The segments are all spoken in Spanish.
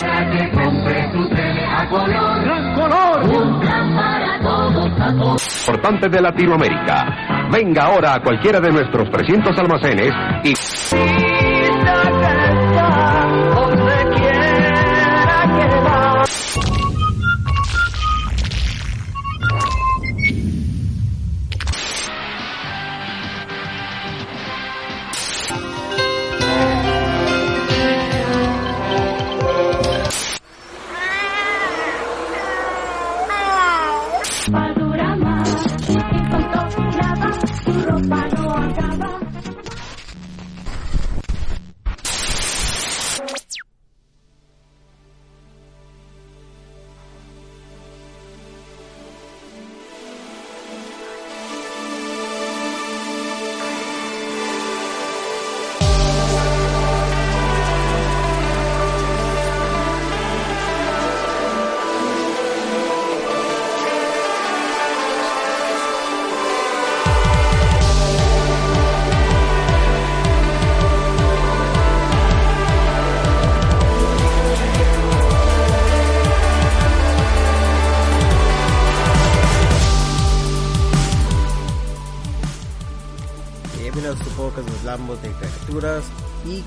Para que compre su tele a color. ¡Gran color! Un plan para todos, a todos. Importante de Latinoamérica. Venga ahora a cualquiera de nuestros 300 almacenes y y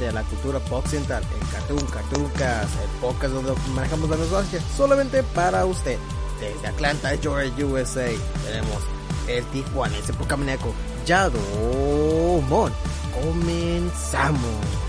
de la cultura pop occidental, el Cartoon Cartooncast, el podcast donde manejamos la nostalgia solamente para usted. Desde Atlanta, Georgia, USA, tenemos el tijuanense Pocamaneco, Yadomon. Comenzamos.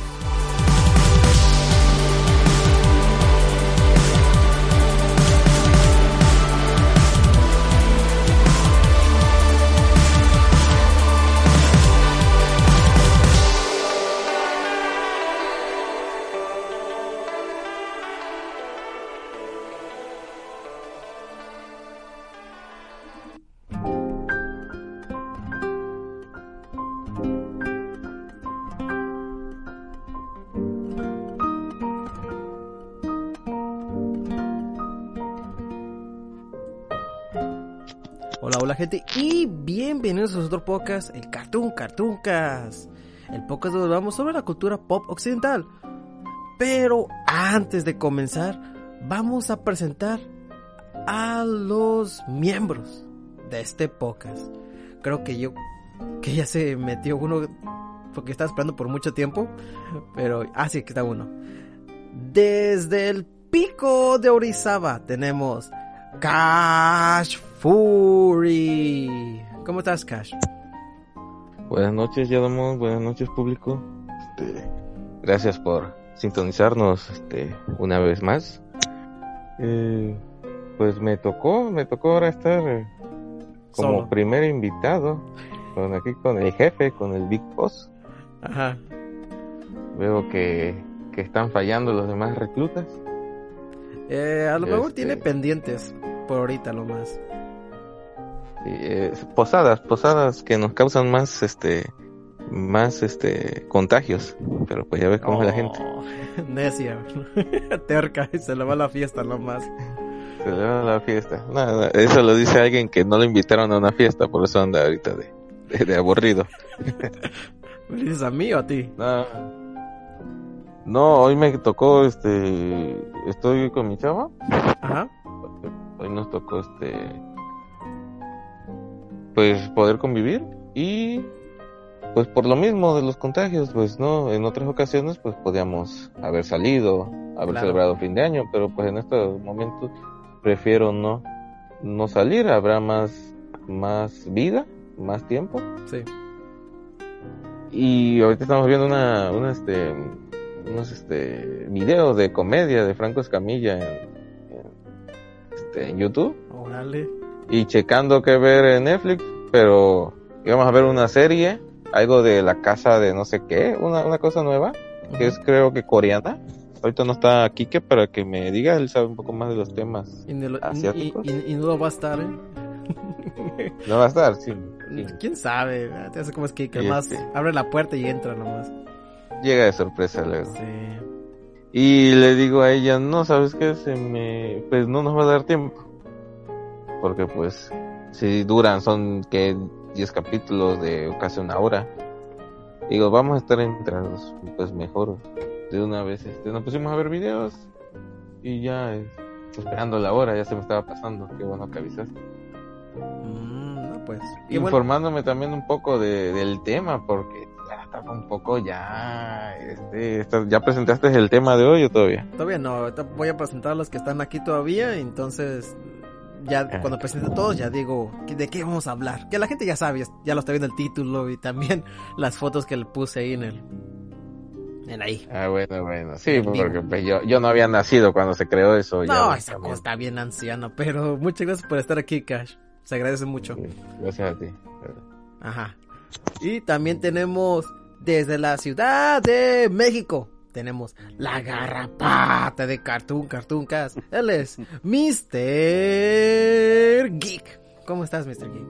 Otro podcast, el Cartoon Cartooncast. El podcast donde hablamos sobre la cultura pop occidental. Pero antes de comenzar, vamos a presentar a los miembros de este podcast. Creo que yo, que ya se metió uno porque estaba esperando por mucho tiempo, pero, ah, sí, que está uno. Desde el pico de Orizaba tenemos Cash Fury. ¿Cómo estás, Cash? Buenas noches, Yadomon. Buenas noches, público. Este, gracias por sintonizarnos este, una vez más. Eh, pues me tocó, me tocó ahora estar eh, como Solo. primer invitado con aquí con el jefe, con el Big Boss. Ajá. Veo que, que están fallando los demás reclutas. Eh, a lo mejor Este- tiene pendientes por ahorita lo más. Eh, posadas, posadas que nos causan más, este, más, este, contagios. Pero pues ya ves cómo es la gente. Necia. Terca y se le va la fiesta nomás. Se le va la fiesta. Nada, eso lo dice alguien que no lo invitaron a una fiesta, por eso anda ahorita de, de, de aburrido. ¿Me dices a mí o a ti? No. No, hoy me tocó, este, estoy con mi chava. Ajá. Hoy nos tocó, este, pues poder convivir y, pues por lo mismo de los contagios, pues no, en otras ocasiones, pues podíamos haber salido, haber Claro. celebrado fin de año, pero pues en estos momentos prefiero no, no salir, habrá más, más vida, más tiempo. Sí. Y ahorita estamos viendo una, una este, unos este, videos de comedia de Franco Escamilla en, en, este, en YouTube Órale. Y checando qué ver en Netflix, pero íbamos a ver una serie, algo de la casa de no sé qué, una, una cosa nueva, que es creo que coreana. Ahorita no está Kike para que me diga, él sabe un poco más de los temas. Y, no lo- y- ¿Asiáticos? y- y no va a estar, ¿eh? No va a estar, sí. sí. ¿Quién sabe? Ya sé cómo es Y más abre la puerta y entra nomás. Llega de sorpresa luego. Sí. Y le digo a ella, no, ¿sabes qué? Se me... Pues no nos va a dar tiempo. Porque pues, si duran, son que 10 capítulos de casi una hora. Digo, vamos a estar entre los, pues mejor de una vez este, nos pusimos a ver videos y ya eh, esperando la hora, ya se me estaba pasando. Qué bueno que avisaste. Mm, no, pues. Bueno, Informándome también un poco de, del tema, porque ya estaba un poco ya. Este, esta- ¿Ya presentaste el tema de hoy o todavía? todavía no. voy a presentar los que están aquí todavía. Entonces, ya cuando presente a todos, ya digo ¿qué- de qué vamos a hablar. Que la gente ya sabe, ya lo está viendo el título y también las fotos que le puse ahí en el. En ahí. Ah, bueno, bueno. Sí, porque pues, yo, yo no había nacido cuando se creó eso. ya No, esa cosa está bien anciana, pero muchas gracias por estar aquí, Cash. Se agradece mucho. Sí, Gracias a ti. Ajá. Y también tenemos desde la Ciudad de México. Tenemos la garrapata de Cartoon Cartoon Cast. Él es Mr. Geek. ¿Cómo estás, Mr. Geek?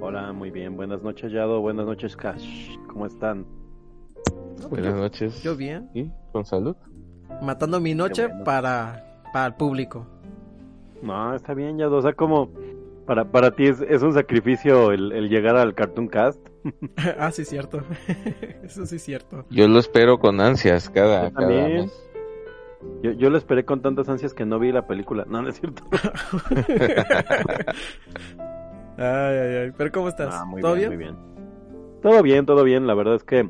Hola, muy bien. Buenas noches, Yado. Buenas noches, Cash. ¿Cómo están? Buenas noches. Yo bien. ¿Y? ¿Con salud? Matando mi noche bueno. para, para el público. No, está bien, Yado. O sea, como para, para ti es, es un sacrificio el, el llegar al Cartoon Cast. ah, sí, cierto. Eso sí es cierto. Yo lo espero con ansias cada, Yo cada mes. Yo, yo lo esperé con tantas ansias que no vi la película. No, no es cierto. ay, ay, ay. Pero ¿cómo estás? Ah, muy ¿Todo bien, bien? muy bien. Todo bien, todo bien. La verdad es que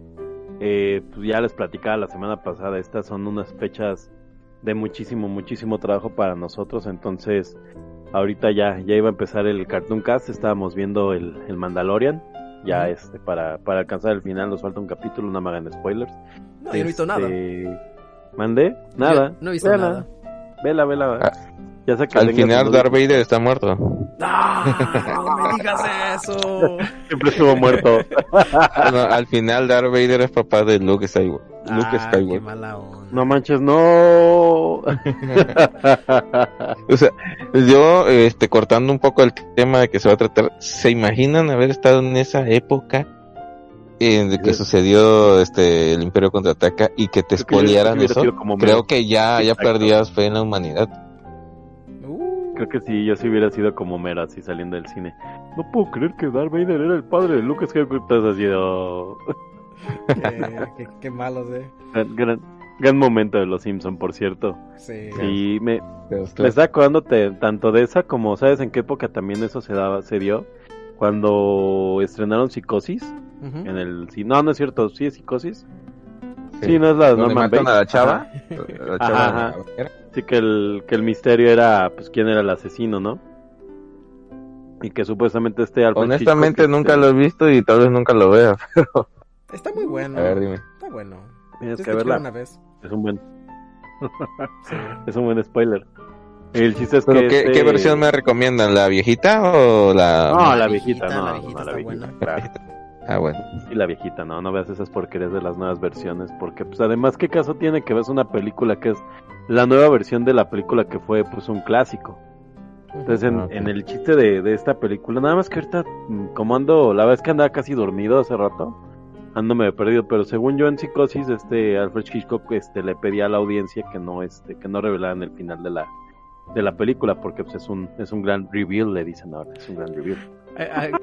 eh, pues ya les platicaba la semana pasada. Estas son unas fechas de muchísimo, muchísimo trabajo para nosotros. Entonces, ahorita ya, ya iba a empezar el Cartoon Cast. Estábamos viendo el, el Mandalorian. Ya este, para, para alcanzar el final nos falta un capítulo, no me hagan spoilers. No, yo no he visto nada. Este, ¿Mandé? Nada. Yo no he visto Vela, nada. Vela, vela. Ah, ya sé que Al final Darth Vader está muerto. ¡Ah! ¡No me digas eso! Siempre estuvo muerto. No, al final Darth Vader es papá de Luke Skywalker. Luke Ah, qué Skywalker. mala onda. No manches, no. O sea, yo, este, cortando un poco el tema de que se va a tratar, ¿se imaginan haber estado en esa época en que Sí. sucedió este el Imperio contraataca y que te hubiera eso? como Creo que ya, ya perdías fe en la humanidad. Uh, Creo que sí, yo sí hubiera sido como Mera así saliendo del cine. No puedo creer que Darth Vader era el padre de Luke Skywalker. Entonces así, oh. qué, qué, qué malos, eh. gran, gran, gran momento de Los Simpson, por cierto. Sí. Y me, Pero, me estaba acordándote tanto de esa como, ¿sabes en qué época también eso se daba, se dio? Cuando estrenaron Psicosis en el... No, no es cierto, sí es Psicosis. Sí, no es la de Norman matan Bates. a la chava. Ajá. La chava Ajá, ajá. era- Sí, que el, que el misterio era, pues, quién era el asesino, ¿no? Y que supuestamente este Alfred Honestamente Hitchcock, nunca este, lo he visto y tal vez nunca lo vea. Está muy bueno. A ver, dime. Está bueno. Tienes que verla. una vez. Es un buen, es un buen spoiler. El chiste es ¿Pero que qué, este- qué versión me recomiendan? ¿La viejita o la...? No, la La viejita, no, la no, viejita la. Ah, bueno. Sí, la viejita, no, no veas esas porquerías de las nuevas versiones, porque pues además, ¿qué caso tiene que ves una película que es la nueva versión de la película que fue pues un clásico? Entonces, en, Ah, en el chiste de, de esta película, nada más que ahorita, mm, como ando, la verdad es que andaba casi dormido hace rato, ando medio perdido, pero según yo en Psicosis, este Alfred Hitchcock este, le pedía a la audiencia que no, este, que no revelaran el final de la, de la película, porque pues es un, es un gran reveal, le dicen ahora, es un gran reveal.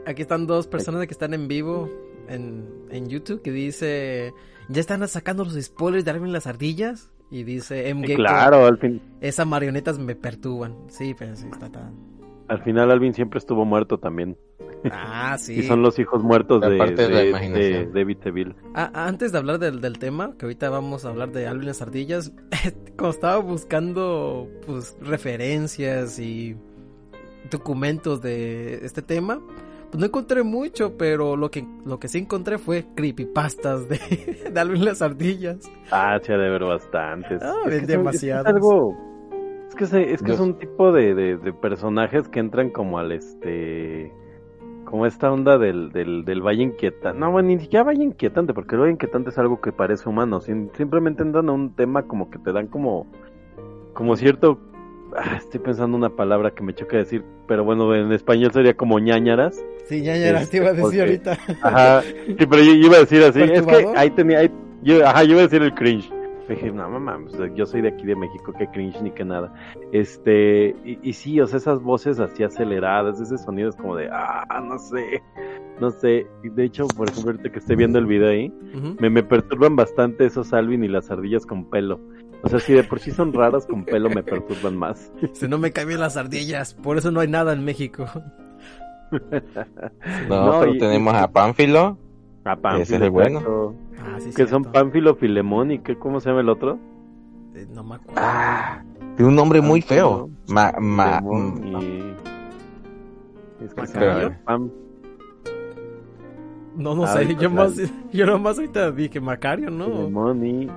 Aquí están dos personas que están en vivo en, en YouTube que dice, ya están sacando los spoilers de Alvin las ardillas y dice M. Y Gecko, claro, al fin, esas marionetas me perturban. Sí, pero sí está tan... al final Alvin siempre estuvo muerto también. Ah, sí. Y son los hijos muertos La de, parte de la de, imaginación. de David Teville. Ah, antes de hablar del, del tema, que ahorita vamos a hablar de Alvin las ardillas, como estaba buscando pues referencias y documentos de este tema, pues no encontré mucho, pero lo que lo que sí encontré fue creepypastas de, de Alvin las ardillas. Ah, sí, ha de haber bastantes. Ah, Es. Es, algo. Es que, se- es, que Yo- es un tipo de, de, de personajes que entran como al este. Como esta onda del, del, del Valle Inquietante. No, bueno, ni siquiera Valle Inquietante, porque el Valle Inquietante es algo que parece humano. sim- simplemente entran a un tema como que te dan como. Como cierto. ah, estoy pensando una palabra que me choca decir, pero bueno, en español sería como ñañaras. Sí, ya, te iba a decir Porque- ahorita. Ajá, sí, pero yo, yo iba a decir así, es que ahí tenía, ahí, yo, ajá, yo iba a decir el cringe. Dije, no mames, yo soy de aquí de México, que cringe ni que nada. Este, y, y sí, o sea, esas voces así aceleradas, ese sonido es como de, ah, no sé, no sé, y de hecho, por ejemplo, ahorita que estoy viendo el video ahí, me, me perturban bastante esos Alvin y las ardillas con pelo. O sea, si de por sí son raras con pelo, me perturban más. Si no me caen bien las ardillas, por eso no hay nada en México. No, No, pero y- tenemos a Pánfilo. A Pánfilo, Ese es el bueno. Ah, sí, Que son. Pánfilo, Filemón y que, ¿cómo se llama el otro? Eh, No me acuerdo. Ah, tiene un nombre muy feo. Ma, ma, mm, y... Es que se ¿Macario? llama Pam- No, no Ah, sé. Yo más, yo nomás ahorita dije Macario, ¿no? Filemón y...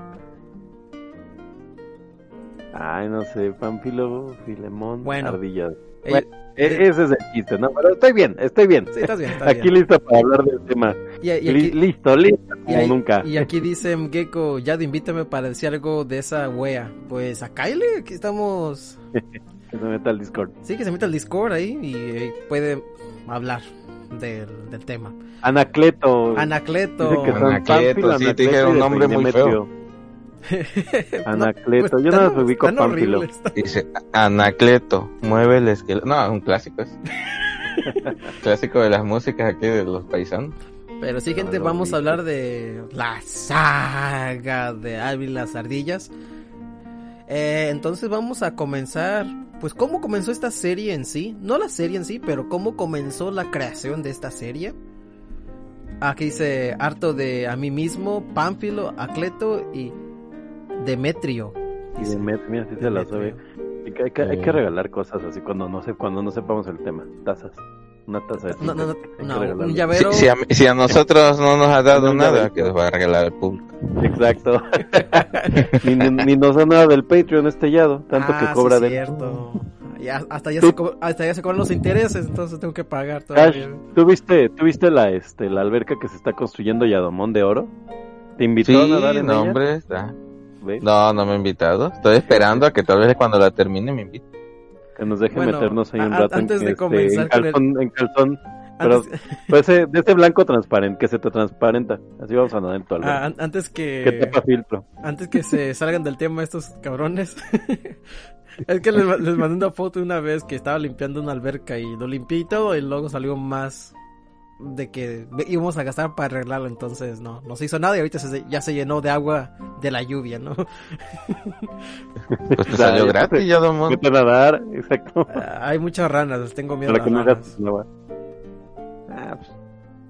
Ay, no sé, Pánfilo, Filemón, Bueno. ardillas. Bueno, E- ese es el chiste, ¿no? Pero estoy bien, estoy bien. Sí, estás bien, estás Aquí bien. listo para hablar del tema. Y, y aquí, listo, listo, y como ahí- nunca. y aquí dice Gecko, ya invítame para decir algo de esa wea. Pues a Kyle, aquí estamos. Que se meta al Discord. Sí, que se meta al Discord ahí y eh, puede hablar del, del tema. Anacleto. Anacleto. Anacleto, sí, te Anacleto dije, un y nombre muy No, Anacleto, pues, yo no los ubico Pánfilo. Dice Anacleto, mueve el esqueleto. No, un clásico es. clásico de las músicas aquí de los paisanos. Pero sí, gente, vamos a hablar de la saga de y las ardillas. Eh, entonces vamos a comenzar, pues cómo comenzó esta serie en sí, no la serie en sí, pero cómo comenzó la creación de esta serie. Aquí dice harto de a mí mismo, Pánfilo, Acleto y Demetrio. Y Demetrio, mira, sí se la sabe. Hay que, hay que- hay que regalar cosas así cuando no sé, cuando no sepamos el tema. Tazas. Una taza de No, no, no, no, un Si, llavero. si a, si a nosotros no nos ha dado nada, que nos va a regalar el público. Exacto. ni, ni, ni nos han dado del Patreon este yado, tanto Ah, que sí, cobra de cierto. Ya, hasta, ya se hasta ya se cobran los intereses, entonces tengo que pagar Cash, todavía. ¿tú viste, tú viste la, este, la alberca que se está construyendo Yadomón de Oro? ¿Te invitó Sí, a nadar en no, ella? hombre, está. ¿Ves? No, no me ha invitado. Estoy esperando a que tal vez cuando la termine me invite. Que nos deje Bueno, meternos ahí un a- rato en, antes de este, comenzar en con el- calzón, en calzón, pero Antes, pues, ese- de ese blanco transparente, que se te transparenta. Así vamos a nadar en tu ah, an- antes que que tapa filtro. antes que se salgan del tema estos cabrones. es que les, les mandé una foto una vez que estaba limpiando una alberca y lo limpié y todo y luego salió más de que íbamos a gastar para arreglarlo, entonces no, no se hizo nada y ahorita se- ya se llenó de agua de la lluvia, ¿no? Pues te salió gratis, ya, don. Vete a nadar, exacto. Ah, Hay muchas ranas, tengo miedo Para que no las hagas agua. Ah, pues,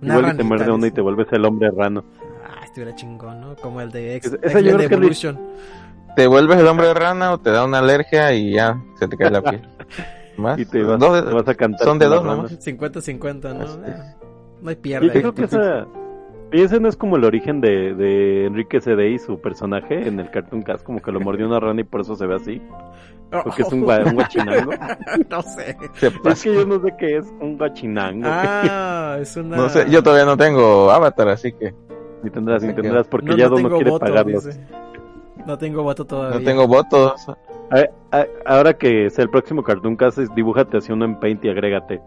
igual y te ranita, muerde uno y te vuelves el hombre rano. Ah, estuviera chingón, ¿no? Como el de X, Esa- esa yo creo que Evolution. Te vuelves el hombre rana o te da una alergia y ya se te cae la piel. Más. Y te vas, Dos- te vas a cantar. son de dos ranas. 50-50, ¿no? Es. no hay pierde. yo creo que esa... Y ese no es como el origen de, de Enrique C.D. y su personaje en el Cartoon Cast, como que lo mordió una rana y por eso se ve así. Porque es un, gua- un guachinango. no sé. Se Es que yo no sé qué es un guachinango. Ah, es una... No sé, yo todavía no tengo avatar, así que Ni tendrás, ni tendrás, porque no, ya no no, quiere voto, pagarlos. dice. No tengo voto todavía. no tengo votos. A- a- ahora que sea el próximo Cartoon Cast, es dibújate así uno en Paint y agrégate.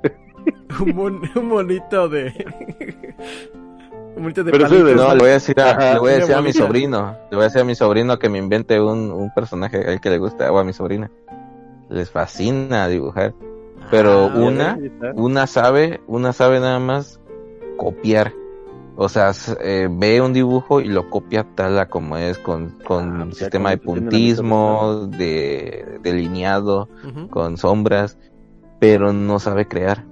un, mon- un monito de... un monito de Pero de- No, le voy a decir a, Ajá, le voy a, decir a mi sobrino, le voy a decir a mi sobrino que me invente un, un personaje al que le gusta, o a mi sobrina. Les fascina dibujar. pero Ah, una-. Una sabe, una sabe nada más copiar. O sea, eh, ve un dibujo y lo copia tal a como es, con, con Ah, pues ya sistema de puntismo, de delineado, con sombras, pero no sabe crear.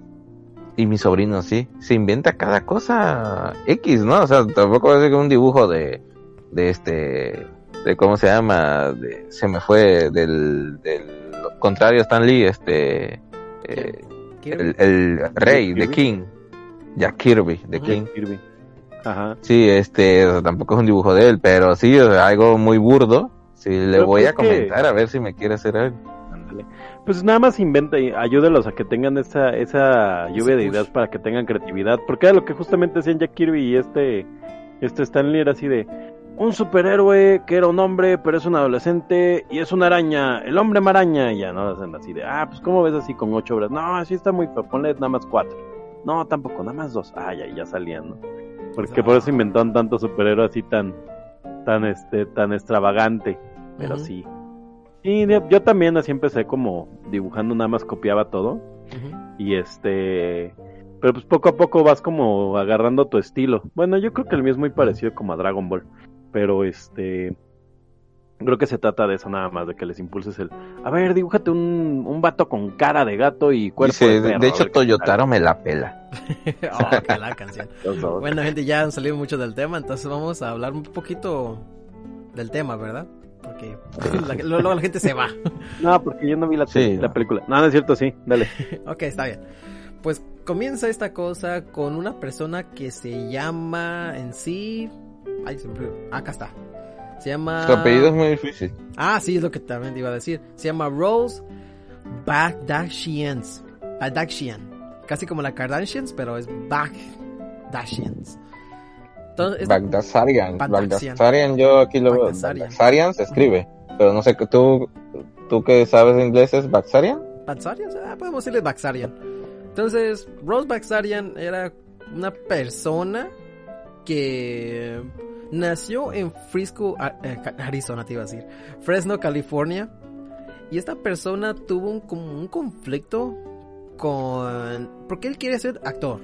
Y mi sobrino sí, se inventa cada cosa X, ¿no? O sea, tampoco que un dibujo de, de este, de cómo se llama, de- se me fue del, del contrario Stan Lee, este, eh, el, el rey, de King, Jack Kirby, de. King. Kirby. Ajá. Sí, este, o sea, tampoco es un dibujo de él, pero sí, o sea, algo muy burdo. Sí, le Pero voy pues a que- comentar a ver si me quiere hacer algo. Ándale. Pues nada más inventa y ayúdelos a que tengan esa, esa lluvia de ideas para que tengan creatividad. Porque era lo que justamente hacían Jack Kirby y este, este Stanley era así de un superhéroe que era un hombre, pero es un adolescente y es una araña, el hombre maraña. Y ya no hacen así de, ah, pues cómo ves así con ocho obras. No, así está muy feo, ponle nada más cuatro. No, tampoco, nada más dos. Ah, ya, ya salían, ¿no? Porque por eso inventaron tanto superhéroe así tan, tan, este, tan extravagante. Pero sí. Y yo yo también así empecé como dibujando, nada más copiaba todo. Y este. Pero pues poco a poco vas como agarrando tu estilo. Bueno, yo creo que el mío es muy parecido como a Dragon Ball. Pero este. Creo que se trata de eso nada más, de que les impulses el. A ver, dibújate un, un vato con cara de gato y cuerpo Dice, de perro. de a hecho Toyotaro me la pela. oh, que la canción. Bueno, gente, ya han salido mucho del tema, entonces vamos a hablar un poquito del tema, ¿verdad? Porque la- luego la gente se va. No, porque yo no vi la, Sí. la película. No, no es cierto, sí. Dale. Ok, está bien. Pues comienza esta cosa con una persona que se llama en sí. Ay, se me olvidó. Acá está. Se llama. Su apellido es muy difícil. Ah, sí, es lo que también te iba a decir. Se llama Rose Bagdashians. Bagdashian. Casi como la Kardashians, pero es Bagdashians. Entonces, Bagdasarian. Bagdasarian. Bagdasarian, yo aquí lo veo. Bagdasarian. Bagdasarian se escribe. Pero no sé, ¿tú, tú que sabes inglés es Bagdasarian? Baxarian, ah, podemos decirle Baxarian. Entonces, Rose Baxarian era una persona que nació en Frisco, a- eh, Arizona, te iba a decir, Fresno, California. Y esta persona tuvo un, como un conflicto con... Porque él quiere ser actor.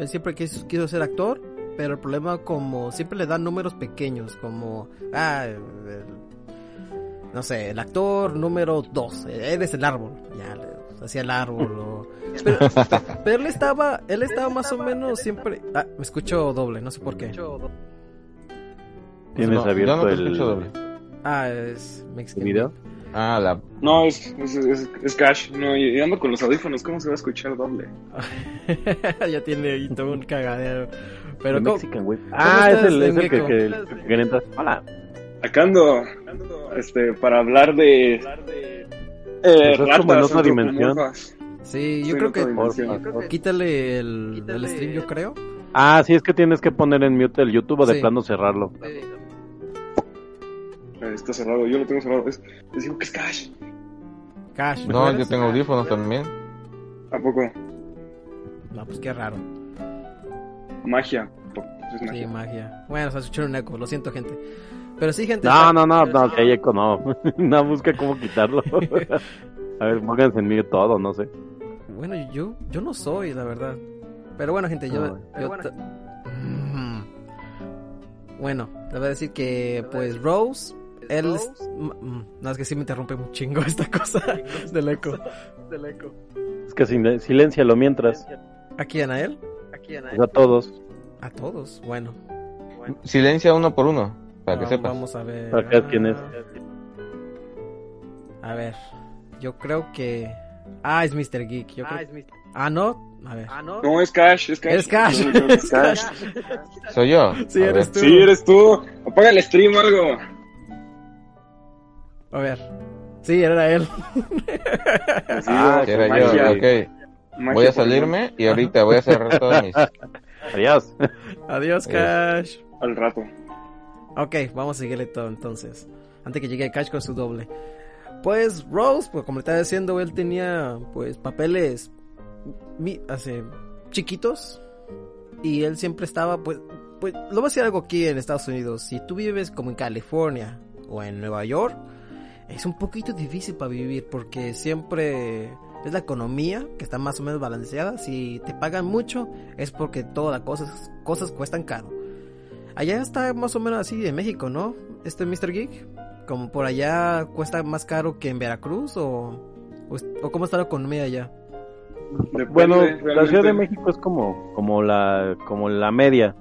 Él siempre quiso, quiso ser actor, pero el problema como siempre le dan números pequeños, como... Ah, el- no sé, el actor número 2, él es el árbol, ya, le- hacía el árbol o... Pero, pero él estaba, él estaba más o menos siempre... Ah, me escucho doble, no sé por qué. Tienes No, yo abierto no el, escucho doble. Ah, es el video. Ah, la... No, es, es, es, es Cash. No, y y ando con los audífonos. ¿Cómo se va a escuchar doble? ya tiene ahí todo un cagadero. Pero ¿cómo- Mexican Whip. Ah, es el, es el que, que, el que. Hola. Acá ando, este, para hablar de... Eh, Pues es como en otra dimensión. Sí, yo creo que... Quítale el, el stream, yo creo. Ah, sí, es que tienes que poner en mute el YouTube o de Sí. plano cerrarlo. Eh, Está cerrado, yo lo tengo cerrado. Es, les digo que es Cash. Cash, ¿me No, yo tengo audífonos también. ¿A poco? No, pues qué raro. Magia. Es Sí, magia. Bueno, se escuchó un eco, lo siento, gente. Pero sí, gente. No, está- no, no, no, que hay eco, no. no, busca cómo quitarlo. A ver, pónganse en mute todo, no sé. Bueno, yo, yo no soy, la verdad. Pero bueno, gente, yo... Mm. Bueno, te voy a decir que, pues, Rose... Él... es- No, es que sí me interrumpe un chingo esta cosa del eco. Es que sin, siléncialo mientras. ¿A quién? ¿A él? Pues a todos. A todos. Bueno. Silencia uno por uno, para que sepas. Vamos a ver. Para que veas quién es. A ver. Yo creo que... Ah, es Mr. Geek. Yo creo... Ah, no. A ver. No, es Cash, es Cash. Es Cash. Yo Es Cash. Soy yo. Sí, A eres ver. tú. Sí, eres tú. Apaga el stream o algo. A ver. Sí, era él. Ah, Sí, era magia, yo, ok. magia Voy a salirme y ahorita voy a cerrar todas mis... Adiós. Adiós, Cash. Al rato. Ok, vamos a seguirle todo entonces. Antes que llegue Cash con su doble. Pues Rose, pues como le estaba diciendo, él tenía pues papeles mi- hace chiquitos. Y él siempre estaba pues... Pues lo voy a decir algo aquí en Estados Unidos. Si tú vives como en California o en Nueva York, es un poquito difícil para vivir porque siempre es la economía que está más o menos balanceada. Si te pagan mucho es porque todas las cosas, cosas cuestan caro. Allá está más o menos así en México, ¿no? Este Mr. Geek. Como por allá cuesta más caro que en Veracruz o, o, cómo está la economía allá. Depende, Bueno, la. Ciudad de México es como, como la, como la media.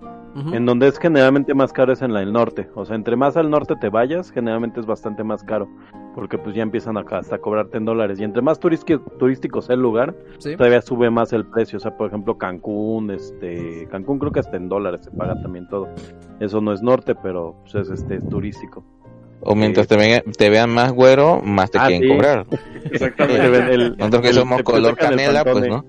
En donde es generalmente más caro es en la del norte. O sea, entre más al norte te vayas, generalmente es bastante más caro. Porque pues ya empiezan acá hasta a cobrarte en dólares. Y entre más turístico, turístico sea el lugar, Sí. todavía sube más el precio. O sea, por ejemplo, Cancún, este, Cancún creo que hasta en dólares se paga también todo. Eso no es norte, pero pues es este es turístico. O mientras te, vean, te vean más güero, más te Ah, quieren sí. cobrar. Exactamente. El- Nosotros que el- somos color canela, pues. ¿no?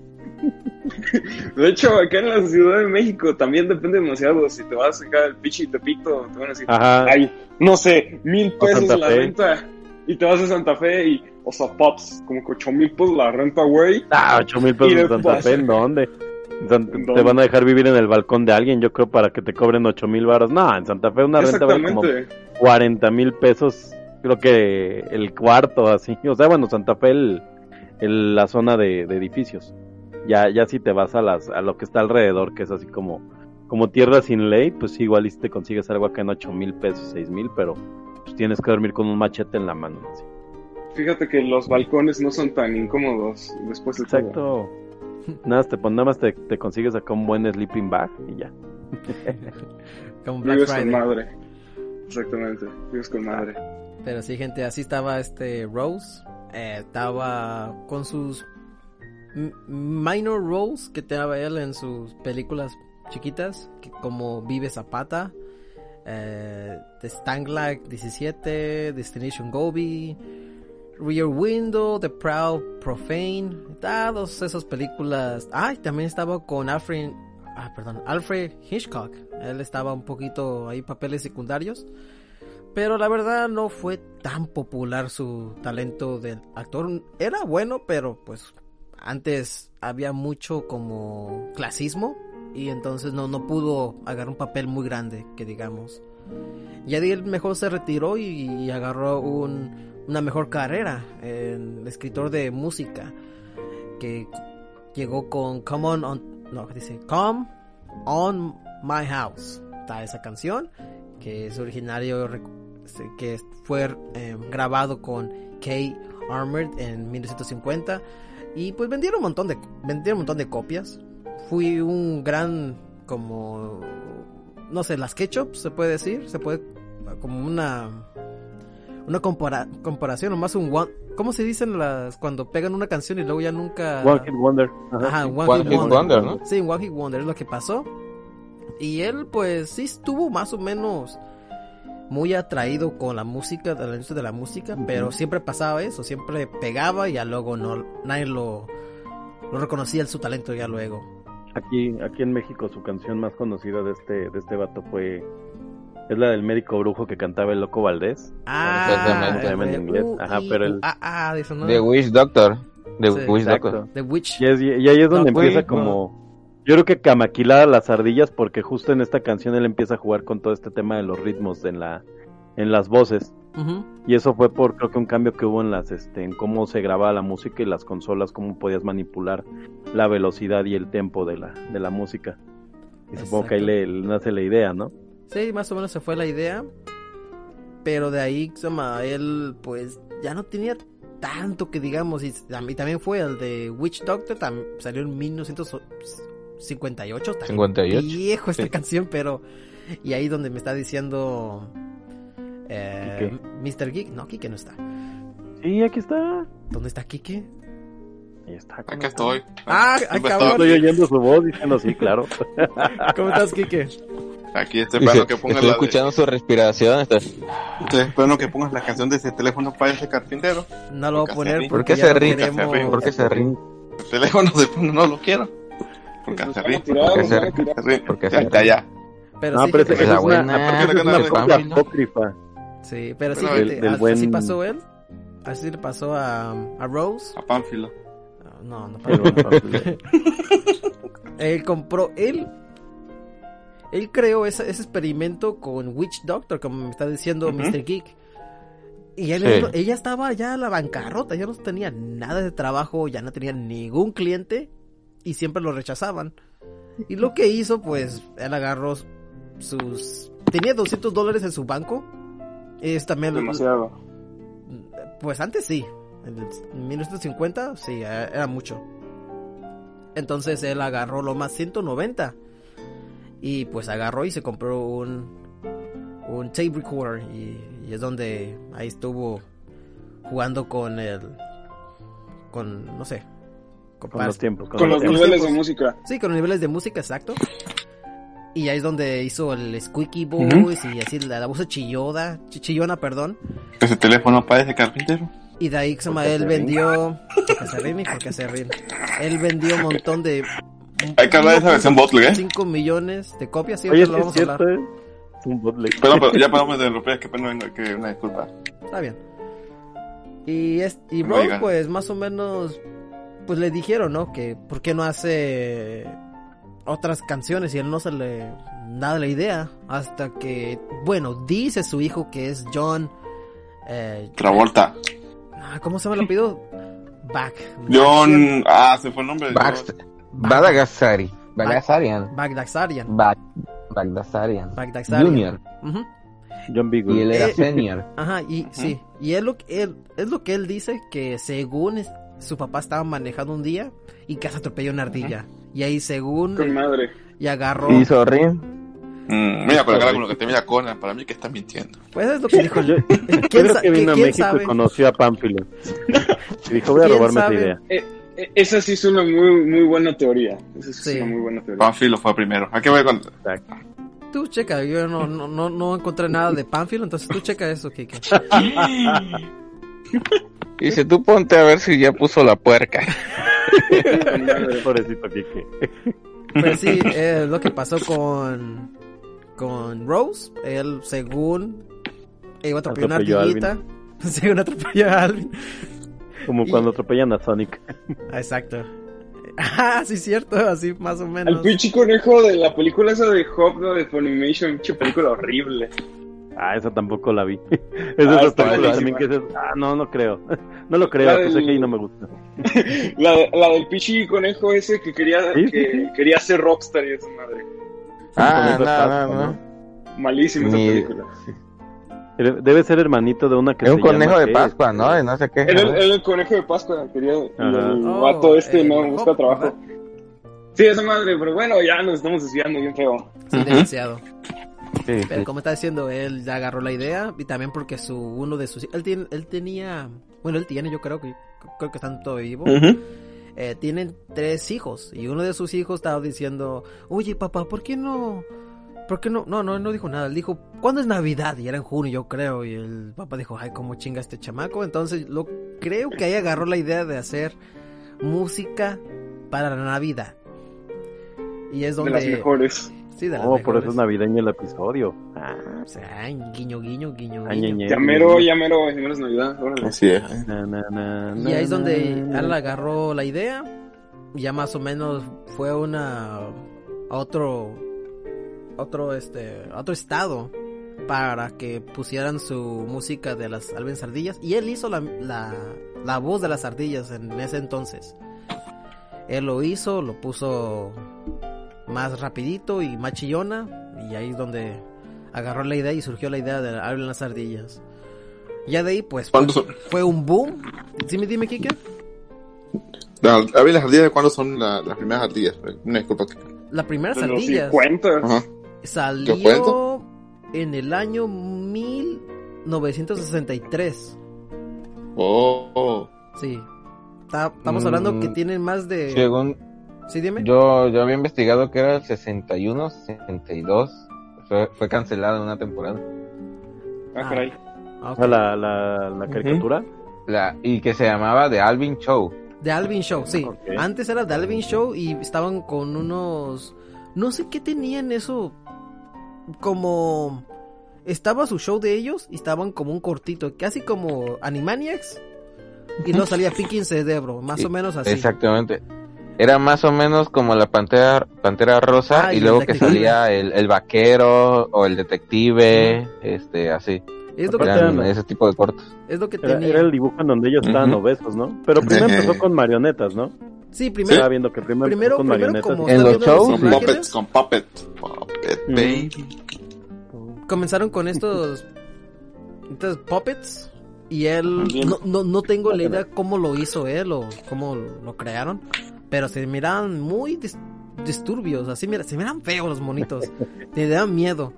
De hecho, acá en la Ciudad de México también depende demasiado. Si te vas acá al Pichi Tepito, te van a decir, Ajá. ay, no sé, mil pesos la Fe. renta. Y te vas a Santa Fe y, o sea, pops, como que ocho mil pesos la renta, güey. Ah, 8 mil pesos en Santa. Fe, ¿en dónde? Te van a dejar vivir en el balcón de alguien, yo creo, para que te cobren 8 mil baros. No, en Santa Fe una renta vale como Exactamente. 40 mil pesos, creo que el cuarto, así. O sea, bueno, Santa Fe, el, el- la zona de, de edificios. Ya, ya si te vas a las, a lo que está alrededor, que es así como, como tierra sin ley, pues igual y si te consigues algo acá en ocho mil pesos, seis mil, pero pues tienes que dormir con un machete en la mano. así. Fíjate que los balcones no son tan incómodos después de todo. Exacto. Nada, más te, pon- nada más te, te consigues acá un buen sleeping bag y ya. Como Black Vives con madre. Exactamente, vives con madre. Pero sí, gente, así estaba este Rose. Eh, estaba con sus minor roles que tenía él en sus películas chiquitas, que como Vive Zapata, eh, The Stanglag 17, Destination Gobi, Rear Window, The Proud Profane, todas esas películas. Ah, también estaba con Alfred, ah, perdón, Alfred Hitchcock. Él estaba un poquito ahí papeles secundarios. Pero la verdad no fue tan popular su talento del actor. Era bueno, pero pues antes había mucho como clasismo y entonces no, no pudo agarrar un papel muy grande, que digamos. Ya de ahí él mejor se retiró y, agarró un- una mejor carrera en escritor de música que llegó con Come On, on no, dice Come On My House. Está esa canción que es originario este, que fue eh, grabado con Kay Armored en 1950 y pues vendieron un montón de vendieron un montón de copias. Fui un gran como no sé, las ketchup se puede decir, se puede como una una compara- comparación o más un one, ¿cómo se dicen las cuando pegan una canción y luego ya nunca One Hit Wonder. Ajá. Ajá, One, One Hit Hit Wonder. Wonder, ¿no? Sí, One Hit Wonder es lo que pasó. Y él, pues, sí estuvo más o menos muy atraído con la música, de la industria de la música, pero siempre pasaba eso, siempre pegaba y ya luego no, nadie lo, lo reconocía su talento ya luego. Aquí, aquí en México su canción más conocida de este, de este vato fue es la del médico brujo que cantaba el loco Valdés. Ah, Exactamente. de- En inglés, ajá, pero el- ah, ah, de eso no. The Wish Doctor. The Sí. Wish Exacto. Doctor. The Witch. Y, es- y ahí es donde No, empieza como yo creo que camaquilar a las ardillas porque justo en esta canción él empieza a jugar con todo este tema de los ritmos en la en las voces y eso fue por creo que un cambio que hubo en las este en cómo se grababa la música y las consolas cómo podías manipular la velocidad y el tempo de la de la música y supongo que ahí le, le nace la idea no Sí, más o menos se fue la idea. Pero de ahí, él pues ya no tenía tanto que digamos. Y, tam- y también fue el de Witch Doctor, salió en 1958. está 58, Viejo esta sí. canción, pero... Y ahí donde me está diciendo... Eh, Mr. Geek. No, Kike no está. sí aquí está ¿Dónde está Kike? ahí está Acá estoy. Ah, Siempre ah, estoy oyendo su voz diciendo sí claro ¿Cómo estás, Kike? Aquí estoy esperando que pongas estoy la de- escuchando su respiración. está- estoy esperando que pongas la canción de ese teléfono para ese carpintero. No lo voy a poner ¿Por qué se ríe? ¿Por qué se ríe? El teléfono de no lo quiero. Porque ríe. tirar, Porque ríe. ya. Pero no sí, pero es la es una, copia apócrifa Sí, pero sí, así buen- pasó él. Así le pasó a, a Rose. A Pánfilo. No, no buen Pánfilo. Él compró, él, él creó ese, ese experimento con Witch Doctor, como me está diciendo Ujú. Mr. Geek. Y él, Sí. ella estaba ya a la bancarrota, ya no tenía nada de trabajo, ya no tenía ningún cliente y siempre lo rechazaban. Y lo que hizo, pues, él agarró sus... Tenía 200 dólares en su banco. Es también Demasiado. pues antes sí. En el 1950 sí, eh, era mucho. Entonces él agarró lo más 190. Y pues agarró y se compró un, un tape recorder. Y, y es donde ahí estuvo jugando con el. Con, no sé. Con los tiempos Con los con los niveles de música. Sí, con los niveles de música, exacto. Y ahí es donde hizo el Squeaky Voice y así la, la voz chilloda, chi- chillona, perdón. Ese teléfono para ese carpintero. Y de ahí él se ríe. vendió. Porque se ríe, porque se ríe. Él vendió un montón de. Hay que hablar de esa versión bootleg, ¿eh? 5 millones de copias, sí, oye lo es vamos a hablar. cierto ¿eh? es un bootleg Perdón, pero ya paramos de interrumpir, que pena, que una disculpa. Está bien. Y, es, y No digan. pues más o menos. Pues le dijeron, ¿no? Que por qué no hace otras canciones y él no se le da la idea. Hasta que, bueno, dice su hijo que es John. Eh, Travolta. ah, ¿Cómo se llama el apellido? Back. John. Ah, se fue el nombre. Badagasari. Badagasarian. Bagdasarian. Bag- Bagdasarian. Bagdasarian. Junior. John Beagle. Y él era Eh, senior. Ajá, y sí, y es lo, que él, es lo que él dice que según es- su papá estaba manejando un día y que se atropelló una ardilla. Y ahí según Con madre. y agarró. Y sorry. Mm, mira, por la cara con lo que te mira Conan, para mí que estás mintiendo. Pues es lo que dijo. Yo, yo ¿Quién, creo sa- que vino a México sabe? y conoció a Pánfilo. Y dijo, voy a ¿Quién robarme esa idea. Eh, eh, esa sí es una muy, muy buena teoría. Esa sí, Sí. es una muy buena teoría. Panfilo fue primero. Hay que ver con... Exacto. Tú checa, yo no, no, no, no encontré nada de Pánfilo, entonces tú checa eso, Kike. Dice, tú ponte a ver si ya puso la puerca. Pobrecito Kike. Pues sí, es lo que pasó con, con Rose. Él, según, iba a atropellar una Atropelló a ardillita. Según atropelló a Alvin. Como Y- cuando atropellan a Sonic. Ah, Exacto. Ah, sí, cierto, así más o Al menos. pinche conejo de la película esa de Hop, ¿no? de Funimation, pinche película horrible. Ah, esa tampoco la vi. Es de Ah, esas películas también que dices, ah, no, no creo. No lo creo, pues del- es que ahí no me gusta. La, la del pinche conejo ese que quería, Sí, que quería ser rockstar y esa madre. Ah, no, no, no. Malísima esa película. Debe ser hermanito de una que Es un se llama, conejo de. Pascua, ¿no? De no sé qué. Era el, era el conejo de Pascua, quería. Ajá. el Oh, vato este el no busca trabajo. Sí, esa madre, pero bueno, ya nos estamos desviando bien feo. Sí, demasiado. Sí, Pero sí. como está diciendo, él ya agarró la idea y también porque su uno de sus él tiene, él tenía, bueno, él tiene, yo creo que creo que están todavía vivos. Eh, tienen tres hijos y uno de sus hijos estaba diciendo, oye papá, ¿por qué no? ¿Por qué no? No, no, no dijo nada. Él dijo, ¿cuándo es Navidad? Y era en junio, yo creo. Y el papá dijo, ay, cómo chinga este chamaco. Entonces, lo creo que ahí agarró la idea de hacer música para la Navidad. Y es De donde. las mejores. Sí, de las Oh, por eso es navideño el episodio. Ah, O sea, ay, guiño, guiño, guiño, Ay, guiño. ñe, ñe. Ya mero, ya mero, ya mero es Navidad. órale. Así es. na, na, na, Y ahí es donde. Alan agarró la idea. Ya más o menos fue una a otro otro este otro estado para que pusieran su música de las Alvin Ardillas y él hizo la, la, la voz de las ardillas en ese entonces. Él lo hizo, lo puso más rapidito y más chillona y ahí es donde agarró la idea y surgió la idea de Alvin las ardillas. Ya de ahí pues fue, ¿Cuándo son? fue un boom. Dime, dime, Kike. No, ver, las ardillas de cuándo son la- las primeras ardillas. Una disculpa. La primera De los ardillas 50. Ajá. salió cuento? en el año 1963. Oh, oh. Sí. Está- estamos Mm, hablando que tienen más de... Según Sí, dime. yo, yo había investigado que era el 61, 62. Fue, fue cancelado en una temporada. Ah, Ah. caray. Ah, ok. O sea, la, la, la caricatura. La, y que se llamaba The Alvin Show. The Alvin Show, sí. Antes era The Alvin Show y estaban con unos... No sé qué tenían eso. Como... Estaba su show de ellos y estaban como un cortito, casi como Animaniacs. Y no salía Picking Cerebro, más Sí, o menos así. Exactamente. Era más o menos como la pantera, pantera rosa Ah, y luego que salía el, el vaquero o el detective, este, así. Es lo que, Eran ese tipo de cortos. es lo que Era, tenía. era el dibujo en donde ellos estaban obesos, ¿no? Pero primero empezó con marionetas, ¿no? Sí, Estaba primero, viendo que primero, con primero marionetas. como En los shows, Con puppets, con puppet. Puppet, Mm. baby. comenzaron con estos, estos puppets y él no, no, no tengo la idea cómo lo hizo él o cómo lo crearon, pero se miraban muy dis- disturbios, así mira, se miran feos los monitos, te dan miedo.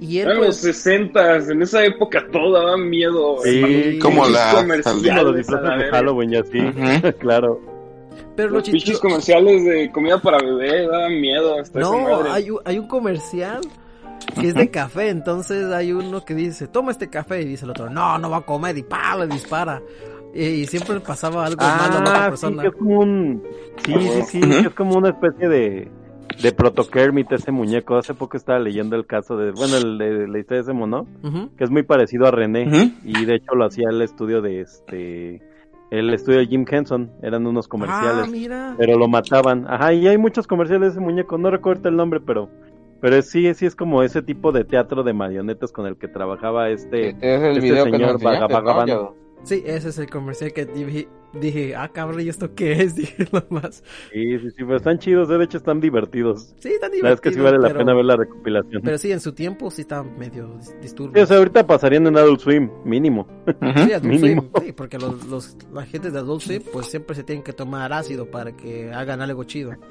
Y él los pues, 60 en esa época todo daba miedo. Sí, como la- los disfraces de. Halloween y así. Ujú. claro. pero lo Los pinches chistoso, comerciales de comida para bebé daban miedo. Hasta no, madre. hay, un- hay un comercial que es de café, entonces hay uno que dice, toma este café, y dice el otro, no, no va a comer, y pa, le dispara. Y, siempre pasaba algo malo a la otra Ah, sí, persona. que es como un... Sí, sí, sí, que es como una especie de... De Proto Kermit, ese muñeco. Hace poco estaba leyendo el caso de... Bueno, el de la historia de ese mono. Que es muy parecido a René. Y de hecho lo hacía el estudio de este... El estudio de Jim Henson. Eran unos comerciales. Ah, mira. pero lo mataban. Ajá, y hay muchos comerciales de ese muñeco, no recuerdo el nombre, pero pero sí, sí es como ese tipo de teatro de marionetas con el que trabajaba este es el este video que señor nos Sí, ese es el comercial que dije, dije, ah, cabrón, ¿y esto qué es? Dije nomás. Sí, sí, sí, pero están chidos, de hecho están divertidos. Sí, está La divertido. verdad es que sí vale la pero- pena ver la recopilación. Pero sí, en su tiempo sí está medio dis- Sí, disturbio. o sea, ahorita pasarían en Adult Swim, mínimo. Sí, Adult mínimo. Swim, sí, porque los, los, la gente de Adult Swim pues siempre se tienen que tomar ácido para que hagan algo chido.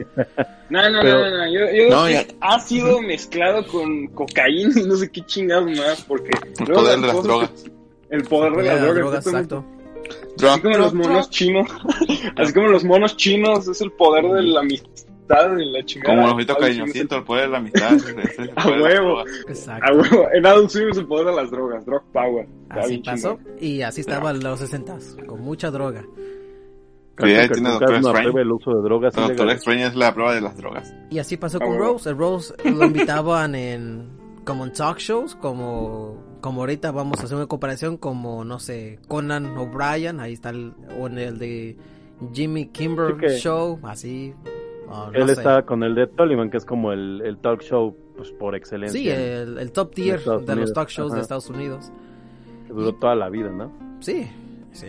No, no, Pero- no, no, no, Yo, yo No, digo ya- sido mezclado con cocaína y no sé qué chingados más, porque... El poder las de las cosas- drogas. El poder de Ya, las drogas, drogas, exactamente. exacto. Así como los monos chinos. Así como los monos chinos, es el poder de la amistad y la chingada. Como Swim es cariñositos, el poder de la amistad. es el A de las huevo. drogas. el- Exacto. A huevo, en Adult Swim es el poder de las drogas, drug power. Así pasó y así estaba en los 60 con mucha droga. Sí, ahí tiene Doctor Strange. el uso de drogas Doctor. Extraño es la prueba de las drogas. Y así pasó con. Rose. El Rose lo invitaban en como en talk shows, como como ahorita vamos a hacer una comparación como no sé, Conan O'Brien, ahí está el o en el de Jimmy Kimber Sí que- Show, así. no Él sé. está con el de Tolliman, que es como el, el talk show pues, por excelencia. Sí, el, el top tier de los talk shows de. Estados Unidos. que duró toda la vida, ¿no? Sí, sí.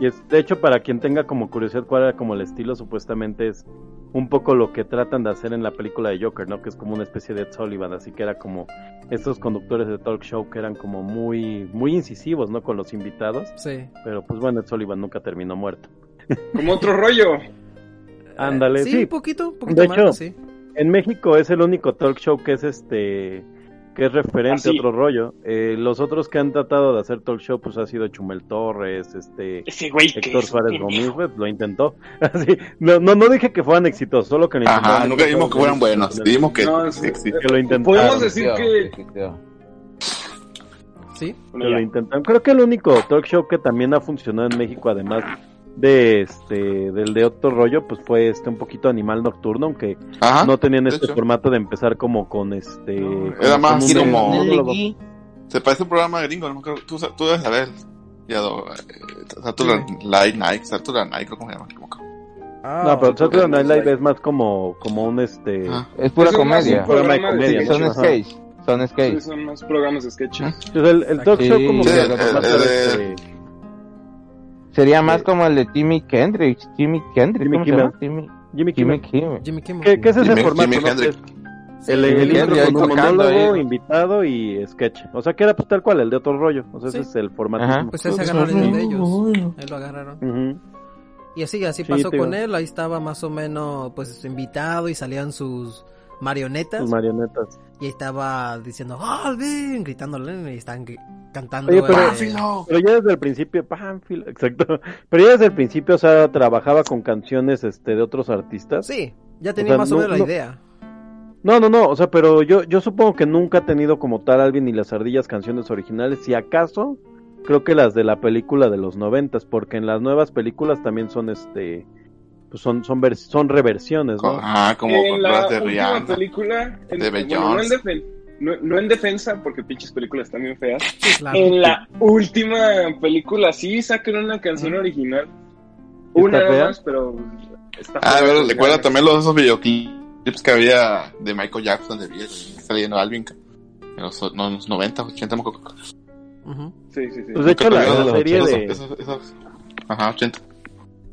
Y es, de hecho, para quien tenga como curiosidad cuál era como el estilo, supuestamente es un poco lo que tratan de hacer en la película de Joker, ¿no? Que es como una especie de Ed Sullivan, así que era como estos conductores de talk show que eran como muy, muy incisivos, ¿no? Con los invitados, Sí. pero pues bueno, Ed Sullivan nunca terminó muerto. Como otro rollo. Ándale, sí, sí. un poquito, un poquito De más, hecho, sí. En México es el único talk show que es este que es referente a otro rollo. Eh, los otros que han tratado de hacer talk show pues ha sido Chumel Torres, este Ese güey que Héctor es Suárez Gómez, pues, lo intentó. Así, no, no, no dije que fueran exitosos, solo que lo Ajá, intentaron. nunca dijimos que fueran buenos. Dijimos que No, es- sí. que lo intentaron. Podemos decir que... Sí. que lo intentaron. Creo que el único talk show que también ha funcionado en México, además de este del de otro rollo, pues fue este un poquito Animal Nocturno, aunque Ajá. no tenían este hecho. formato de empezar como con este. era más como- un monólogo. Se parece a un programa gringo, no me acuerdo. Tú, tú debes saber. Ya, do- eh, Saturday Night Night, Saturday Night, ¿cómo se llama? No me acuerdo. No, pero Saturday Night Live es más como, como un este. Ajá. Es pura Es comedia. un programa de comedia, sketch. Son sketch. Son Sí, sketch. son más programas de sketch. Entonces, el, el talk Sí. show como Sí, que el- Sería más como el de Timmy Kendrick. Jimmy Kendrick. Jimmy ¿Cómo se llama? Jimmy, Kimmel. Kimmel. Jimmy Kimmel. ¿Qué, qué es ese Jimmy- formato? Jimmy no? El, el, intro con un monólogo, ahí. invitado y sketch. O sea, que era pues tal cual, el de otro rollo. O sea, Sí. ese es el formato. Ajá. Pues ese el de ellos. Ahí lo agarraron. Ujú. Y así, así Sí, pasó con digo. él. Ahí estaba más o menos, pues, invitado y salían sus marionetas. Sus marionetas. Y estaba diciendo, ¡Alvin! Gritándole y están cantando. Oye, pero- eh, Pero ya desde el principio, Pánfilo, exacto. Pero ya desde el principio, o sea, trabajaba con canciones este de otros artistas. Sí, ya tenía sea, más o no- menos la no- idea. No, no, no, o sea, pero yo, yo supongo que nunca ha tenido como tal Alvin y las ardillas canciones originales. Si acaso, creo que las de la película de los noventas, porque en las nuevas películas también son este, pues son, son, vers- son reversiones, ¿no? Ajá, como en con la de última Rihanna. película, en- de bueno, no, en no, no en defensa, porque pinches películas están bien feas. Claro. En la última película sí sacan una canción original. Una ¿Está nada fea? más, pero está Ah, a ver, recuerda también los esos videoclips que había de Michael Jackson de Bill, saliendo Alvin. En los, no, en los 90, 80, me acuerdo. Ujú. Sí, sí, sí. Pues de hecho, la, la serie esos- de, esos- esos- Ajá, 80.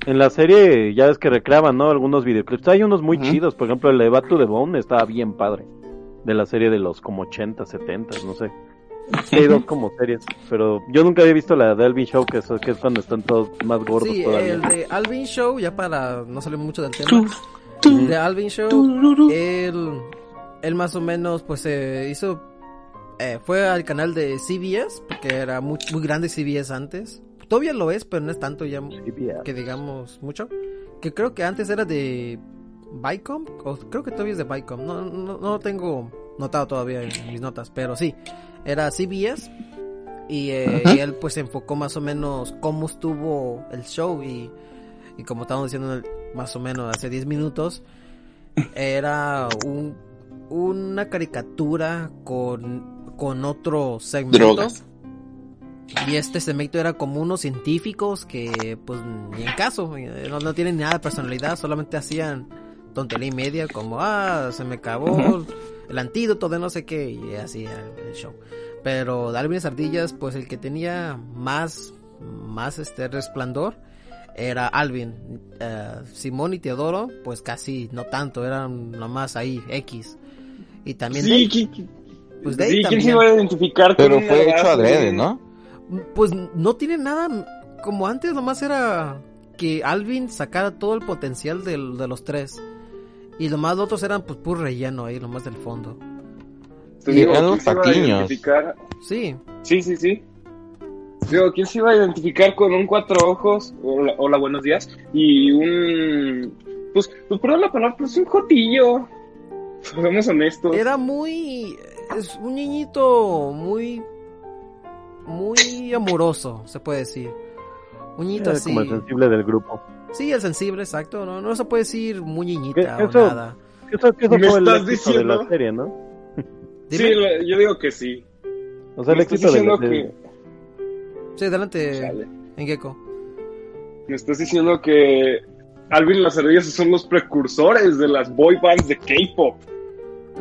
En la serie ya ves que recreaban, ¿no? Algunos videoclips. Hay unos muy chidos, por ejemplo, el de Back to the Bone estaba bien padre. De la serie de los como 80, 70, no sé. Hay dos como series, pero yo nunca había visto la de Alvin Show, que es, que es cuando están todos más gordos Sí, todavía. el de Alvin Show, ya para no salir mucho del tema. De Alvin Show, él, él más o menos, pues eh, hizo. eh, fue al canal de CBS, porque era muy, muy grande CBS antes. Todavía lo es, pero no es tanto ya que digamos mucho. Que creo que antes era de Viacom, o creo que todavía es de Viacom. No, no, tengo notado todavía en mis notas, pero sí, era CBS. Y, eh, y él pues se enfocó más o menos cómo estuvo el show y, y como estábamos diciendo más o menos hace 10 minutos, era un, una caricatura con, con otro segmento. Drogas. Y este segmento era como unos científicos que, pues, ni en caso, eh, no, no tienen nada de personalidad, solamente hacían tontería y media, como, ah, se me acabó el antídoto de no sé qué, y así era el show. Pero Darwin Ardillas, pues, el que tenía más, más este resplandor, era Alvin. Eh, Simón y Teodoro, pues casi no tanto, eran nomás ahí, X. Y también Sí, Dave, ¿qui- qui- pues sí, Dave ¿quién también. se iba a identificar Pero fue hecho adrede, ¿no? Pues no tiene nada como antes, nomás era que Alvin sacara todo el potencial de los tres. Y lo más los otros eran pues puro relleno ahí, lo más del fondo. Te Y digo, eran ¿quién los se iba a patiños. identificar? Sí, Sí, sí, sí. Digo, ¿quién se iba a identificar con un cuatro ojos? Hola, hola, buenos días. Y un. Pues, pues perdón la palabra, pues un jotillo. Seamos honestos. era muy es un niñito muy muy amoroso, se puede decir. Un niñito Era así. como el sensible del grupo. Sí, el sensible, exacto. No, no se puede decir muy ¿Qué- niñita qué o eso? nada. Eso, que eso ¿Me fue el estás éxito de la diciendo? serie, ¿no? Sí, Dime. lo- yo digo que sí. O sea, el éxito de la diciendo serie. que. Sí, adelante, Chale. en Gecko. Me estás diciendo que Alvin y las ardillas son los precursores de las boy bands de K-pop.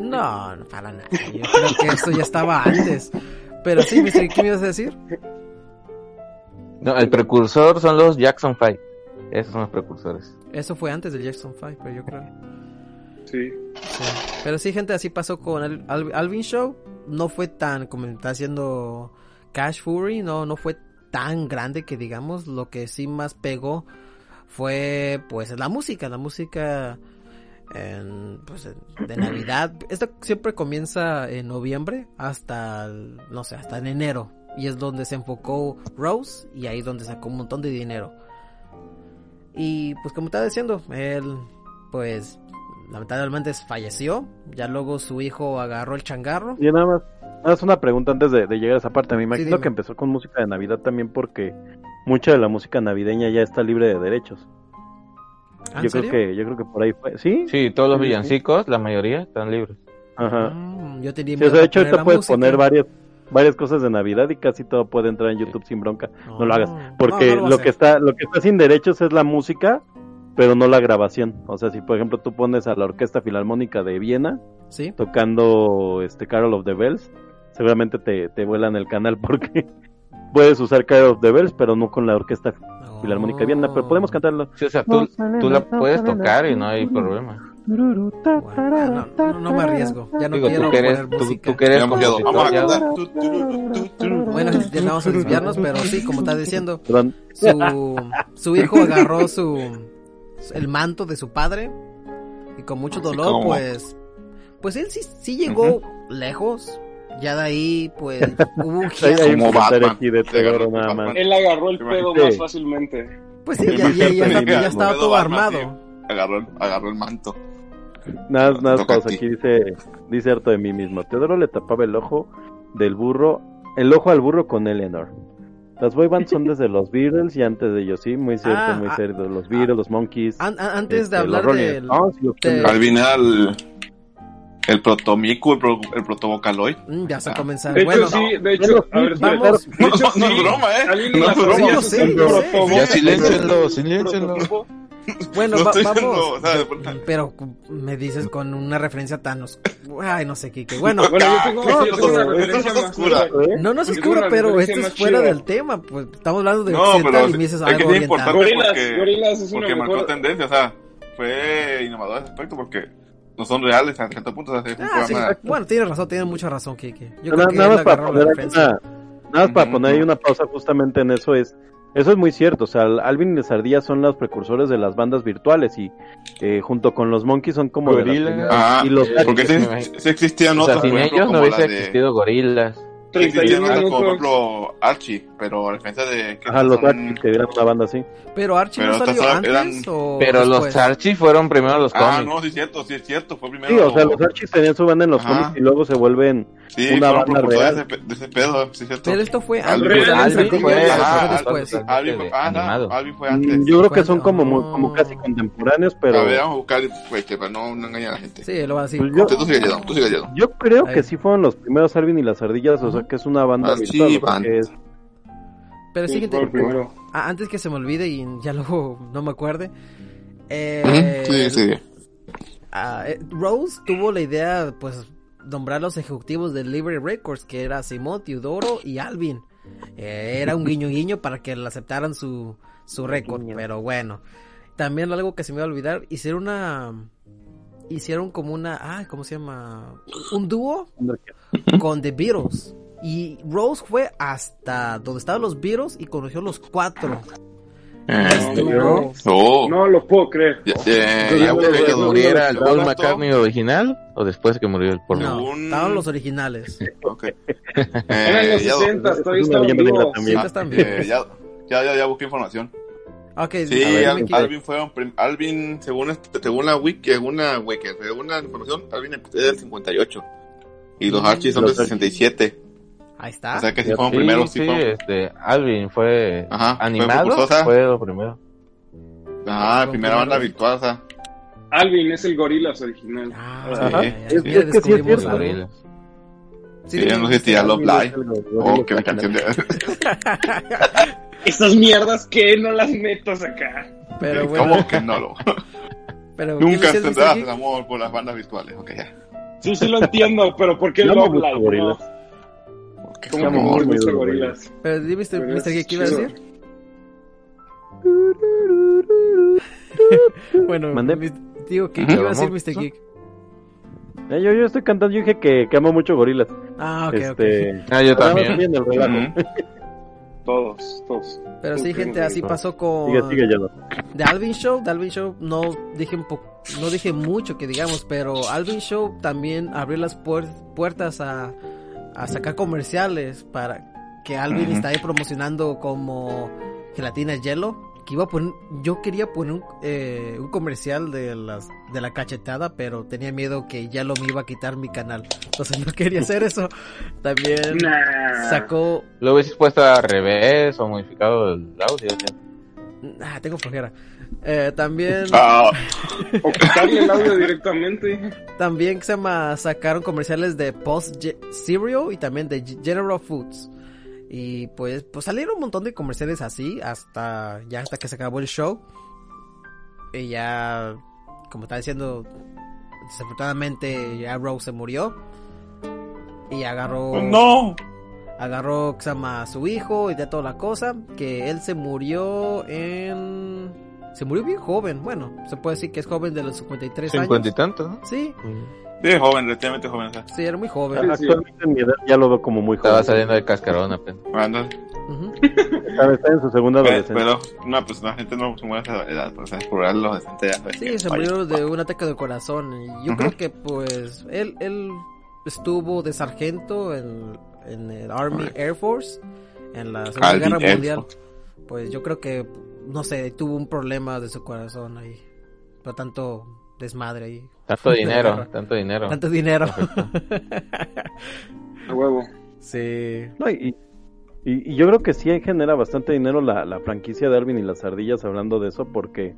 No, no para nada. Yo creo que esto ya estaba antes. Pero sí, Mr. ¿qué me ibas a decir? No, el precursor son los Jackson 5. Esos son los precursores. Eso fue antes del Jackson 5, pero yo creo. Sí. Sí. Pero sí, gente, así pasó con el Al- Alvin Show. No fue tan, como está haciendo Cash Fury, no, no fue tan grande que digamos. Lo que sí más pegó fue pues la música, la música en, pues, de Navidad. Esto siempre comienza en noviembre hasta, no sé, hasta en enero. Y es donde se enfocó Rose y ahí es donde sacó un montón de dinero. Y pues como estaba diciendo, él pues lamentablemente falleció. Ya luego su hijo agarró el changarro. Y nada más, nada más una pregunta antes de, de llegar a esa parte. Me imagino que empezó con música de Navidad también porque mucha de la música navideña ya está libre de derechos. ¿Ah, ¿En Yo serio? creo que, yo creo que por ahí fue. ¿Sí? Sí, todos los Sí, sí. villancicos, la mayoría, están libres. Ajá. Mm, yo tenía Sí, o sea, de hecho, ahorita puedes música. poner varias, varias cosas de Navidad y casi todo puede entrar en YouTube sin bronca. No lo hagas. Porque No, no lo que está, lo que está sin derechos es la música, pero no la grabación. O sea, si por ejemplo tú pones a la Orquesta Filarmónica de Viena Sí. tocando este Carol of the Bells, seguramente te, te vuelan el canal porque puedes usar Carol of the Bells, pero no con la Orquesta Filarmónica Viena. Pero podemos cantarlo. Sí, o sea, tú, tú la puedes tocar y no hay problema. Bueno, no, no, no me arriesgo. Ya no Digo, quiero tú que eres, poner tú, música. tú eres tu. Bueno, ya no vamos a desviarnos, pero sí, como estás diciendo, su, su hijo agarró su el manto de su padre y con mucho dolor, pues, pues él sí, sí llegó lejos. Ya de ahí, pues, hubo un giro. Como Batman. aquí de Teodoro nada más. Él agarró el pedo más fácilmente. Pues sí, ya, ya, ya, ya, ya estaba todo armado. Agarró, el- agarró el manto. Nada, nada, pausa. Aquí dice, dice harto de mí mismo. Teodoro le tapaba el ojo del burro, el ojo al burro con Eleanor. Las boy bands son desde los Beatles y antes de ellos, sí, muy cierto, Ah, muy ah, cierto. Los Beatles, los Monkeys. An- an- antes este, de los hablar de-. Al final, el protomico, el, pro, el protovocaloid. Mm, Ya se Ah. comenzar. De hecho, Bueno, sí, de hecho, a ver, vamos. De hecho, No, no sí, es broma, ¿eh? No es broma. Yo sé, yo sé. Ya siléncienlo. protobo- bueno, No va- vamos. diciendo. Pero me dices con una referencia tan oscura. Ay, no sé, Kike. Bueno, Bueno, yo tengo, No, yo tengo una no, referencia no es más oscura. ¿Eh? no, no es oscura, pero esto es fuera chida. del tema. Pues estamos hablando de No, occidental pero y me dices es algo que es oriental. Gorilas, porque, Gorilas es una porque marcó mejor... tendencia, o sea, fue innovador ese aspecto porque no son reales a cierto punto. O sea, es un Ah, sí, programa. bueno, tienes razón, tienes mucha razón, Kike. Yo Nada, creo que nada más poner una, nada más para poner ahí una pausa justamente en eso es eso es muy cierto, o sea, Alvin y las ardillas son los precursores de las bandas virtuales y eh, junto con los Monkeys son como de las Gorillaz. primeras- Ah, y los Porque sí existían O sea, otros, sin ellos no hubiese de... existido gorilas. Sí existían 31 otros, como por ejemplo Archie, pero a diferencia de... que Ajá, los son- Archies que eran una banda así. Pero Archie no Pero salió estas antes eran- o Pero los? Archie fueron primero los Ah, cómics. no, sí es cierto, sí es cierto, fue primero... Sí, o sea, los Archies tenían su banda en los Ajá. cómics y luego se vuelven Sí, una banda real. de, ese de ese pedo, sí es cierto. Pero esto fue Alvin- Alvin fue- ah, después. Alvin- fue, ah, animado. no, Alvin fue antes. Mm, Yo creo que son como, no. como casi contemporáneos, pero A ver, vamos a buscar, pues, que para no, no engañar a la gente. Sí, lo va a decir. Pues yo- creo que sí fueron los primeros Alvin y las ardillas, o sea, que es una banda virtual, Band. porque es- Pero Sí, el primero. ah, antes que se me olvide y ya luego no me acuerde. Eh, Sí, ah, eh, Rose tuvo la idea, pues, nombrar los ejecutivos de Liberty Records, que era Simón, Teodoro y Alvin. Eh, era un guiño guiño para que le aceptaran su, su récord, pero bueno. También algo que se me va a olvidar, hicieron una hicieron como una, ah, ¿cómo se llama? Un dúo con The Beatles. Y Rose fue hasta donde estaban los Beatles y conoció los cuatro. Oh, No lo puedo creer. ya, ya, ¿Ya ya, antes de ya, que muriera el Paul McCartney original o después de que murió el porno? No, estaban los originales. Ok. Eran Eh, los ya, 60, todavía es una estaban leyenda negra vivos. también. ah, Siempre están vivos. eh, ya, ya, ya, ya busqué información. Ok, Sí, ver, Al- Alvin fue un prim- Alvin, según este- según la wiki, según la wiki, según la información, Alvin es del 58 y los Mm. Archies son del Los Archies. 67. Ahí está. O sea que si Sí, fueron Sí, primeros, sí, sí, fueron- este, Alvin fue Ajá, fue animado, precursora. fue lo primero. Ajá, primera banda sea. Alvin es el Gorilas original. Ah, ya, Es- es que sí es cierto, gorilas. Sí, Sí, ya no sé si ya Love Live. Oh, que la canción de. Esas mierdas que no las metas acá. Pero bueno, ¿Cómo que no lo? pero ¿qué Nunca tendrás el amor por las bandas virtuales. Ok, ya. Sí, sí lo entiendo, pero ¿por qué Yo Love Live? Que te muy gusta duro Gorilas? Pero Mr. Mr. Geek, ¿qué iba a decir? bueno, Mandé. digo, ¿qué, qué iba a decir. Mr. Geek? Eh, yo, yo estoy cantando, yo dije que, que amo mucho gorilas. Ah, ok, este, Ah, yo también. el relajo. Ujú. Todos, todos. ok. Pero sí, gente, así pasó con Sigue, sigue, ya no. The Alvin Show. The Alvin Show no dije un po- no dije mucho que digamos, pero Alvin Show también abrió las puer- puertas a, a sacar comerciales para que Alvin Ujú. está ahí promocionando como gelatina hielo. Que iba a poner, yo quería poner un, eh, un comercial de las de la cachetada, pero tenía miedo que ya lo me iba a quitar mi canal. Entonces no quería hacer eso. También Nah. sacó Lo hubieses puesto al revés o modificado el audio. ¿sí? Ah, tengo flojera. Eh, también, Ah, O quitarle el audio directamente. también se llama, sacaron comerciales de Post Cereal y también de General Foods. Y pues, pues salieron un montón de comerciales así hasta ya hasta que se acabó el show. Y ya, como estaba diciendo, desafortunadamente ya Rose se murió. Y agarró pues no. agarró llama a su hijo y de toda la cosa, que él se murió en se murió bien joven, bueno, se puede decir que es joven de los 53 Cincuenta y años. tantos, ¿no? Sí, Sí, joven, relativamente joven. o sea. sí, era muy joven. Actualmente en mi edad ya lo veo como muy Estaba joven. saliendo de cascarón apenas. Está, está en su segunda Pero, adolescencia. pero no, pues la gente no se muere a esa edad, pues, por los decente ya. pues, Sí, que se vaya. murió de un ataque del corazón. Y yo Ujú. creo que pues él, él estuvo de sargento en, en el Army. Air Force en la Segunda Guerra Air Mundial. Force. Pues yo creo que, no sé, tuvo un problema de su corazón ahí. Por tanto desmadre ahí. Tanto dinero, tanto dinero. Tanto dinero. A huevo. sí. No, y, y, y yo creo que sí genera bastante dinero la, la franquicia de Alvin y las ardillas hablando de eso porque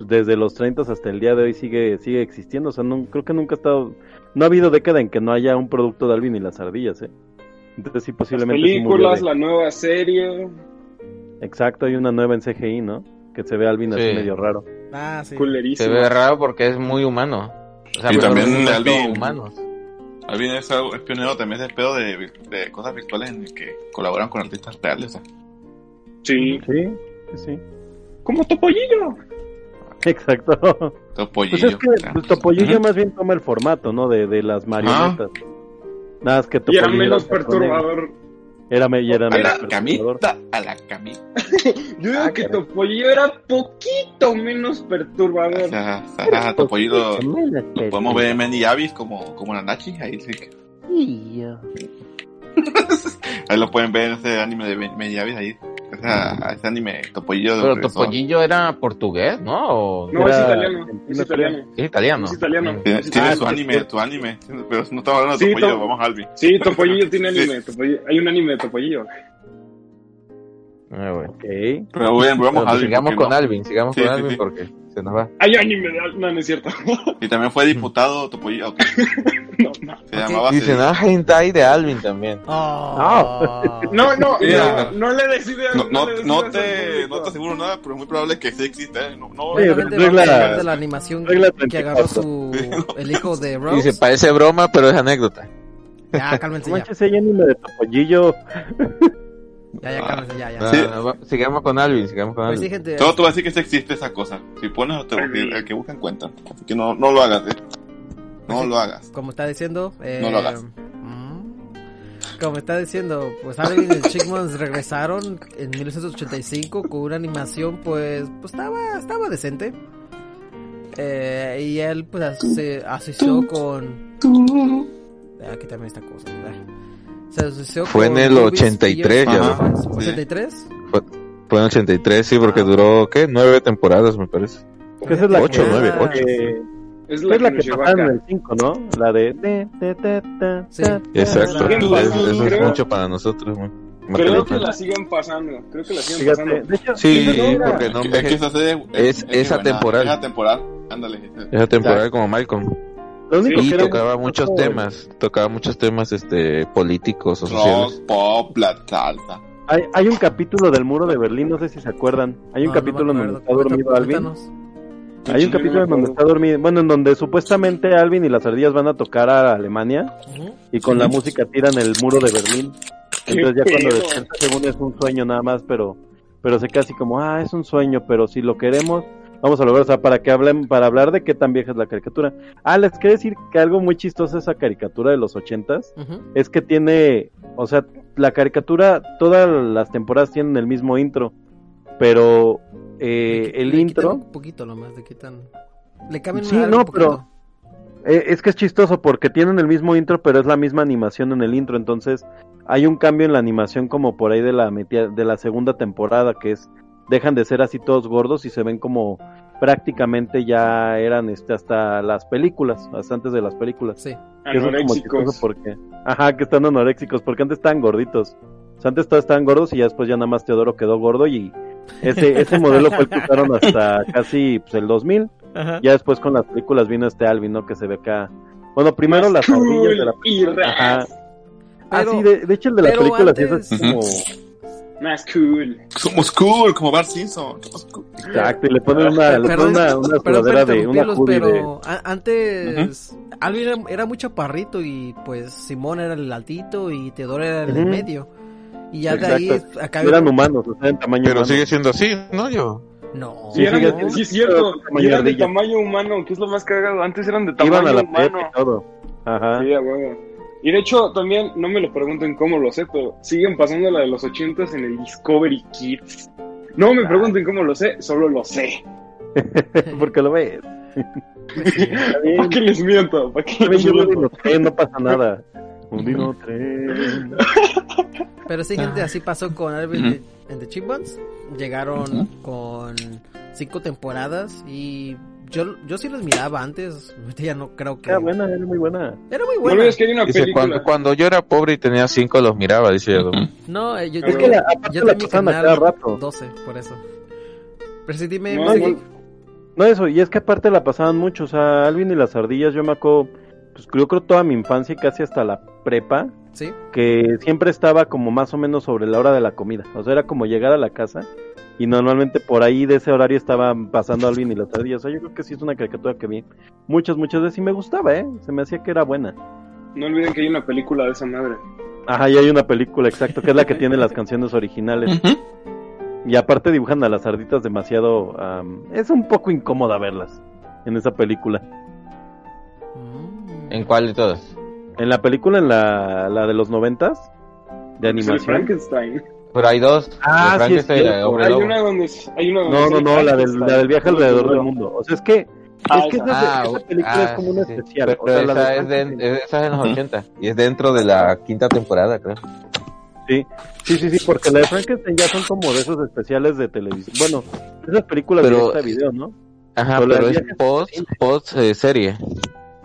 desde los 30 hasta el día de hoy sigue sigue existiendo, o sea, no, creo que nunca ha estado no ha habido década en que no haya un producto de Alvin y las ardillas, ¿eh? Entonces sí posiblemente películas, la nueva serie. Exacto, hay una nueva en CGI, ¿no? Que se ve a Alvin así Sí. medio raro. Ah, sí. Se ve raro porque es muy humano. O sea, Y también Alvin- humanos. Alvin es, algo- es pionero también de pedo de, cosas virtuales en el que colaboran con artistas reales. sea. Sí. Sí, sí, sí. Como Topollillo. Exacto. Todo Pues es que pues, Topollillo más bien toma el formato, ¿no? De, de las marionetas. Nada más que Y era Topollillo menos era negro. perturbador. Era, me- y era A la camita, a la camita. Yo digo Ah, que caray. Topollillo era poquito menos O perturbador. sea, a Topollillo lo podemos ver en Mendy Avis como, como la Nachi. Ahí, sí que- ahí lo pueden ver en ese anime de Mendy Avis. Ahí. Esa- ese anime Topollillo. Pero regresó. Topollillo era portugués, ¿no? O- No, es italiano. Es italiano. Es italiano. Es italiano. Tiene, tiene Ah, su anime, sí. tu anime. Pero no estamos hablando de Sí, Topollillo, to- vamos a Alvin. Sí, Topollillo tiene anime. Topollillo- Hay un anime de Topollillo. Ah, bueno. Ok. Pero bueno, vamos Pero, a pues, Alvin. sigamos con no. Alvin, sigamos Sí, con sí, Alvin sí. porque se nos va. Hay anime de... No, no es cierto. Y también fue diputado Topollillo. ok. no, no. Se llamaba Dicen, así. ah, hentai de Alvin también. Oh. No, no, no, no le des ideas. No, no, le no te, no te aseguro nada, pero es muy probable que sí exista. ¿eh? No, no, Sí, regla- de la animación regla que agarró 34. su el hijo de Y Rose. se parece broma, pero es anécdota. Ya, cálmense No ya. manches, hay anime de Topollillo. Ya, ya, cálmense, ya, ya. Ah, Sí. va- sigamos con Alvin, sigamos con Pues sí, Alvin. gente. Todo te va a decir que existe esa cosa. Si pones, te- el que busca encuentra. Así que no, no lo hagas, eh. No Pues lo hagas. como está diciendo. Eh, No lo hagas. mm, Como está diciendo, pues Alvin y Chickmans regresaron en 1985 con una animación, pues, pues estaba, estaba decente. Eh, y él, pues, se asoció con. Eh, Aquí también está cosa. eh. Se asoció Fue con en el Ruby 83 Spears. ya, Ajá. ¿no? Sí. ¿83? Fue en 83, sí, porque duró, ¿qué? Nueve temporadas, me parece. Esa es la Ocho, que, nueve, ocho. Es que la es la que que pasaron en el 5, ¿no? La de... Sí. Exacto. Es- eso es mucho para nosotros, man. Creo que la siguen pasando. Creo que la siguen Fíjate, pasando. de hecho, Sí, mira, porque no Es es Es- es atemporal. Es atemporal. Ándale. Esa temporada como Malcolm. Lo único Y que era tocaba muchos poco- temas, tocaba muchos temas este políticos o sociales. Rock, pop, la salsa. Hay, hay un capítulo del muro de Berlín, no sé si se acuerdan. Hay un No, no capítulo en donde está dormido Alvin. Hay un Sí, no capítulo en donde está dormido, bueno, en donde supuestamente Alvin y las ardillas van a tocar a Alemania Ujú. y con la música tiran el muro de Berlín. ¿Qué Entonces ya cuando despierta según es un sueño nada más, pero pero se casi como, ah, es un sueño, pero si lo queremos, vamos a lograr, o sea, para que hablen, para hablar de qué tan vieja es la caricatura. Ah, les quiero decir que algo muy chistoso esa caricatura de los ochentas es que tiene, o sea, la caricatura, todas las temporadas tienen el mismo intro, pero eh, Le- el le intro... un poquito nomás, le quitan. Le cambian Sí, no, pero- Eh, es que es chistoso porque tienen el mismo intro, pero es la misma animación en el intro. Entonces, hay un cambio en la animación como por ahí de la de la segunda temporada, que es dejan de ser así todos gordos y se ven como prácticamente ya eran este hasta las películas, hasta antes de las películas. Sí. Anoréxicos. porque, ajá, que están anoréxicos, porque antes estaban gorditos. O sea, antes todos estaban gordos y ya después ya nada más Teodoro quedó gordo y ese ese modelo fue el que usaron hasta casi pues, el 2000. Ajá. Ya después con las películas vino este Alvin, ¿no? Que se ve acá. Bueno, primero Más las ardillas de la cool película. Ajá. ras. Ah, Pero- sí, de, de hecho el de la pero película sí antes- es como... Más cool. Somos cool, como Bart Simpson. Somos cool. Exacto, y le ponen una, le ponen una, una sudadera de una de... pero a- antes Alvin era, era muy chaparrito y pues Simón era el altito y Teodoro era el medio. Y ya de ahí acá Eran humanos, o sea, en tamaño Pero humano. sigue siendo así, ¿no? Yo. No. Sí, eran de- siendo- sí, es cierto. tamaño Y eran de tamaño humano, que es lo más cagado. Antes eran de tamaño Iban a la humano. y todo. Ajá. Sí, a huevo. Y de hecho, también, no me lo pregunten cómo lo sé, pero siguen pasando la de los ochentas en el Discovery Kids. No me pregunten cómo lo sé, solo lo sé. Porque lo ves. ¿Para qué les miento? ¿Para qué les miento? no pasa nada. Un dino tren. Pero sí, gente, así pasó con Alvin and the Chipmunks. Llegaron con cinco temporadas y yo, yo sí los miraba antes. Ya no creo que. Era buena, era muy buena. Era muy No buena. que una Dice, cuando, cuando yo era pobre y tenía cinco, los miraba, dice yo. No, eh, yo, Es yo- que la- aparte yo la tenía cada rato. 12, por eso. Pero sí, dime. No, eso, y es que aparte la pasaban mucho, o sea, Alvin y las ardillas, yo me acuerdo, pues yo creo toda mi infancia y casi hasta la prepa, Sí. que siempre estaba como más o menos sobre la hora de la comida, o sea, era como llegar a la casa y normalmente por ahí de ese horario estaban pasando Alvin y las ardillas, o sea, yo creo que sí es una caricatura que vi muchas, muchas veces y me gustaba, ¿eh? Se me hacía que era buena. No olviden que hay una película de esa madre. Ajá, y hay una película, exacto, que es la que tiene las canciones originales. Y aparte dibujan a las sarditas demasiado... es un poco incómoda verlas en esa película. Mm. ¿En cuál de todas? En la película, en la, la de los noventas, de Es el animación. Frankenstein. Pero hay dos. Ah, de sí, es la de cierto. Hay una donde hay una donde No, no, no, la del, la del viaje alrededor del mundo. O sea, es que, Ah, es que esa. Ah, esa película ah, es como una sí. especial. Pero o sea, la de esa, es de, esa es en los 80 y es dentro de la quinta temporada, creo. Sí, sí, sí, sí, porque la de Frankenstein ya son como de esos especiales de televisión. Bueno, esas películas Pero- de video, ¿no? Ajá, Pero la pero es post, post eh, serie.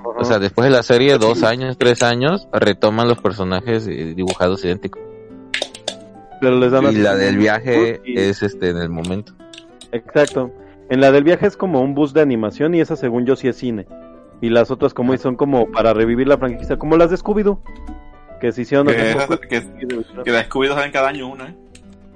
O Ajá. sea, después de la serie, dos años, tres años, retoman los personajes eh, dibujados idénticos. Pero les dan Y la del viaje y- es este en el momento. Exacto. En la del viaje es como un bus de animación y esa según yo sí es cine. Y las otras como son como para revivir la franquicia, como las de Scooby-Doo. Que se hicieron Que, hace esa- poco. que, que la Scooby-Doo salen cada año una, ¿eh?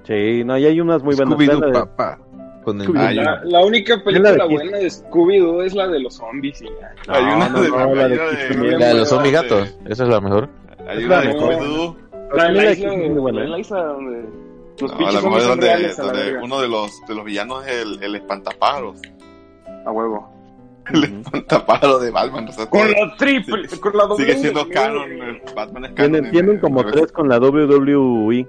Sí, no, y hay unas muy buenas. Scooby-Doo, La de- papá. Con el Scooby-Doo. Ay, La, la única la película de Kiss. buena de Scooby-Doo es la de los zombies y ya. No, hay una no, de, no, la de de-. La de los de- zombigatos, esa es la mejor. Hay Es una la de. Scooby-Doo. La la la isla, de Kiss es de, muy buena, la ¿eh? isla donde... Los No, a pinches lo mejor zombies es son donde, uno de los, de los villanos es el, el espantapájaros. A huevo. El espantapájaro de Batman. O sea, Con la triple, sí, con la. Sigue siendo W. canon. Batman es canon. Tienen, en- tienen en- como tres con la WWE.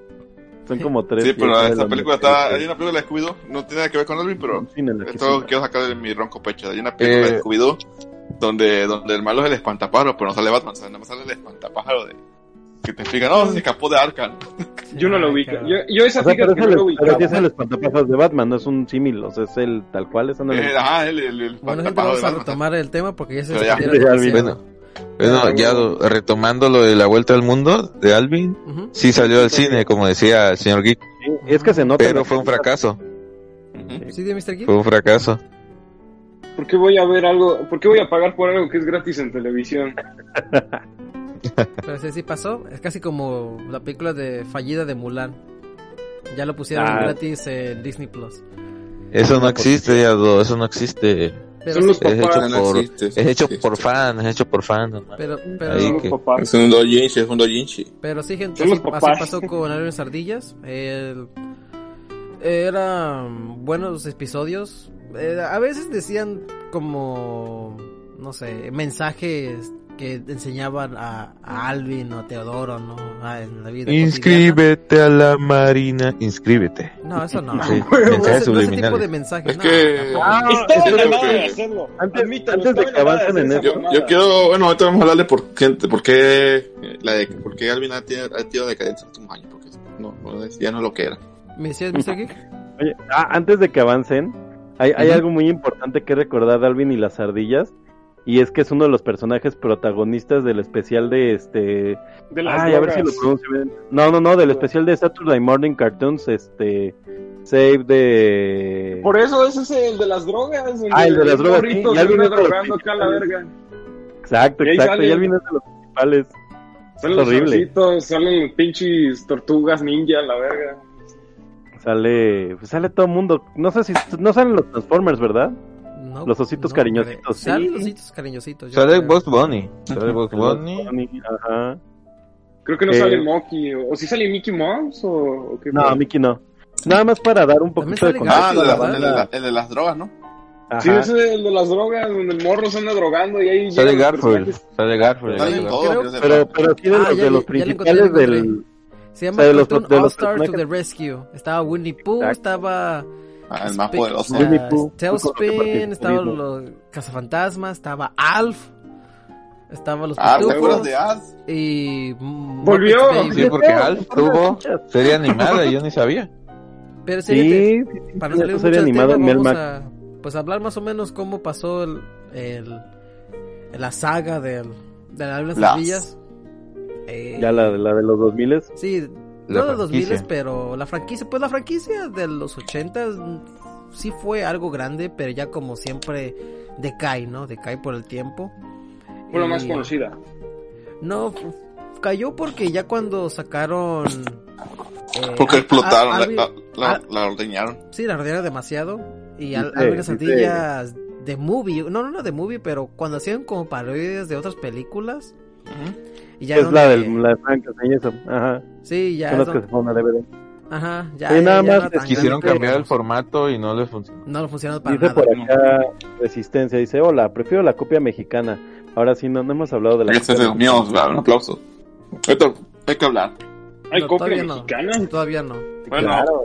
Son como tres. Sí, pero sale película está. Hay una película de Scooby-Doo. No tiene nada que ver con Alvin, pero. Esto quiero sacar de mi ronco pecho. Hay una película Eh. de Scooby-Doo donde, donde el malo es el espantapájaro, pero no sale Batman. O sea, nada más sale el espantapájaro de. Que te explica, no, se escapó de Arkham. Yo no lo ubico. Yo, yo esa O sea, fíjate pero, que es no el, lo pero es el espantapájaros de Batman, no es un símil, o sea, es el tal cual, es una Eh, Ajá, el, el, el Bueno, vamos a retomar el tema porque ya se ya. Bueno, bueno, ya lo- retomando lo de la vuelta al mundo de Alvin, Ujú. sí salió al cine, como decía el señor Geek, Sí, es que se nota. pero fue un fracaso. ¿Sí, de Mr. Geek? fue un fracaso. ¿Por qué voy a ver algo? ¿Por qué voy a pagar por algo que es gratis en televisión? Pero sí, sí pasó. Es casi como la película de fallida de Mulan. Ya lo pusieron Ah. gratis en Disney Plus. Eso no existe, ya lo- eso no existe. Pero Son los sí, Es hecho no por, existe, es hecho existe. por fan, es hecho por fan. pero, Son que-. Es un doujinshi, es un doujinshi. pero sí, gente, así, pasó con Árboles Ardillas. El- eran buenos episodios. Eh, a veces decían como, no sé, mensajes que enseñaban a, a Alvin o a Teodoro, ¿no? Ah, en la vida cotidiana. Inscríbete a la marina, inscríbete. No, eso no. Sí, No, mensajes ese- no ese tipo de mensajes. Es no, que-. Ah, Estaba es que- de hacerlo. antes- de que avancen en eso, Yo, yo quiero, bueno, ahorita vamos a hablarle por gente, por qué, la de, por qué Alvin ha tenido, ha tenido decadencia en los últimos años, porque no, no ya no es lo que era. ¿Me decías. Geek? Oye, ah, antes de que avancen, hay, hay Ujú. algo muy importante que recordar de Alvin y las ardillas. Y es que es uno de los personajes protagonistas del especial de este. De las Ay, a ver si lo pronuncio bien. No, no, no, del especial de Saturday Morning Cartoons, este. Save de. Por eso ese es el de las drogas. Ah, el de las drogas, sí, y se Alvin anda es de los drogando acá la verga. Exacto, Y exacto. Y Alvin es de los principales. Salen Es los horrible. salen pinches tortugas ninja a la verga. Sale. Pues sale todo el mundo. No sé si. No salen los Transformers, ¿verdad? No, Los ositos no, cariñositos, sí. Salen los ositos cariñositos. Sale creo. Bugs Bunny, sale Bugs Bunny. Ajá. Creo que no Eh, sale Monkey. O, o si sale Mickey Mouse o, o qué. No? Mickey no. Nada más para dar un poquito de Ah, contexto. el de, la el de banda. la- el de las drogas, ¿no? Ajá. Sí, ese es el de las drogas, donde el morro se anda drogando y ahí Sale Garfield, sale Garfield. Sale creo- Pero, pero sí de Ah, los, ya de los ya principales ya del. Se llama o sea, de los- Cartoon de los All Star to the Rescue. Estaba Winnie Pooh, estaba Ah, el más poderoso. Tailspin, estaba Mismo. los cazafantasmas, estaba Alf, estaba los Ah, ¿te pitufos acuerdas de Az? y Volvió. Sí, porque Alf tuvo serie animada, yo ni sabía. Pero sí, para no sí, salir animada tema, en Mel vamos Mac. a pues hablar más o menos cómo pasó el, el la saga del de las Las. ardillas. Eh, Ya la, la de los 2000 Sí, La no de los 2000, franquicia. pero la franquicia, pues la franquicia de los 80 sí fue algo grande, pero ya como siempre decae, ¿no? Decae por el tiempo. Fue la Y- más conocida. No, cayó porque ya cuando sacaron... eh, Porque a- explotaron, a- la, la, la, a- la ordeñaron. Sí, la rodearon demasiado. Y al, Dice- Alvin las dice- ardillas de movie, no, no, no de movie, pero cuando hacían como parodias de otras películas. Y ya Es la donde- del la de Frank y eso. Ajá. Sí, ya. Son es las que donde- se fueron a DVD. Ajá, ya. Sí, nada ya más no Quisieron grande, cambiar pero el formato y no les funcionó. No lo funcionó para Dice nada. por acá Resistencia. Dice: Hola, prefiero la copia mexicana. Ahora sí, no, no hemos hablado de la Este es copia el mío, un aplauso. Esto hay que hablar. ¿Hay No, copia todavía no. mexicana? Todavía no. Bueno, Claro.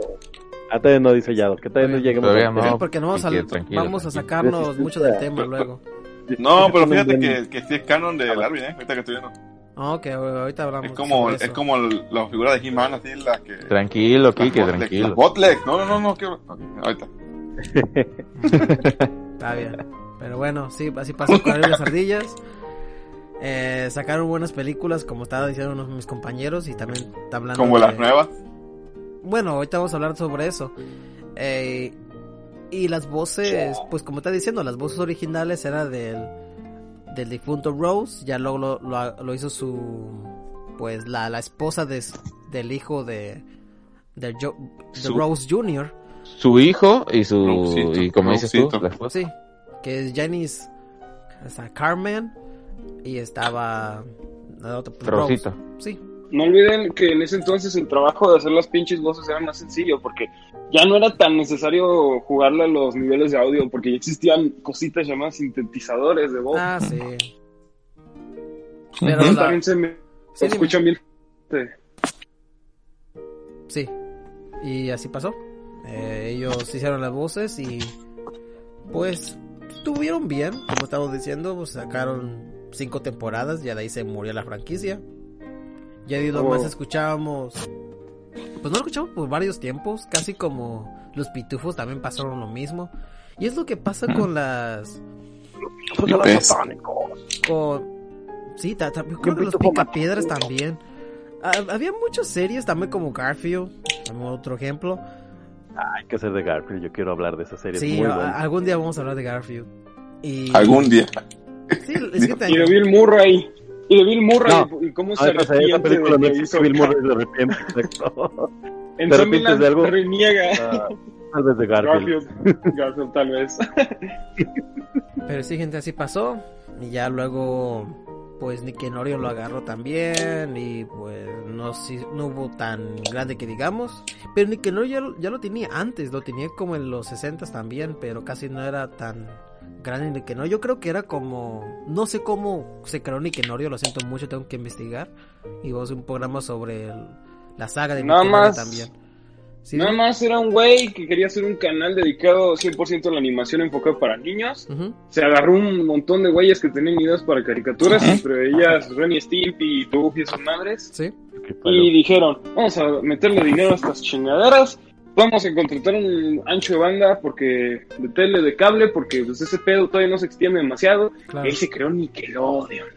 Ah, todavía no dice Yado, que todavía no lleguemos Todavía no. Porque no vamos a, tranquilo, tranquilo, vamos a tranquilo. sacarnos Resistencia. mucho del tema luego. no, pero fíjate que, que sí es canon de Darwin, ¿eh? Ahorita que estoy viendo. Ok, ahorita hablamos. Es como, es como el- la figura de He-Man, así, la que... Tranquilo, Kike, las tranquilo. las botlegs. No, no, no, no, quiero... ok, ahorita. Está bien. Pero bueno, sí, así pasó con las ardillas. Eh, sacaron buenas películas, como estaba diciendo unos de mis compañeros, y también está hablando Como de- las nuevas. Bueno, ahorita vamos a hablar sobre eso. Eh, y las voces, pues como está diciendo, las voces originales eran del, del difunto Rose, ya luego lo, lo, lo hizo su, pues la, la esposa de, del hijo de, de, Jo- de Su- Rose Jr., Su hijo y su... Rosito, y como dices tú, la esposa. sí, que es Janice o sea, Carmen, y estaba la otra, pues, Rosita. Rose. Sí, no olviden que en ese entonces el trabajo de hacer las pinches voces era más sencillo, porque ya no era tan necesario jugarle a los niveles de audio, porque ya existían cositas llamadas sintetizadores de voz. Ah, sí. Pero la- También se me Sí, escuchan bien. Sí. Y así pasó. Eh, ellos hicieron las voces y pues estuvieron bien, como estamos diciendo, pues, sacaron cinco temporadas, ya de ahí se murió la franquicia. Ya de ahí lo Oh. más escuchábamos, pues no lo escuchamos por varios tiempos, casi como los pitufos también pasaron lo mismo. Y es lo que pasa con las... ¿Ves? con sí ta- ta- creo que los picapiedras también Ah, había muchas series también como Garfield como otro ejemplo Hay que ser de Garfield, yo quiero hablar de esa serie. sí muy a- buena. algún día vamos a hablar de Garfield y Algún día. sí, es que te- Y de Bill Murray. Y de Bill Murray. No. y cómo No, se esa, esa arrepiente película no existe, hizo. Bill Murray se arrepiente, exacto. En ¿Te arrepientes Zombieland de algo? reniega. Ah, tal vez de Garfield. Garfield. Garfield, tal vez. pero sí gente así pasó y ya luego pues Nickelodeon lo agarró también y pues no si- no hubo tan grande que digamos pero Nickelodeon ya, lo- ya lo tenía antes lo tenía como en los 60 también pero casi no era tan grande Nickelodeon yo creo que era como no sé cómo se creó Nickelodeon lo siento mucho tengo que investigar y vamos a hacer un programa sobre el- la saga de Nada más. también Sí, Nada más era un güey que quería hacer un canal dedicado 100% a la animación enfocado para niños. Se agarró un montón de güeyes que tenían ideas para caricaturas, entre ellas Ren y Stimpy y Doug y sus madres. sí. Y dijeron, vamos a meterle dinero a estas chingaderas. Vamos a contratar un ancho de banda porque de tele, de cable, porque pues ese pedo todavía no se extiende demasiado. claro Y ahí se creó Nickelodeon.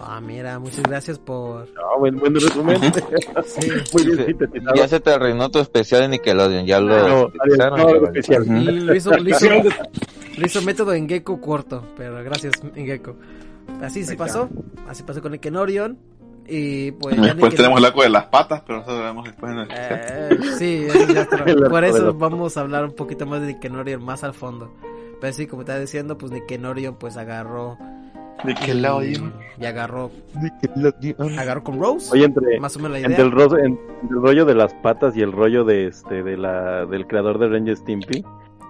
ah mira muchas gracias por Ah, buen, buen resumen. sí Muy bien Sí. Ya se te arruinó tu especial de Nickelodeon, ya lo No, sintetizaron, no, chaval. especial. Y lo hizo, lo hizo, Hicieron de- lo hizo método en Gecko corto, pero gracias en Gecko. Así se pasó, así pasó con Nickelodeon y pues Después Nickel- tenemos el arco de las patas, pero eso lo vemos después en el Eh, sí, eso ya está. El arco por eso vamos a hablar un poquito más de Nickelodeon más al fondo. Pero sí, como estaba diciendo, pues Nickelodeon pues agarró Nickelodeon. y agarró agarró con Rose, Oye, entre, más o menos la entre, idea. el ro- en- entre el rollo de las patas y el rollo de este de la del creador de Ranger Stimpy,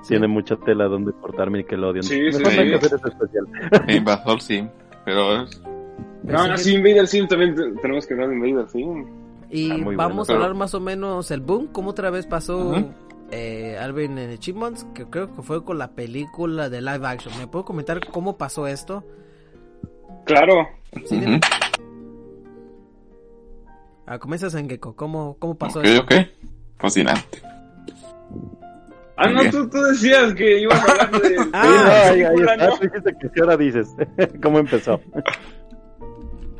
tiene mucha tela donde cortar Nickelodeon. Sí, sí, sí. que especial. Invasor Sim. Pero es- Pero No, sí, sí, Invader Sim también te- tenemos que hablar de Invader Sim. Y Ah, vamos bueno. a hablar más o menos el boom, como otra vez pasó eh, Alvin en Chipmunks, que creo que fue con la película de live action. ¿Me puedo comentar cómo pasó esto? Claro. Sí. Ah, comienzas en Gecko, ¿cómo, cómo pasó Ok, esto? ok. Fascinante. Ah, no, tú, tú decías que ibas a hablar de... Ah, Sí, no, ahí, está. ¿no? Que ahora dices. ¿Cómo empezó?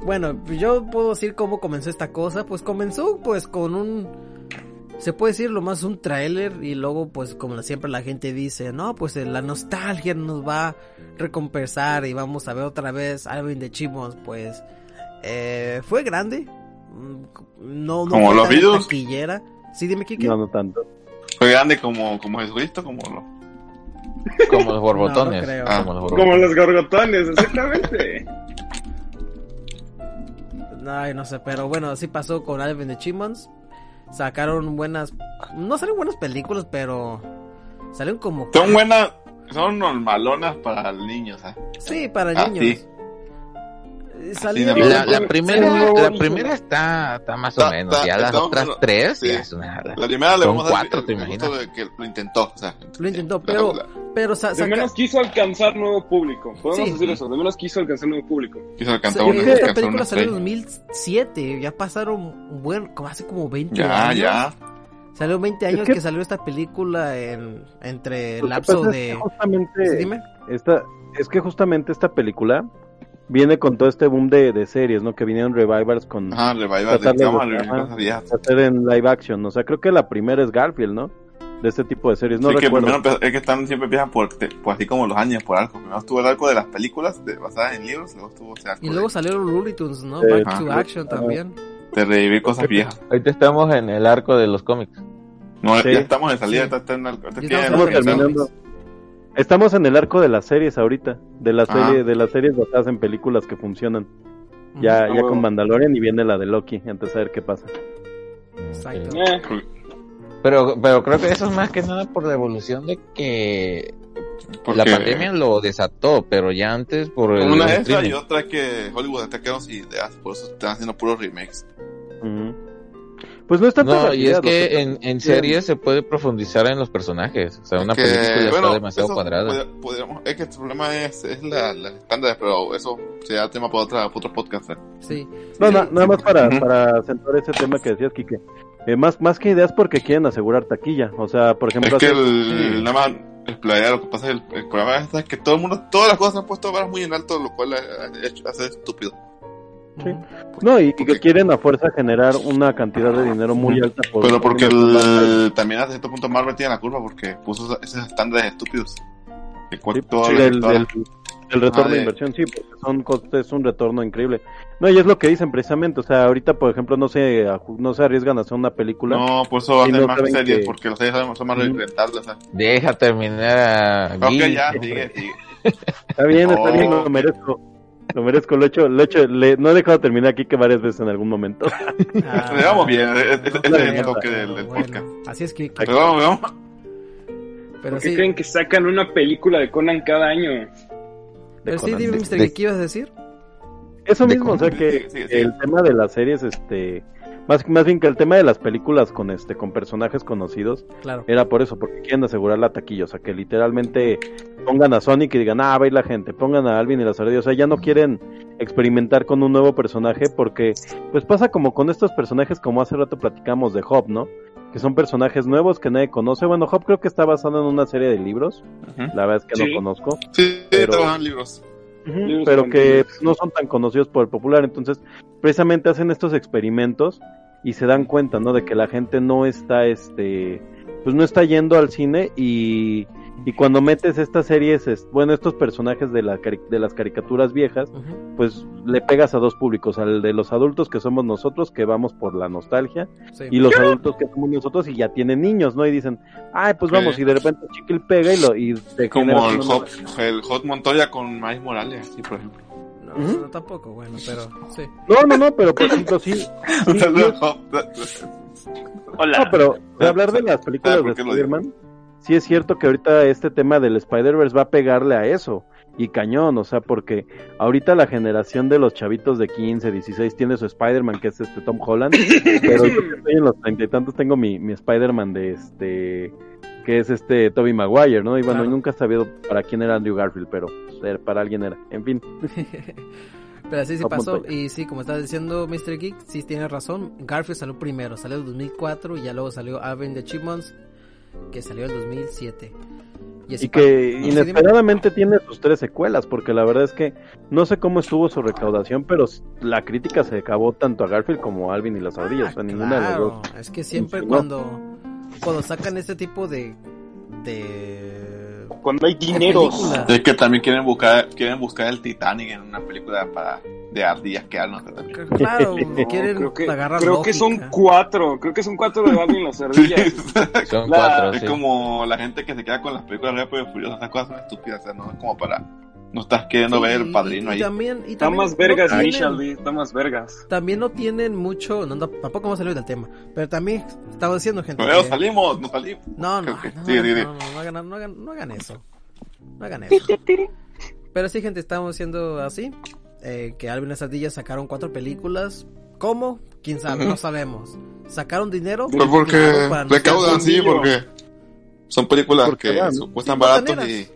Bueno, pues yo puedo decir cómo comenzó esta cosa. Pues comenzó pues con un... Se puede decir lo más un tráiler y luego pues como siempre la gente dice, no, pues la nostalgia nos va a recompensar y vamos a ver otra vez Alvin de Chipmunks, pues eh, fue grande. Mm, No, no Como los videos. taquillera. Sí, dime Kike. No, no tanto. Fue grande como, como Jesucristo, como lo. Como los borbotones. No, no. Ah, como los Como borbotones. los gorgotones, exactamente. Ay, no sé, pero bueno, así pasó con Alvin de Chipmunks. Sacaron buenas, no salieron buenas películas, pero salieron como Son buenas, son normalonas para niños, ¿eh? Sí, para Ah, niños. sí. Eh. Sí, La, primera, sí, la primera está, está más o menos. ya las otras tres sí. ya es una. La primera le Son vamos a dar cuatro, el- ¿te el imaginas? gusto de que lo intentó, o sea. Lo intentó, pero, la- pero sa- De menos quiso alcanzar nuevo público. Podemos Sí. decir eso, de menos quiso alcanzar nuevo público. quiso alcanzar sa- una, esta película salió en estrella. 2007, ya pasaron un buen, como hace como 20 Ya, años. ya. Salió 20 años que- que... salió esta película en entre el lapso es de... que justamente Sí, dime. esta, es que justamente esta película viene con todo este boom de, de series, ¿no? Que vinieron revivals con Ajá, revival de hacer en live action. O sea, creo que la primera es Garfield, ¿no? De este tipo de series. No sí, que recuerdo. primero empe- es que están, siempre empiezan por, te- por así como los años, por arco. Primero estuvo el arco de las películas de, basadas en libros, luego estuvo ese arco Y luego de, salieron Looney Tunes, ¿no? Sí. Back Ajá. to Action también. de revivir cosas viejas. Ahorita estamos en el arco de los cómics. No, Sí. ya estamos en salida, Sí. está, está en el- está- estamos terminando. Estamos en el arco de las series ahorita, de las Ah. series, de las series basadas en películas que funcionan. Ya, Ah, ya con Mandalorian y viene la de Loki, entonces a ver qué pasa. Exacto. Eh, Pero, pero creo que eso es más que nada por la evolución de que Porque la pandemia lo desató, pero ya antes por el Una es esa y otra que Hollywood sin ideas, por eso están haciendo puros remakes. Ujú. Pues no está No, tan y es que en, en series se puede profundizar en los personajes. O sea, una Que, película bueno, está demasiado cuadrada. pod- podríamos- es que el problema es, es la, las estándares, pero eso sería tema para otra, para otro podcast. ¿eh? Sí. No, na- nada más para, para centrar ese tema que decías, Kike. Eh, más, más que ideas porque quieren asegurar taquilla. O sea, por ejemplo, Es que el, nada más, el playa, lo que pasa es el, el problema es que todo el mundo, todas las cosas se han puesto varas muy en alto, lo cual ha hecho- hace estúpido. Sí. No, y, y que quieren a fuerza generar una cantidad de dinero muy alta. Por, Pero porque el, también hasta cierto punto Marvel tiene la culpa porque puso esos estándares estúpidos. Que cu- Sí, sí, retorno Ah, de de- inversión, sí, porque son costes, es un retorno increíble. No, y es lo que dicen precisamente, o sea, ahorita, por ejemplo, no se, no se arriesgan a hacer una película. No, por eso hacen no más series, que- porque las series son más Ujú. rentables. o sea. Deja terminar a Ok, ya, sigue, sigue. Está bien, está Oh. bien, lo merezco. Lo merezco, lo he hecho, lo he hecho, le- no he dejado de terminar aquí que varias veces en algún momento. Ah, Le vamos bien, es el pero del, del bueno, podcast. Así es que, Pero vamos, vamos. pero ¿Por qué sí, creen que sacan una película de Conan cada año? pero sí, dime, Mr. de- ¿qué ibas a decir? Eso De mismo, o sea que Sí, sí, sí. el tema de las series, este, más, más bien que el tema de las películas con este, con personajes conocidos, Claro. era por eso, porque quieren asegurar la taquilla, o sea que literalmente pongan a Sonic y digan, ah, va a ir la gente, pongan a Alvin y las ardillas, o sea, ya no quieren experimentar con un nuevo personaje porque, pues pasa como con estos personajes como hace rato platicamos de Hop, ¿no? Que son personajes nuevos que nadie conoce. Bueno, Hop creo que está basado en una serie de libros, la verdad es que Sí. no conozco. Sí, Pero- trabajan libros. Pero que no son tan conocidos por el popular. Entonces, precisamente hacen estos experimentos y se dan cuenta, ¿no? De que la gente no está, este, pues no está yendo al cine y, y cuando metes estas series, es- bueno, estos personajes de, la, cari- de las caricaturas viejas, pues le pegas a dos públicos, al de los adultos que somos nosotros, que vamos por la nostalgia, sí. y los adultos que somos nosotros y ya tienen niños, ¿no? Y dicen, ay, pues vamos, y de repente Chiquil pega y lo, y te Como el Hot, el Hot Montoya con Miles Morales, así por ejemplo. No, no, tampoco, bueno, pero sí. No, no, no, pero por ejemplo, sí, Un sí, saludo sí, a Hop. No, pero de hablar de las películas ¿Sabes de? Spider-Man, sí es cierto que ahorita este tema del Spider-Verse va a pegarle a eso. Y cañón, o sea, porque ahorita la generación de los chavitos de 15, 16 tiene su Spider-Man, que es este Tom Holland. pero yo que estoy en los treinta y tantos tengo mi, mi Spider-Man de este, que es este Toby Maguire, ¿no? Y bueno, Claro. nunca he sabido para quién era Andrew Garfield, pero pues, para alguien era. En fin, Pero así sí No, pasó. Y sí, como estaba diciendo Mr. Geek, sí tiene razón. Garfield salió primero, salió en 2004 y ya luego salió Alvin the Chipmunks, que salió en 2007. así y que no, inesperadamente tiene sus tres secuelas, porque la verdad es que no sé cómo estuvo su recaudación, pero la crítica se acabó tanto a Garfield como a Alvin y las ardillas, Ah, o sea, ninguna de las claro. dos. Es que siempre cuando, cuando sacan este tipo de. de. Cuando hay dineros. Es que también quieren buscar, quieren buscar el Titanic en una película para, de ardillas que Arnold también. Claro, No, quieren creo que, agarrar creo que son lógica. cuatro. Creo que son cuatro de Alvin y las ardillas. Son La- cuatro, es sí. como la gente que se queda con las películas de Rápido y Furioso, esas cosas son estúpidas, o sea, no es como para, no estás queriendo Sí, ver el y- padrino y ahí. También, y Está también más vergas no tienen- está más vergas. También no tienen mucho, no, no, tampoco vamos a salir del tema, pero también estaba diciendo gente. Pero que- salimos, nos salimos. No, no, no, no, no, no, no hagan, no, no eso. No hagan eso. Pero sí, gente, estamos haciendo así. Eh, que Alvin y las ardillas sacaron cuatro películas. ¿Cómo? ¿Quién sabe? No sabemos. ¿Sacaron dinero? Pues porque recaudan, sí, porque son películas Porque que van, cuestan Sí, baratos y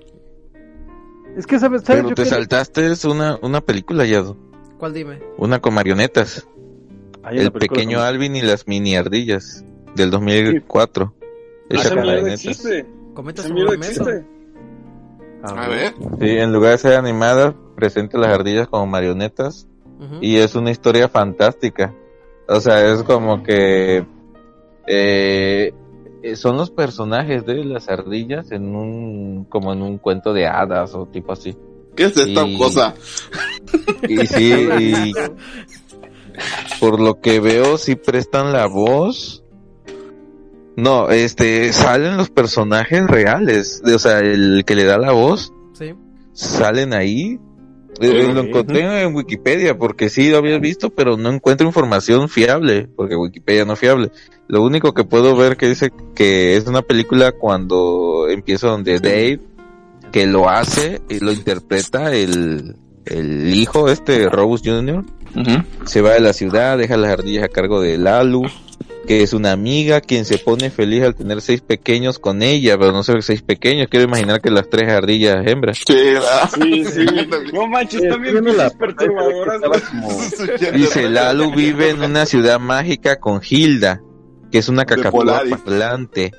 Es que, ¿sabes? ¿sabes? Pero Yo te saltaste una, una película, Yado. ¿Cuál dime? Una con marionetas. Hay El pequeño con- Alvin y las mini ardillas. Del 2004. Hecha Esa marionetas. existe. Comenta sobre a ver, Sí, en lugar de ser animada, presenta las ardillas como marionetas. Y es una historia fantástica. O sea, es como que eh, eh, son los personajes de las ardillas en un como en un cuento de hadas o tipo así. ¿qué es esta Y- cosa? Y sí, y por lo que veo sí prestan la voz. No, este salen los personajes reales, o sea, el que le da la voz Sí. salen ahí Eh, Ok. Lo encontré en Wikipedia porque sí lo había visto, pero no encuentro información fiable, porque Wikipedia no es fiable. Lo único que puedo ver que dice que es una película cuando empieza donde Dave, que lo hace y lo interpreta el, el hijo, este Robus Jr., se va de la ciudad, deja las ardillas a cargo de Lalu, que es una amiga quien se pone feliz al tener seis pequeños con ella, pero no sé seis pequeños, quiero imaginar que las tres ardillas hembras. Sí. Sí, sí. No manches, también viendo la pinches perturbadoras. Dice, Lalu vive en una ciudad mágica con Hilda, que es una cacatúa parlante,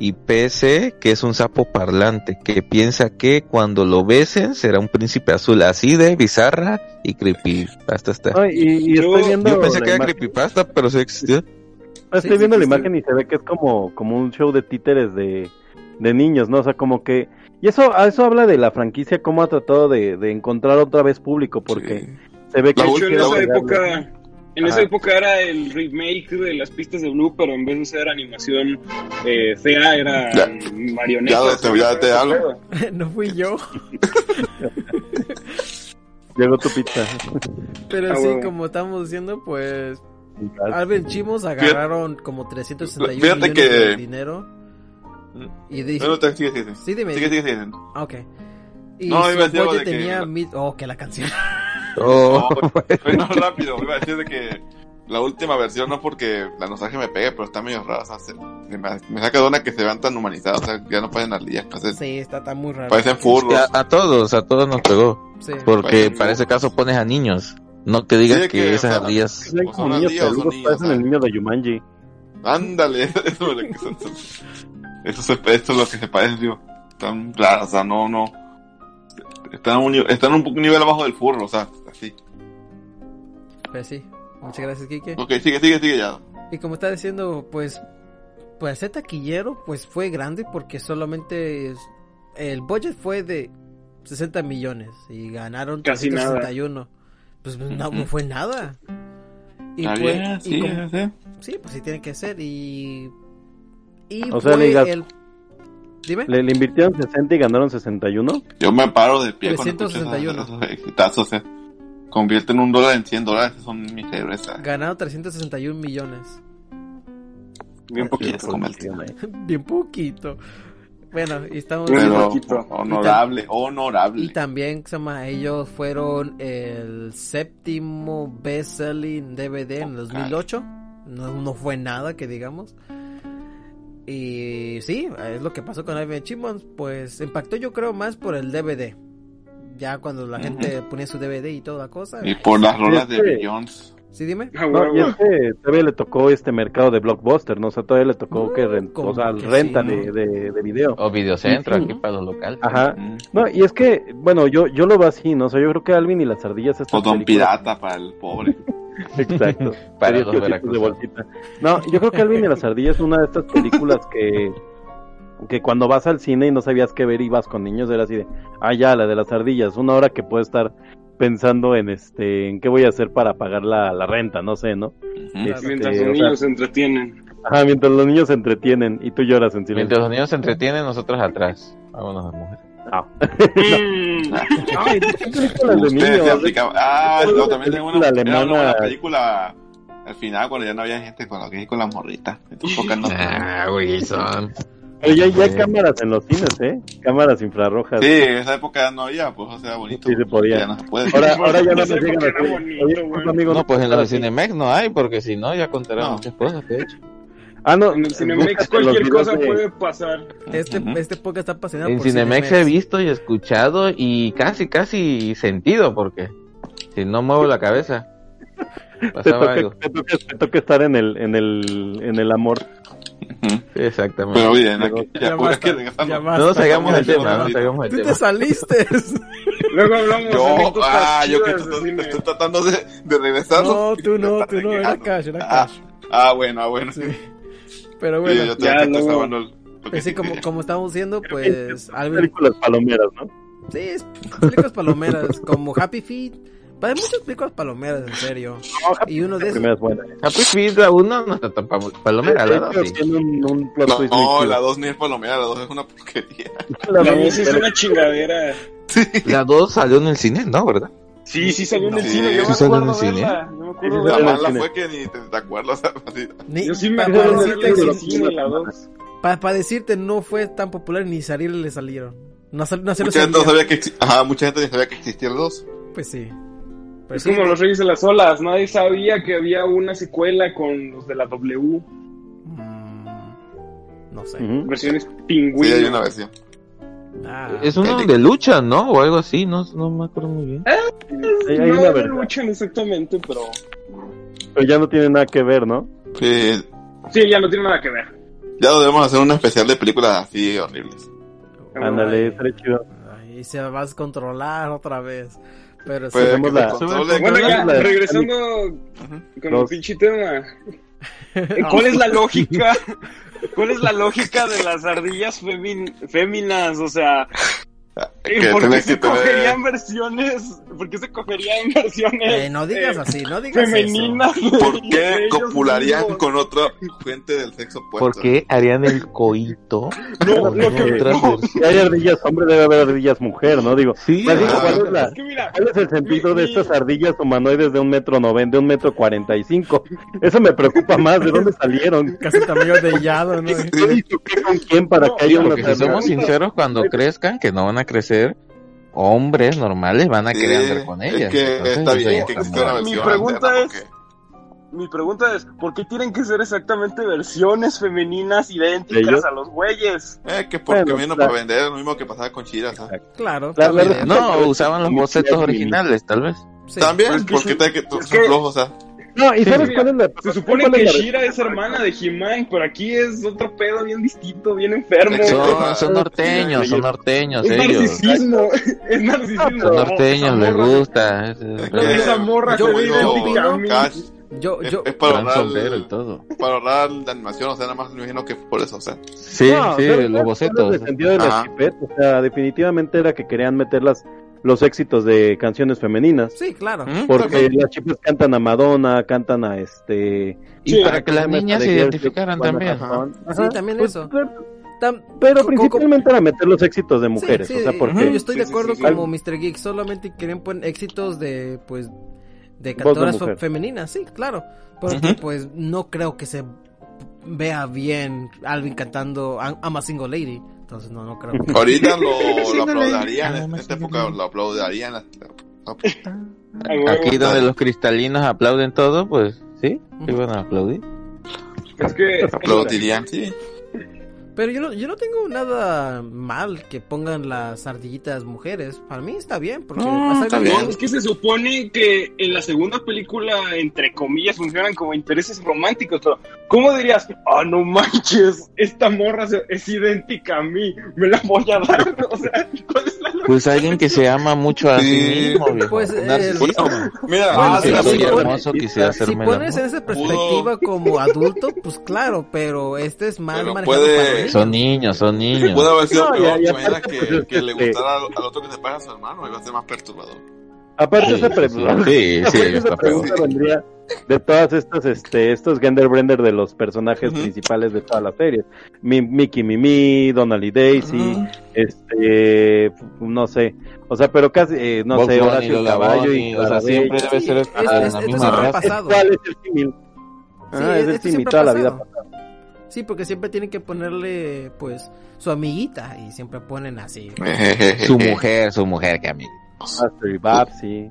y PC, que es un sapo parlante, que piensa que cuando lo besen será un príncipe azul, así de bizarra y creepy. Hasta está. Ay, y, y Yo- estoy viendo Yo pensé que era imagen- creepypasta, pero sí existió. Estoy Sí, sí viendo la existe. imagen y se ve que es como, como un show de títeres de, de niños, ¿no? O sea, como que... Y eso, a eso habla de la franquicia, cómo ha tratado de, de encontrar otra vez público, porque Sí. se ve que... Hecho, en esa época, en esa época era el remake de las pistas de Blue, pero en vez de ser animación eh, fea, era Ya. marionetas. Ya ya te hablo. no fui yo. Llegó tu pizza. Pero Ah, sí, huevo. como estamos diciendo, pues Alvin Chimos agarraron como 361 Fíjate millones que- de dinero. Y dije, No, no, te- sigue, sigue, sigue. sí, dime. Sigue, sigue, sigue. Ah, Ok. Y No, iba a decir de que- tenía mil... Oh, que la canción. Oh, Fue no rápido, iba a decir de que la última versión no porque la nostalgia me pegue, pero está medio rara. O sea, se- me, me saca de una que se vean tan humanizados, o sea, ya no parecen ardillas, parecen, Sí, está, está muy raro. parecen furros. a, a todos, a todos nos pegó. Sí. Porque para ese caso pones a niños. No que digas Sí, que, que, esas o sea, ardillas... Como niños peludos, parecen o sea. el niño de Yumanji. Ándale, eso, es lo que- eso, esto es lo que se parece, digo. Están raras, o sea, no, no. Están un, están un nivel abajo del furro, o sea, así. Pues sí. Muchas gracias, Kike. Ok, sigue, sigue, sigue ya. Y como está diciendo, pues, pues ser taquillero, pues fue grande porque solamente es- el budget fue de 60 millones y ganaron Casi nada. 361. Pues no, no fue nada. Y Está fue- bien, y sí, como- sí. sí, pues sí tiene que ser y y O sea, fue digas- el dime Le, le invirtieron 60 y ganaron 61. Yo me paro de pie cuando escucho 361. esos, esos exitazos, eh. Convierten un dólar en 100 dólares, son mis héroes. eh. ganaron 361 millones. Bien poquito. Es como el tío. Bien poquito. Bueno, y estamos Pero honorable, honorable. Y también, se llama, ellos fueron el séptimo best-selling DVD en el 2008. No, no fue nada que digamos. Y sí, es lo que pasó con Ivan Chimons. Pues impactó yo creo más por el DVD. Ya cuando la gente ponía su DVD y toda la cosa. Y por las rolas de Billions. Sí, dime. Ah, No, y huevo. es que todavía le tocó este mercado de blockbuster, ¿no? O sea, todavía le tocó que, ren- como o sea, que renta sí, de, ¿no? de, de video. O videocentro Sí, aquí para los locales. Ajá. Mm. No, y es que, bueno, yo yo lo veo así, ¿no? O sea, yo creo que Alvin y las ardillas O Don películas- Pirata para el pobre. Exacto. Para los de bolsita. No, yo creo que Alvin y las ardillas es una de estas películas que que cuando vas al cine y no sabías qué ver y vas con niños era así de, ah ya, la de las ardillas, una hora que puedes estar pensando en este en qué voy a hacer para pagar la, la renta, no sé, ¿no? Este, Mientras o los sea, niños se entretienen. Ajá, mientras los niños se entretienen y tú lloras en Mientras silencio. los niños se entretienen, nosotros atrás. Vámonos, mujer. Ah. Mm. Ay, ¿qué películas de niños? Ah, Una no, también tengo una, una alemana. buena película al final cuando ya no había gente con la que con la morrita. Enfocan no- Ah, Wilson. Pero ya, ya hay cámaras en los cines, ¿eh? Cámaras infrarrojas. Sí, en esa época ya no había, pues o sea, bonito. Sí, se podía. Ya no se puede. Ahora, ahora ya no nos llegan a bonito, Oye, güey. pues, amigo, No, pues en los. Cinemex no hay, porque si no, ya contarán No. muchas cosas que he hecho. Ah, no. En el Cinemex cualquier cosa de- puede pasar. Este, Ujú. este podcast está apasionado En por Cinemex he visto y escuchado y casi, casi sentido, porque si no muevo la cabeza, toca, te, toca, te toca estar en el, en el, en el amor. Sí, Exactamente. Pero bien, aquí, Ya ya, basta, que regresamos. ya basta. no nos hagamos el Sí, tema, no sí. Tú te saliste. Luego hablamos de Yo, anécdotas ah, yo que de estoy, estoy tratando de, de regresar. No, tú no, tú no, era Cash, era Ah, Cash. ah, bueno, ah, bueno. Sí. Pero Sí, bueno, yo ya, luego- lo que pues sí, como, como estamos diciendo, pues Películas palomeras, ¿no? sí, es películas palomeras, como Happy Feet, hay muchas películas palomeras, en serio. Y uno de La esos, primera es buena. Happy Feet la uno no está tan pal- palomera, la dos, Pero sí. un, un No, no, la 2 ni es palomera, la 2 es una porquería. La La dos voz es pero- una chingadera. La dos salió en el cine, ¿no? ¿Verdad? Sí, sí salió en el Sí, cine, sí me salió en acuerdo cine. Yo me La en el mala fue que ni te, te acuerdas. Ni- Yo sí me acuerdo para, de verla en decirte, el cine, la dos. pa- pa decirte, no fue tan popular ni salir le salieron. No, sal- no se Mucha gente no sabía que Ajá, mucha gente sabía que existía el 2. Pues sí. Pues Es sí, como los Reyes de las Olas, nadie sabía que había una secuela con los de la W, mm, no sé. Versiones Sí, hay una versión. Ah, Es uno de lucha, ¿no? O algo así, no, no me acuerdo muy bien. Hay, hay no una luchan exactamente, pero pero ya no tiene nada que ver, ¿no? Sí, sí, ya no tiene nada que ver. ya debemos hacer un especial de películas así horribles. Ándale, Ay. estaría chido. Ahí se va a descontrolar otra vez. Pero sí. Pues, la- controle- Bueno, ya, la regresando con el pinche tema. ¿Cuál es la lógica? ¿Cuál es la lógica de las ardillas femin- féminas? O sea, que ¿por qué se que tener- cogerían versiones? ¿Por qué se cogerían versiones? Eh, no digas eh, así, no digas Femeninas. ¿Por de qué copularían mismos? con otra gente del sexo opuesto? ¿Por qué harían el coito? No, lo que no. Si hay ardillas hombre, debe haber ardillas mujer, ¿no? Digo, Sí, ah, ¿cuál, es la- es que mira, cuál es el sentido de mi- estas ardillas humanoides de un metro noventa, de un metro cuarenta y cinco? Eso me preocupa más, ¿de dónde salieron? Casi tamaño de Yado, ¿no? ¿Qué hizo qué con quién para No, que haya una Porque si somos sinceros, cuando crezcan, que no van a crecer, hombres normales van a Sí, querer andar con es ellas. que Entonces, está eso bien ya que está exista una mal. Mi pregunta es- mi pregunta es, ¿por qué tienen que ser exactamente versiones femeninas idénticas ¿Ellos? a los güeyes? porque- Eh, que porque Bueno, vino para vender lo mismo que pasaba con Chira, ¿sabes? Claro. No, usaban los bocetos originales, tal vez. Sí. También, Pues que porque sí, está que que- flojos, o sea. No, ¿y sabes mira, cuál es la Se supone que la- Shira es hermana de He-Man, pero aquí es otro pedo bien distinto, bien enfermo. Son, son norteños, son norteños Es ellos. narcisismo, es narcisismo. Son No, norteños, les gusta. es- es- No, esa morra Yo- se ve yo Yo, es, yo, es para ahorrar, el- todo. para ahorrar la animación, o sea, nada más me imagino que por eso, o sea. Sí, No, sí, ¿sabes los bocetos. el sentido de las? O sea, definitivamente era que querían meter las, los éxitos de canciones femeninas. sí, claro. ¿Mm? Porque las chicas cantan a Madonna, cantan a este... Y Sí, para que las ¿cómo se llama niñas se de identificaran también. Uptown? Sí, Ajá. también Pues, eso. Pero, Tam- pero principalmente era meter los éxitos de Sí, mujeres, sí, o sea, y- porque... yo estoy Sí, de sí, acuerdo sí, sí. como Mr. Geek, solamente quieren poner éxitos de, pues, de de cantoras mujer. femeninas, sí, claro. Porque, Ujú. pues, no creo que se vea bien Alvin cantando I'm a Single Lady. Entonces, no, no creo. que- Ahorita lo, aplaudirían, en esta época lo aplaudirían. Aquí donde los cristalinos aplauden todo, pues sí, sí van a aplaudir. Es que... Aplaudirían, sí. Pero yo no, yo no tengo nada mal que pongan las ardillitas mujeres. Para mí está bien, porque No, va a estar está bien. bien. Es que se supone que en la segunda película, entre comillas, funcionan como intereses románticos. Pero, ¿cómo dirías? Ah, no manches, esta morra se- es idéntica a mí, me la voy a dar. O sea, ¿cuál es la Pues alguien que se ama mucho a sí Sí. mismo, viejo. Pues, eh. Mira, Bueno, ah, soy sí, hermoso, quisiera Si pones en amor. esa perspectiva como adulto, pues claro, pero este es mal Pero manejado puede- para. Son niños, son niños. Puede haber sido No, y- peor, y ¿te aparte, imaginas pues, que, que le este- gustara al, al otro que se paga a su hermano, iba a ser más perturbador. Aparte Sí, esa pregunta, sí, sí, esa está pregunta peor. vendría de todas estas, este, estos genderbrender de los personajes Ujú. principales de todas las series. Mi, Mickey Mimi, Donald y Daisy, Ujú. este, no sé, o sea, pero casi, eh, no Bugs sé, Bunny, Horacio Lola Caballo Bunny, y o sea, siempre debe ser es- es- la esto misma raza. ¿Cuál es el símil? Sí, Ah, es el símil, siempre toda la vida pasado. Sí, porque siempre tienen que ponerle, pues, su amiguita y siempre ponen así. Su mujer, su mujer, que a mí. Master y Babsy.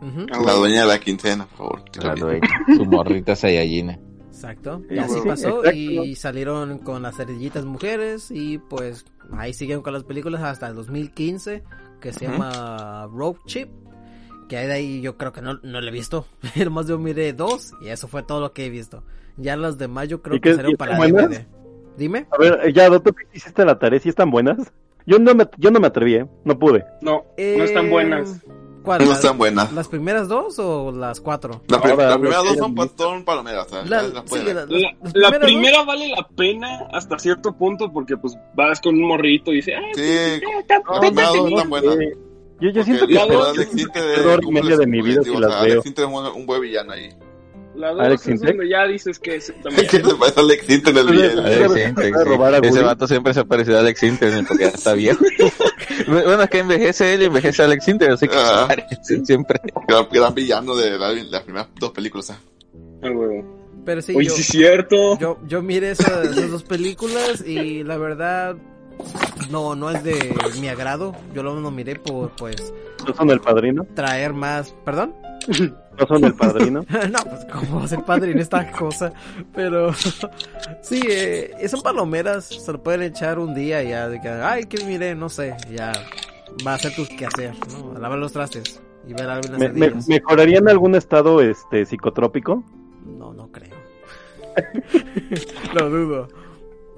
Ujú, La dueña de la quincena, por favor. La dueña, su morrita Saiyajina. Exacto. Sí, Y así sí, pasó exacto. y salieron con las ardillitas mujeres y pues ahí siguen con las películas hasta el 2015 que se llama Rope Chip. Que ahí de ahí yo creo que no, no lo he visto. Nomás yo miré dos y eso fue todo lo que he visto. Ya las demás yo creo ¿Y que qué- y para buenas? DVD. Dime. A ver, ya, doctor, ¿tú hiciste la tarea? ¿Sí están buenas? Yo no me, yo no me atreví, ¿eh? No pude. No, no están Eh, buenas. ¿Cuál? No ¿Las- están buenas. ¿Las primeras dos o las cuatro? La, pri- Ahora, las primeras dos son, son palomeras, ¿sabes? La- Las- las sí, las- La, las la primeras dos- primera vale la pena hasta cierto punto porque pues vas con un morrito y dices, ay, Sí, eh, está- las está primeras dos entretenido". están buenas. Eh, yo, siento que la la y cumple medio de su mi vida si las Alex veo. Sinter es un, un buen villano ahí. La 2 Alex es Intec. donde ya dices que es también. ¿Qué le pasa a Alex Intec en el video? Alex Intec. Sí. Ese vato siempre se ha parecido a Alex Intec porque ya está viejo. bueno, es que envejece él y envejece a Alex Intec, así que Ah. siempre. Gran, gran villano de la- las primeras dos películas. ¿ah? Ah, huevo. Pero sí, Oye, yo, sí es cierto. yo, yo miré esas, esas dos películas y la verdad no, no es de mi agrado. Yo lo no miré por, pues, ¿No son el padrino? traer más... ¿Perdón? ¿No son el padrino? no, pues cómo va a ser padre en esta cosa. Pero sí, eh, son palomeras, se lo pueden echar un día y ya de que, ay, que mire, no sé, ya va a ser tu quehacer, ¿no? A lavar los trastes y ver algunas ¿Me, me-. ¿Mejoraría en algún estado este psicotrópico? No, no creo. lo dudo.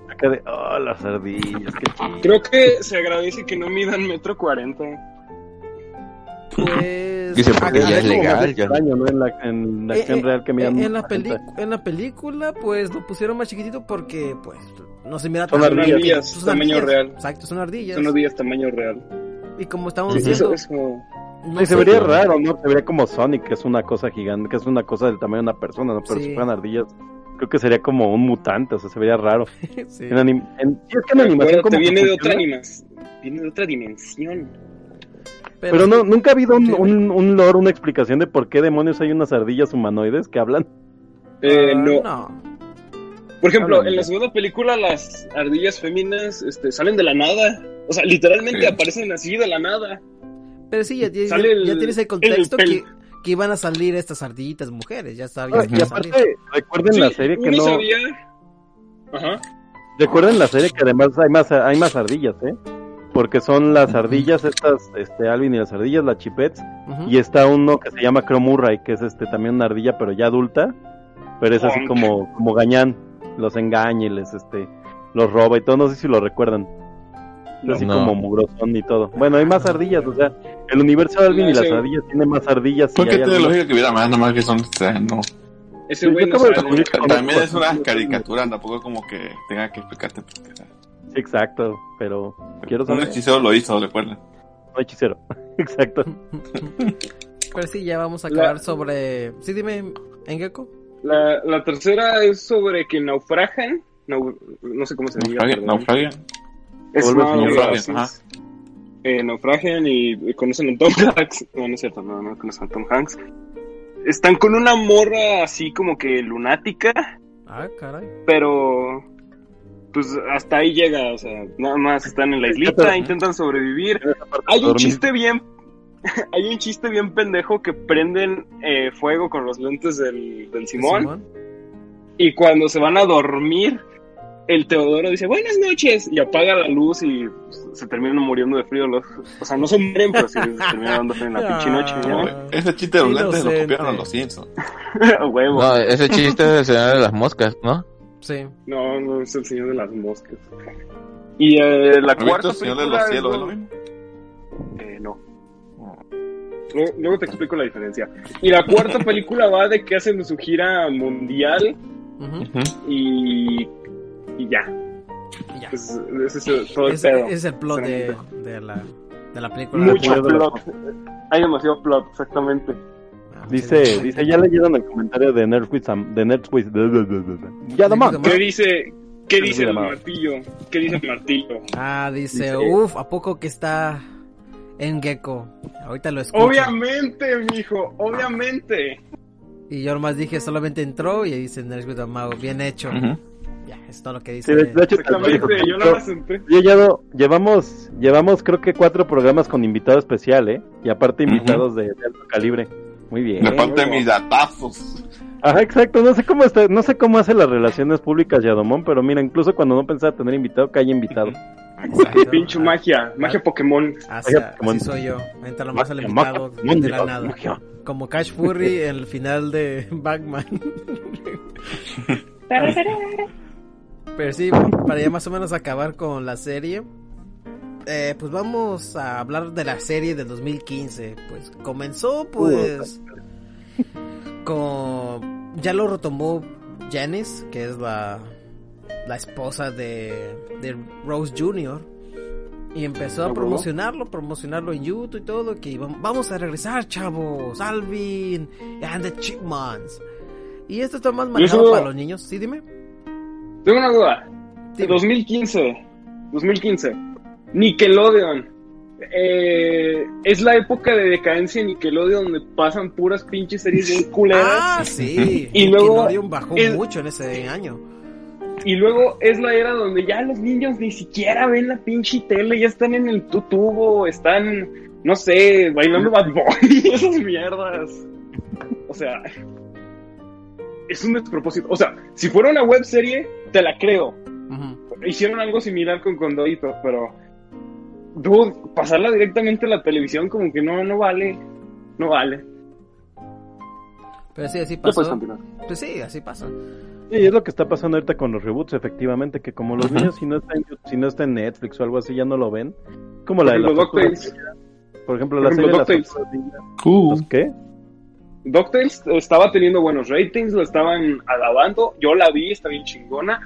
Acá de, oh, las ardillas, qué chido. Creo que se agradece que no midan metro cuarenta. Pues... Dice, porque acá- ya es legal, más ya. extraño, ¿no? En la, en la Eh, acción eh, real que miran eh, en la, 40. peli- en la película, pues lo pusieron más chiquitito porque, pues, no se mira Son tan ardillas. bien. Ardillas, tamaño real. Exacto, son ardillas. Son días tamaño real. Y como estamos Sí, diciendo, Eso, eso. no Sí, se vería raro, ¿no? Se vería como Sonic, que es una cosa gigante, que es una cosa del tamaño de una persona, ¿no? Pero Sí. si fueran ardillas, creo que sería como un mutante, o sea, se vería raro. Sí. En anim- en- sí, es que en animación como que viene de otra. Viene de otra dimensión. Pero no, nunca ha habido un, un, un lore, una explicación de por qué demonios hay unas ardillas humanoides que hablan. Eh, Ah, no. no. Por ejemplo, en la segunda película las ardillas féminas este, salen de la nada. O sea, literalmente Sí. aparecen así de la nada. Pero sí, ya, el- ya tienes el contexto el que, que iban a salir estas ardillitas mujeres. Ya está, ya Ah, y iban a salir. aparte, recuerden Sí, la serie que no... sabía... Ajá. Recuerden la serie que además hay más, hay más ardillas, ¿eh? Porque son las ardillas estas, este, Alvin y las ardillas, las chipets, y está uno que se llama Cromurray, que es este también una ardilla, pero ya adulta, pero es así como, como gañán, los engaña y les, este, los roba y todo, no sé si lo recuerdan, es así No. como mugrosón y todo. Bueno, hay más ardillas, o sea, el universo de Alvin No, y las sí. ardillas tiene más ardillas y ¿Por qué hay tiene algunas- lógica que hubiera más? Nada más que son. o sea, no. Ese güey no También es una caricatura, tampoco como que tenga que explicarte. por qué. Sí, exacto, pero quiero Un saber, hechicero lo hizo, recuerda. no hechicero, exacto. Pero sí, ya vamos a La- acabar sobre... Sí, dime, Engeko. La, la tercera es sobre que naufragan. Nau- no sé cómo se diga. Naufragia. Es es- eh, naufragian y conocen a Tom Hanks. No, no es cierto, no, no conocen a Tom Hanks. Están con una morra así como que lunática, Ah, caray. pero pues hasta ahí llega, o sea, nada más están en la islita, intentan sobrevivir. Hay un chiste bien, hay un chiste bien pendejo que prenden eh, fuego con los lentes del, del Simón. Y cuando se van a dormir, el Teodoro dice buenas noches y apaga la luz y pues, se terminan muriendo de frío. Los, o sea, no se mueren, pero sí se terminan dando frío en la pinche noche. No, ¿no? ese chiste de los lentes lo copiaron a los Simpsons. No, ese chiste es el señor de las moscas, ¿no? Sí. No, no es el señor de las moscas. Y eh, la ¿Has visto cuarta el Señor de los Cielos? ¿Es lo- mismo? Eh, no. Luego, luego te explico la diferencia. Y la cuarta película va de que hacen su gira mundial y, y ya. Ese es todo el Ese pedo. es el plot de, de, la, de la película. Mucho plot. Hay demasiado plot, exactamente. Ah, Dice, sí. dice, ya leyeron el comentario de Nerdquiz, de Nerdquiz, ya nomás. ¿Qué dice, qué Sí, dice el martillo? ¿Qué dice el martillo? Ah, dice, Dice- uff, ¿a poco que está en Gecko? Ahorita lo escucho. Obviamente, mijo, obviamente. Y yo nomás dije, solamente entró y dice Nerdsquid Mago, bien hecho. Ujú. Ya, es todo lo que Sí, dice. de, de hecho, Exactamente, yo nada más entré. yo ya llevamos, llevamos creo que cuatro programas con invitado especial, ¿eh? Y aparte invitados de, de alto calibre. Muy bien. Me falta mis datazos. Ajá, exacto. No sé cómo está, no sé cómo hace las relaciones públicas Yadomón, pero mira, incluso cuando no pensaba tener invitado, que haya invitado. Exacto. Pinche magia, magia Pokémon. Así, Magia así soy yo. Entra lo más al Magia, invitado magia, de la magia, nada. magia. Como Cash Furry en el final de Batman. Pero sí, para ya más o menos acabar con la serie. Eh, pues vamos a hablar de la serie del 2015. Pues comenzó pues con... Ya lo retomó Janice, que es la, la esposa de, de Rose Jr. Y empezó a ¿A huevo? promocionarlo, promocionarlo en YouTube y todo, que vamos a regresar, chavos, Alvin and the Chipmunks. Y esto está más manejado Eso- para los niños. Sí, dime. Tengo una duda. Dime. 2015. 2015. Nickelodeon. Eh, es la época de decadencia de Nickelodeon donde pasan puras pinches series bien culeras. Ah, sí. Y luego Nickelodeon bajó es- mucho en ese año. Y luego es la era donde ya los niños ni siquiera ven la pinche tele, ya están en el tu- tubo, están, no sé, bailando Bad Bunny, esas mierdas. O sea, es un despropósito. O sea, si fuera una web serie, te la creo. Hicieron algo similar con Condorito, pero. Dude, pasarla directamente a la televisión como que no, no vale. No vale. Pero sí, así pasó. Pues sí, así pasa. Sí, es lo que está pasando ahorita con los reboots, efectivamente, que como los niños si no está en, si no está en Netflix o algo así ya no lo ven. Como la de ninja. Por ejemplo, la serie de las DuckTales. tortugas ninja. Uh, ¿Los qué? DuckTales estaba teniendo buenos ratings, lo estaban alabando. Yo la vi, está bien chingona.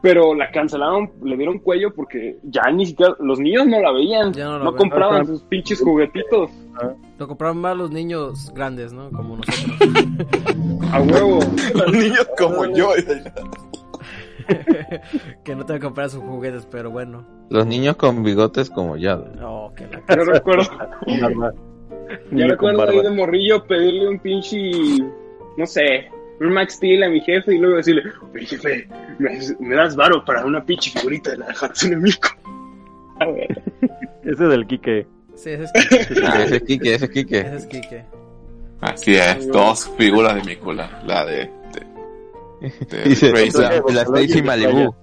Pero la cancelaron, le dieron cuello porque ya ni siquiera los niños no la veían. Ya no no compraban sus pinches juguetitos. Lo compraron más los niños grandes, ¿no? Como nosotros. A huevo. los niños como yo. que no te a comprar sus juguetes, pero bueno. Los niños con bigotes como ya. Oh, que la... Yo recuerdo. yo recuerdo ahí de morrillo pedirle un pinche, no sé, un Max Steel a mi jefe y luego decirle, oye jefe, ¿me, me das varo para una pinche figurita de la Hatsune Miku? A ver. Ese del Quique. Sí, ese es Kike. Ah, ese es Kike, ese es Kike. Ese es Kike. Así es, dos figuras de Mikula. La de. de, de Dice, Razer, la, la Stacy Malibu.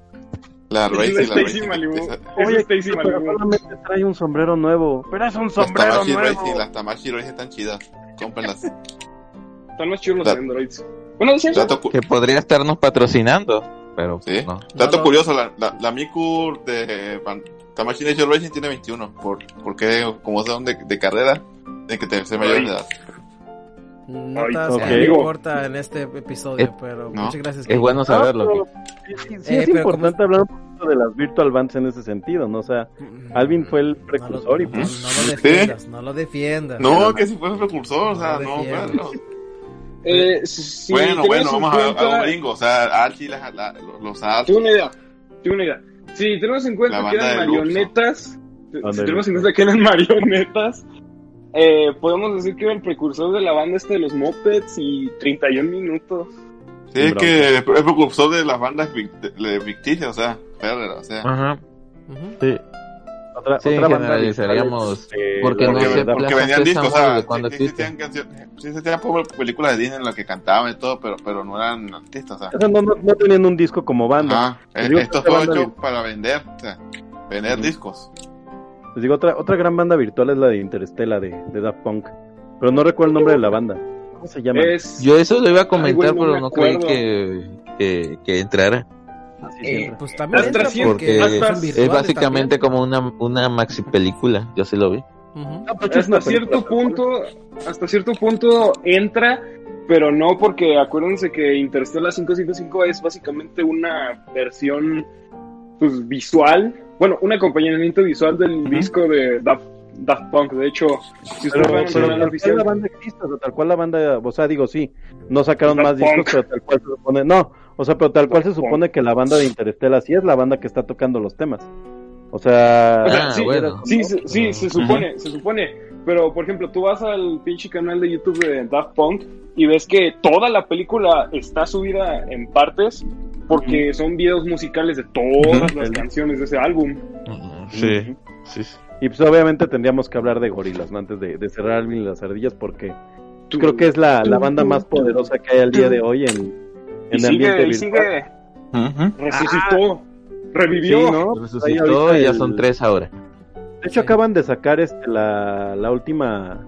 La Razer y Es la Stacy. Malibu. Es Oye, Stacy pero Malibu. solamente trae un sombrero nuevo. Pero es un Las sombrero Tamashi nuevo. Racer, las Tamashi Racer están chidas. Cómprenlas. Están más chidos los Androids. Bueno, cu- Que podría estarnos patrocinando. Pero sí. no. Dato No, no. curioso, la, la, la Miku de Tamashi Racer Racing tiene 21. Por, porque como son de, de carrera, tienen que tener- ser mayores de edad. Notas Ay, que no importa en este episodio, Eh, pero no. muchas gracias. Es bueno saberlo. Pero sí, Eh, es importante hablar un poquito de las virtual bands en ese sentido, ¿no? O sea, Alvin fue el No lo- precursor y no, pues... no lo defiendas, no lo defiendas. No, que si fue el precursor, o sea, No no, claro. Eh, si- bueno, bueno, en vamos a, cuenta- a un gringo, o sea, Archie, la- la- los Archie. Tengo una idea. Tengo una idea. Si tenemos en cuenta que eran marionetas, si tenemos en cuenta que eran marionetas, eh, podemos decir que era el precursor de la banda este de los Mopeds y 31 minutos. Sí, es que es precursor de las bandas ficticias, o sea, Ferrer, o sea. Ajá. Sí. Otra, Sí, otra generalizaríamos, este, porque la no porque, se porque vendían discos, o sea, cuando sí, tenían canciones, sí, como películas de Disney en las que cantaban y todo, pero, pero no eran artistas, o sea. no, no, no tenían un disco como banda. Eh, otra fue hecho para vender, o sea, vender discos. Les digo, otra, otra gran banda virtual es la de Interestela de, de Daft Punk. Pero no recuerdo el nombre de la banda. ¿Cómo se llama? Es, Yo eso lo iba a comentar, Ay, no pero no creí que, que, que entrara. Así eh, siempre. Pues también entra porque es básicamente también. como una, una maxi película. Yo sí lo vi. Ah, pues, es hasta cierto punto, hasta cierto punto entra, pero no porque acuérdense que Interstellar 555 es básicamente una versión pues visual, bueno, un acompañamiento visual del disco de Daft, Daft Punk. De hecho, si ustedes Pero, van a pero la oficial, la banda existe, o sea, tal cual la banda, o sea, digo, sí, no sacaron Daft más discos, pero tal cual se supone, no, o sea, pero tal cual se Punk. supone que la banda de Interestela sí es la banda que está tocando los temas. O sea, Ah, sí, bueno. sí, sí, sí, se supone, se supone. Pero, por ejemplo, tú vas al pinche canal de YouTube de Daft Punk y ves que toda la película está subida en partes porque son videos musicales de todas las canciones de ese álbum. Sí. sí. sí. y pues obviamente tendríamos que hablar de gorilas, ¿no? Antes de, de cerrar Alvin y las ardillas, porque pues, creo que es la, la banda más poderosa que hay al día de hoy en, en Y el ambiente sigue, y virtual. sigue, Ujú. resucitó, revivió. Sí, ¿no? Resucitó ahorita y ya el- son tres ahora. De hecho, Sí. acaban de sacar este la, la última.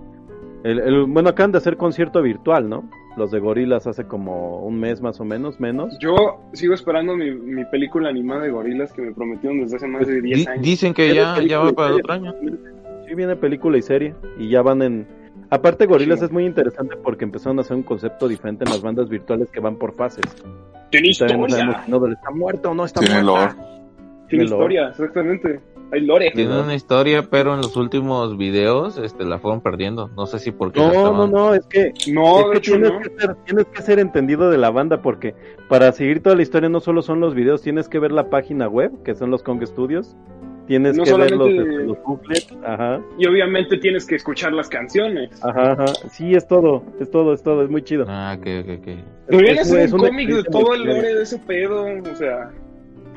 El, el- bueno, acaban de hacer concierto virtual, ¿no? Los de Gorilas hace como un mes más o menos, menos. Yo sigo esperando mi, mi película animada de gorilas que me prometieron desde hace más de 10 Di- años. dicen que ya, ya va y para el otro año. Sí, viene película y serie. Y ya van en. Aparte, Gorilas Sí. es muy interesante porque empezaron a hacer un concepto diferente en las bandas virtuales que van por fases. Tiene no historia. Nodal está muerto o no está Tiene muerta. lore. Tiene Tiene lore. historia, exactamente. Hay lore. Tiene una historia, pero en los últimos videos este, la fueron perdiendo. No sé si porque... No, no, estaban- no, es que, No, es de que hecho tienes, no. que ser, tienes que ser entendido de la banda porque para seguir toda la historia no solo son los videos, tienes que ver la página web, que son los Kong Studios, tienes No que ver los, solamente- este, los booklets, ajá, Y obviamente tienes que escuchar las canciones. ajá, ajá, sí, es todo, es todo, es todo, es muy chido. Ah, ok, ok, ok. Deberían Es- hacer es un cómic de todo el lore de ese pedo. O sea,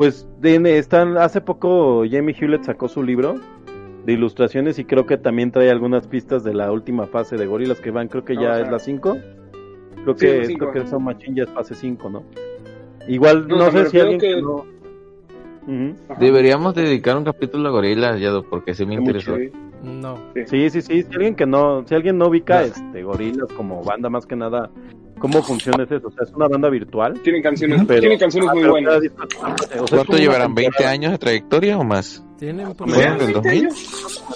Pues de- están, hace poco Jamie Hewlett sacó su libro de ilustraciones y creo que también trae algunas pistas de la última fase de Gorilas que van, creo que Ah, ya o sea. es la 5. Creo Sí, que cinco. creo que Son Machine ya es fase 5, ¿no? Igual No, sé si alguien que- no-. Deberíamos dedicar un capítulo a Gorilas, Yado, porque sí me interesó. Sí. No. Sí, sí, sí, si alguien que no, si alguien no ubica No. este Gorilas como banda más que nada, ¿cómo funciona eso? O sea, es una banda virtual. Tienen canciones, pero- tienen canciones Ah, muy pero buenas. o sea, ¿Cuánto llevarán? ¿20 temporada. años de trayectoria o más? Tienen un Bueno, poco- del 2000.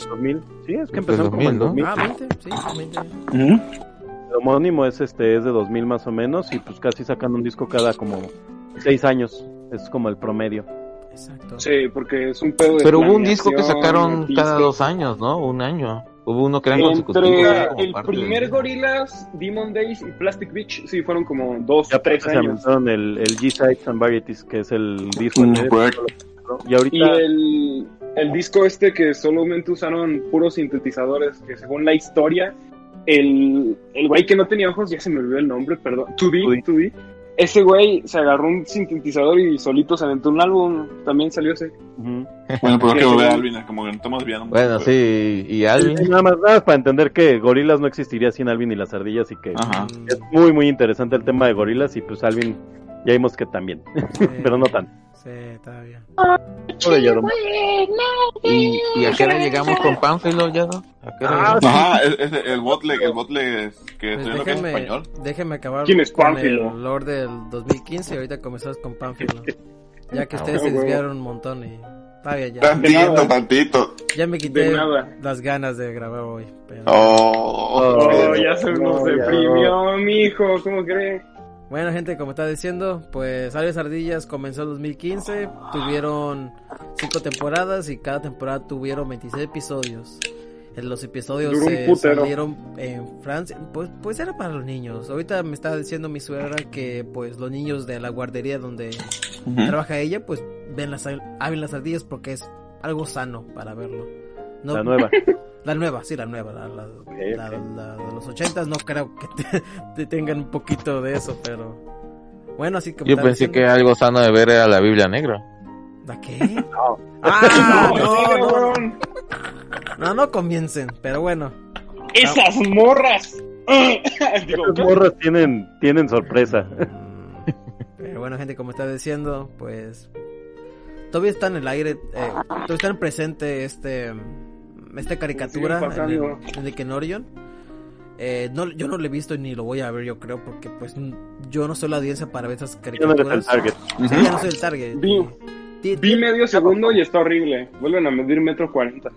2000. Sí, es que empezaron como en 2000, 2000. ¿no? Ah, 20, sí, 20. El homónimo es este es de 2000 más o menos y pues casi sacan un disco cada como 6 años. Es como el promedio. Exacto. Sí, porque es un pedo de Pero hubo un disco que sacaron cada dos años, ¿no? Un año. Hubo uno que era consecutivo. Entre era como el primer Gorillaz, Demon Days y Plastic Beach, sí, fueron como dos, Ya tres se años. el, el G-Sides and Varieties, que es el disco. Mm. Y ahorita Y el, el disco este que solamente usaron puros sintetizadores, que según la historia, el, el güey que no tenía ojos, ya se me olvidó el nombre, perdón, 2D, 2D, ese güey se agarró un sintetizador y solito se aventó un álbum, también salió ese. Bueno, pero es que Sí, volver a. Alvin, como que no estamos viendo. Bueno, sí, y Alvin. Nada más, nada más para entender que Gorilas no existiría sin Alvin y las ardillas y que Ajá. Es muy muy interesante el tema de Gorilas y pues Alvin ya vimos que también, sí, pero no tan. Sí, está bien. Yadomo. ¿Y, y a qué hora llegamos con Pánfilo, Yado? ¿A qué hora Ah, llegamos? Ajá, es, es el botle, el botle es- que Pues estoy viendo que es déjeme, español. déjeme acabar ¿Quién es con Pánfilo? el Lord del 2015 y ahorita comenzamos con Pánfilo. Ya que Ah, ustedes se desviaron un montón y... Está bien, ya. Tantito, nada. tantito. Ya me quité las ganas de grabar hoy. pero- Oh, Oh, Oh, ya se nos no, ya deprimió, mijo, ¿cómo cree? Bueno, gente, como estaba diciendo, pues Aves Ardillas comenzó en 2015, tuvieron cinco temporadas y cada temporada tuvieron 26 episodios. Los episodios se salieron en Francia, pues, pues era para los niños. Ahorita me estaba diciendo mi suegra que pues los niños de la guardería donde trabaja ella, pues ven las ven las ardillas porque es algo sano para verlo. No- La nueva. La nueva, sí, la nueva, la, la- la- la de los ochentas, no creo que te, te tengan un poquito de eso, pero bueno, así que Yo pensé que algo sano de ver era la Biblia Negra. ¿La qué? Ah, No, no, sí, no, no, no comiencen, pero bueno. Esas morras. Digo, Esas morras tienen, tienen sorpresa. Mm, Pero bueno, gente, como estaba diciendo, pues todavía está en el aire, eh, todavía está en presente este esta caricatura Sigue en, el, pasando. en Nickelodeon. Eh, no, yo no lo he visto ni lo voy a ver, yo creo, porque pues n- yo no soy la audiencia para ver esas Yo no eres el caricaturas. target. Sí, ya no soy el target. Vi- Ti- Vi medio segundo y está horrible. Vuelven a medir metro cuarenta.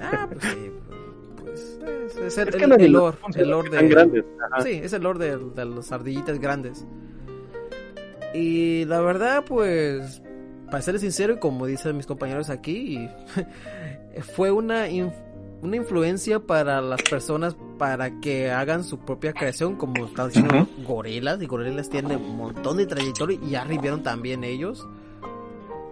Ah, pues sí. Pues es, es el, Es que el- el de lore, el lore de, grandes. Ajá. Sí, es el lore de, de las ardillitas grandes. Y la verdad, pues, para serles sincero, y como dicen mis compañeros aquí, fue una, in- una influencia para las personas para que hagan su propia creación, como están diciendo gorilas, y gorilas tienen un montón de trayectoria y ya arribieron también ellos.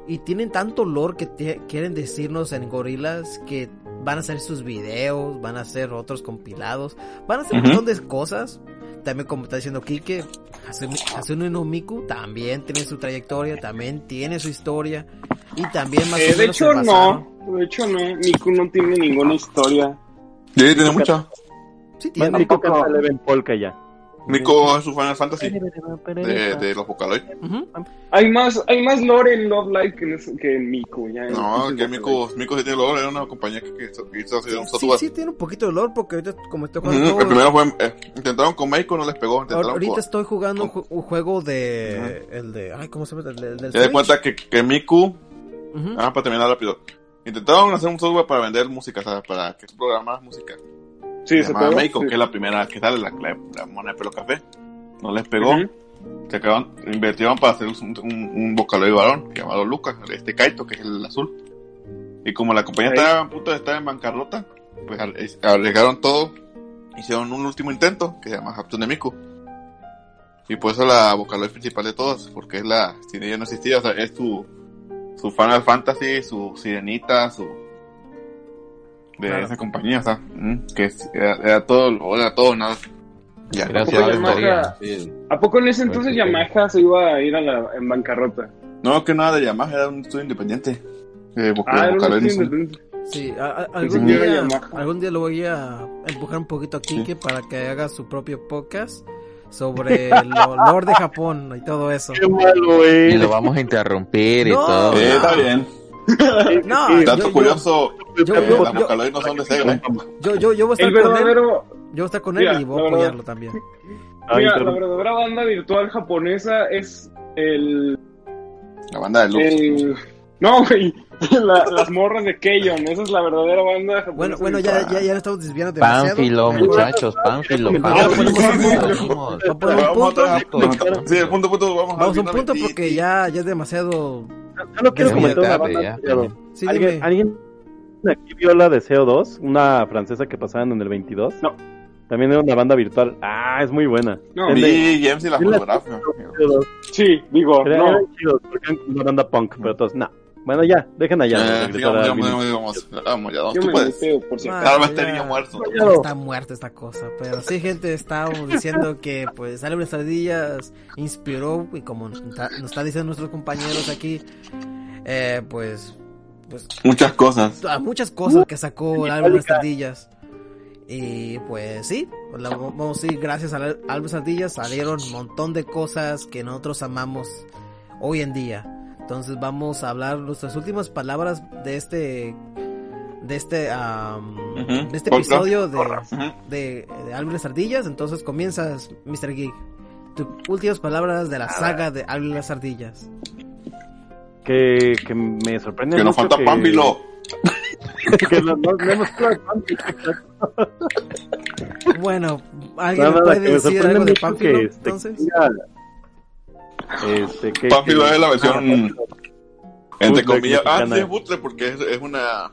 Y tienen tanto lore que quieren decirnos en gorilas que van a hacer sus videos, van a hacer otros compilados, van a hacer un Ujú. montón de cosas. También como está diciendo Kike, Hatsune no Miku también tiene su trayectoria, también tiene su historia. Y también más Eh, o de menos hecho, no. De hecho, no. Miku no tiene ninguna historia. Sí, tiene mucha. Sí, tiene. Polka ya. Nico es su Final Fantasy de, de los Vocaloid. Hay más, hay más lore en Love Live que en, que en Miku. Ya, No, que Mico, Mico sí tiene lore, era una compañía que, que hizo, que hizo hacer un Sí, software. sí, tiene un poquito de lore porque ahorita como estoy jugando El todo- primero fue, eh, intentaron con Meiko, no les pegó, intentaron ahorita con... estoy jugando un, ju- un juego de el de ay cómo se llama el, de- del Te das cuenta que, que Miku, ah, para terminar rápido, intentaron hacer un software para vender música, o sea, para que tú programaras música. Sí, se se pegó. Meiko, sí. que es la primera que sale, la, la, la mona de pelo café. No les pegó. Ujú. Se acaban, invirtieron para hacer un, un, un Vocaloid varón, llamado Lucas, este Kaito, que es el azul. Y como la compañía Ahí. estaba a punto de estar en bancarrota, pues arriesgaron todo. Hicieron un último intento que se llama Hatsune Miku. Y por eso la Vocaloid principal de todos, porque es la, si ella no existía, o sea, es su, su Final Fantasy, su Sirenita, su, de Claro. esa compañía, o sea, mm, que es- era, era todo, o era todo, nada. Ya, Gracias a Yamaha-. Sí. ¿A poco en ese entonces Pues. Yamaha se iba a ir a la, en bancarrota? No, que nada de Yamaha, era un estudio independiente. Eh, Ah, era un estudio independiente. Sí, a- a- Pensé algún día, algún día lo voy a empujar un poquito a Kike para que haga su propio podcast sobre lo lore de Japón y todo eso. Qué malo, Y güey. lo vamos a interrumpir y todo. Eh, está bien. No, Sí, yo, Dato yo- curioso, yo- eh, yo- las yo- Vocaloid no son de Sega, yo, yo, yo voy a estar El con él, yo voy a estar con él Mira, y voy a verdad- apoyarlo también. Mira, la verdadera banda virtual japonesa es el, La banda de Lux. el no, güey, la- las morras de Keion, esa es la verdadera banda japonesa. Bueno, bueno, ya, ya, ya estamos desviando demasiado. Pánfilo, muchachos, Pánfilo. Vamos a un Vamos punto. Sí, vamos a un punto porque ya es demasiado. Solo quiero comentar una banda ya. Sí, ¿Alguien. ¿Alguien aquí vio la de CO2? Una francesa que pasaban en el 22. No. También era una banda virtual. Ah, es muy buena. No, Vi James y la fotografía. CO2. Sí, digo, Era- no. chidos, porque eran una banda punk, pero todos, no. Bueno, ya, dejen allá. Eh, digamos, a digamos, Billy. digamos, digamos, vamos, ya, Yo tú me puedes. meteo, por si acaso. Estaría muerto. Ya. Está muerta esta cosa, pero sí, gente, estábamos diciendo que pues Álvarez Ardillas inspiró y como nos está, nos está diciendo nuestros compañeros aquí, eh, pues, pues Muchas cosas. a muchas cosas que sacó el álbum Las Ardillas. Y pues sí, la- vamos a decir, gracias al álbum Las Ardillas salieron un montón de cosas que nosotros amamos hoy en día. Entonces vamos a hablar nuestras últimas palabras de este de este Ujú. de este episodio de, de Álvarez Ardillas. Entonces comienzas, Mr. Geek. Tus últimas palabras de la saga de Álvarez Ardillas. Que, que me sorprende Que nos falta que- Pámbilo. que no, no- no Pámbilo. Bueno, ¿alguien nada, puede que me decir sorprende algo de que, este, Entonces, este, que- Pámbilo que- es la versión, entre Bootleg comillas, ah, sí, es bootleg porque es, es una,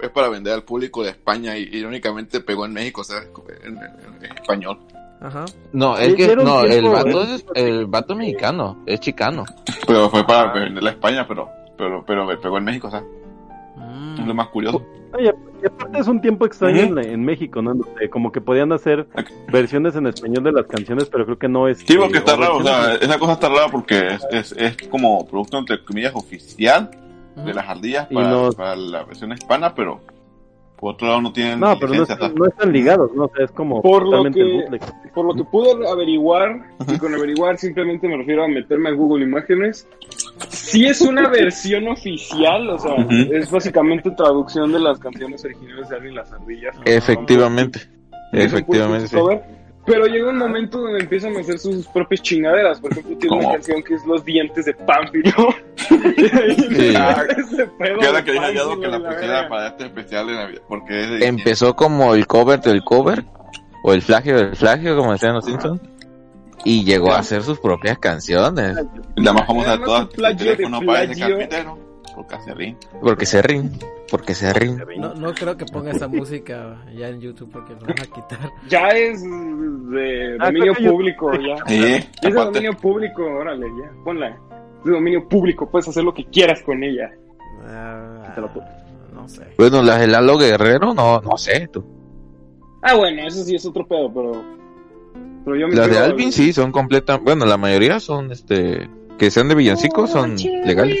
es para vender al público de España y irónicamente pegó en México, o sea, en, en- en español. ajá. No, es que no, el vato es el vato mexicano, es chicano. Pero fue para venderla a España, pero, pero, pero pegó en México, o sea, Mm. es lo más curioso. Oye, y aparte es un tiempo extraño en, en México, ¿no? Como que podían hacer versiones en español de las canciones, pero creo que no es. Sí, porque está raro, o sea, esa cosa está rara porque es, es, es como producto entre comillas oficial de las ardillas para, no- para la versión hispana, pero por otro lado no tienen No, pero no, están- no están ligados, ¿no? O sea, es como Por lo totalmente que-. Por lo que pude averiguar, y con averiguar simplemente me refiero a meterme a Google Imágenes, sí es una versión oficial, o sea, es básicamente traducción de las canciones originales de Alvin y las ardillas. Efectivamente, un efectivamente. Pero llega un momento donde empiezan a hacer sus propias chingaderas. Por ejemplo, tiene una canción que es Los dientes de Pánfilo. y ahí Sí. ah, ese pedo Que que hallado la la pusiera para este especial de Navidad, porque es de Empezó como el cover del cover, o el flagio del flagio, como decían los Simpsons, y llegó a hacer sus propias canciones, la más famosa de Además, todas. el de teléfono parece plagio. carpintero, porque hace ring. porque se rin, porque se rin. No, no creo que ponga esa música ya en YouTube porque lo van a quitar. Ya es de Ah, dominio yo- público, ya. Sí, es de aparte. dominio público, órale, ya. Ponla. Es de dominio público, puedes hacer lo que quieras con ella. Ah, Te lo pu- no sé. Bueno, las de Lalo Guerrero, no, no sé, tú. Ah, bueno, eso sí es otro pedo, pero. Pero yo me Las de Alvin sí son completas, bueno, la mayoría son, este, que sean de villancicos son legales.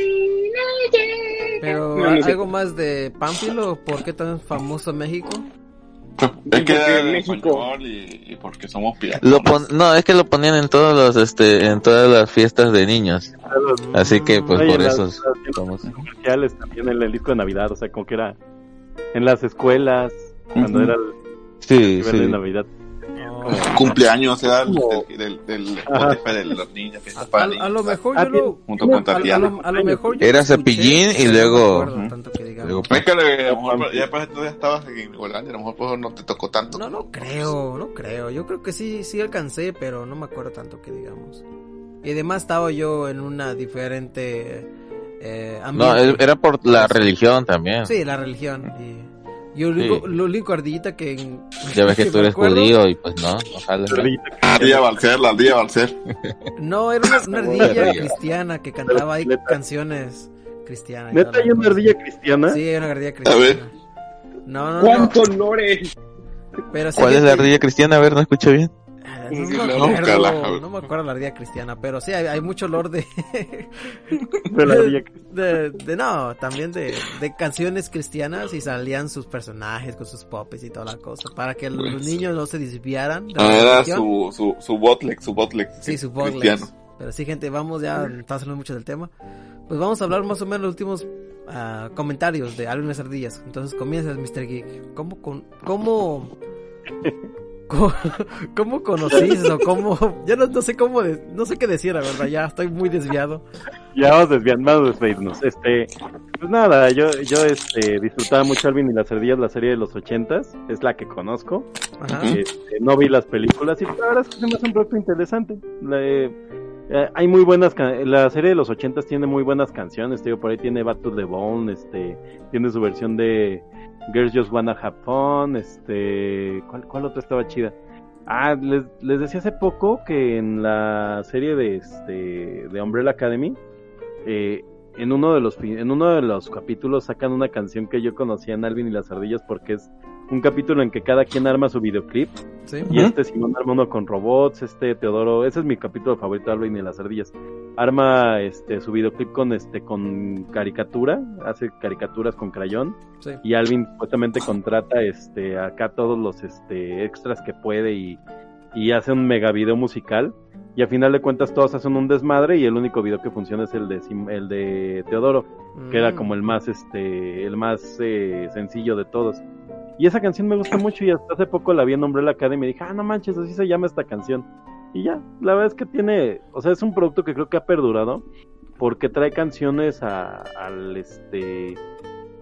Pero No, no sé. algo más de Pánfilo, ¿por qué tan famoso México? Es que México- y, y porque somos piratas. Lo pon- no, es que lo ponían en todos los, este, en todas las fiestas de niños. Así que, pues, Oye, por eso comerciales también en el disco de Navidad, o sea, como que era en las escuelas, cuando era el Sí, festival de sí. Navidad. Cumpleaños del, del. Spotify de los niños, A, lo mejor Ah, yo lo... junto con Tatiana. lo, a lo mejor Era Cepillín y luego- No me acuerdo Ujú. tanto que digamos. Luego- Es que a lo mejor ya para entonces ya estabas en Holanda, a lo mejor por eso no te tocó tanto. No, no creo, no creo. Yo creo que sí, sí alcancé, pero no me acuerdo tanto que digamos. Y además estaba yo en una diferente eh, No, ambiente. era por la religión también. Sí, la religión. Y, y lo, único, lo único ardillita que... Ya ves que tú me eres acuerdo- judío y pues no, no. ¿no? La ardilla Balcer, la ardilla Balcer. No, era una, una ardilla cristiana que cantaba ahí Neta. canciones cristianas. ¿Neta hay una ardilla cristiana? Sí, hay una ardilla A ver. cristiana. No, no, no. ¿Cuánto lore? Pero ¿Cuál es la ardilla cristiana? A ver, no escucho bien. No, me acuerdo, no me acuerdo la ardilla cristiana, pero sí, hay, hay mucho olor de, De la ardilla cristiana. de, de- no, también de, de canciones cristianas y salían sus personajes con sus popes y toda la cosa, para que los Pues- niños no se desviaran de la Ah, era su, su, su botlex, su botlex. Sí, su cristiano. Boglegs. Pero sí, gente, vamos ya, estamos hablando mucho del tema. Pues vamos a hablar más o menos los últimos ah, comentarios de Álbumes Ardillas. Entonces comienzas, Mr. Geek. ¿Cómo, con, cómo, cómo, cómo conociste o cómo, ya no, no sé cómo, de- no sé qué decir, la verdad, ya estoy muy desviado. Ya vamos desviando, vamos a despedirnos. Este, pues nada, yo, yo este, disfrutaba mucho Alvin y las ardillas, la serie de los ochentas, es la que conozco. Ajá. Este, no vi las películas y la verdad es que se me hace un proyecto interesante. La- eh, hay muy buenas, la serie de los ochentas tiene muy buenas canciones, digo, por ahí tiene to the Bone, este, tiene su versión de Girls Just Wanna Have Fun, este, ¿cuál, cuál otra estaba chida? Ah, les, les decía hace poco que en la serie de este de Umbrella Academy, eh, en uno de los en uno de los capítulos sacan una canción que yo conocía en Alvin y las ardillas porque es un capítulo en que cada quien arma su videoclip Sí. y este Simón arma uno con robots, este Teodoro, ese es mi capítulo favorito Alvin y las ardillas. Arma este su videoclip con este con caricatura, hace caricaturas con crayón Sí. y Alvin supuestamente contrata este acá todos los este extras que puede y, y hace un mega video musical y a final de cuentas todos hacen un desmadre y el único video que funciona es el de Sim- el de Teodoro que era Mm. como el más este el más eh, sencillo de todos y esa canción me gusta mucho y hasta hace poco la vi en Umbrella Academy y dije ah no manches así se llama esta canción y ya la verdad es que tiene o sea es un producto que creo que ha perdurado porque trae canciones a- al este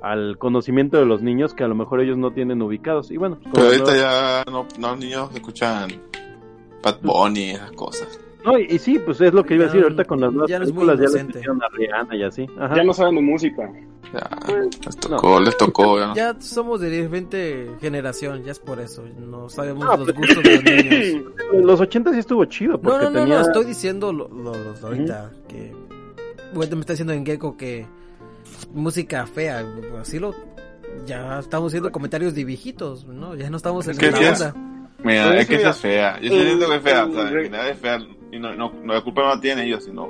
al conocimiento de los niños que a lo mejor ellos no tienen ubicados y bueno Pero ahorita no- ya no, niños escuchan Pat Bunny esas cosas. No, y, y sí pues es lo que iba a decir ahorita con las nuevas ya no es muy películas ya les inocente. pusieron a Rihanna y así Ajá. Ya no saben de música. Ya, les tocó, les tocó. Ya somos de diferente generación, ya es por eso. No sabemos No, los pues- gustos de los niños. los 80 sí estuvo chido No, porque no, no, tenía no, estoy diciendo lo, lo- lo- ahorita que bueno, me está diciendo en Gecko que música fea, así lo ya estamos haciendo comentarios de viejitos, ¿no? Ya no estamos en Es la onda. Mira, es que esa es fea. Yo el- siento que es fea. O sea, el- en general es fea. Y no, no, no, la culpa no la tienen ellos, sino,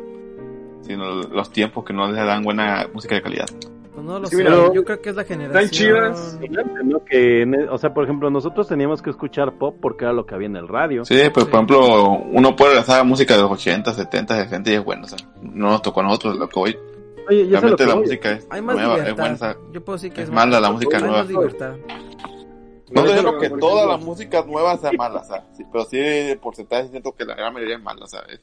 sino los tiempos que no les dan buena música de calidad. Pues no lo Sí, sé, pero- yo creo que es la generación. chidas. ¿no? que e- o sea por ejemplo nosotros teníamos que escuchar pop porque era lo que había en el radio Sí, pues Sí. por ejemplo, uno puede regresar a música de los 80, 70, 60 y es bueno. O sea, no nos tocó a nosotros lo que hoy. Oye, Realmente que la música es Hay más nueva, es buena. o sea, yo puedo decir que es es, mala la música hay nueva. más libertad. No Por digo que por toda la ejemplo, música nueva sea mala, o sea, sí, pero sí de porcentaje siento que la gran mayoría es mala, o sea, es,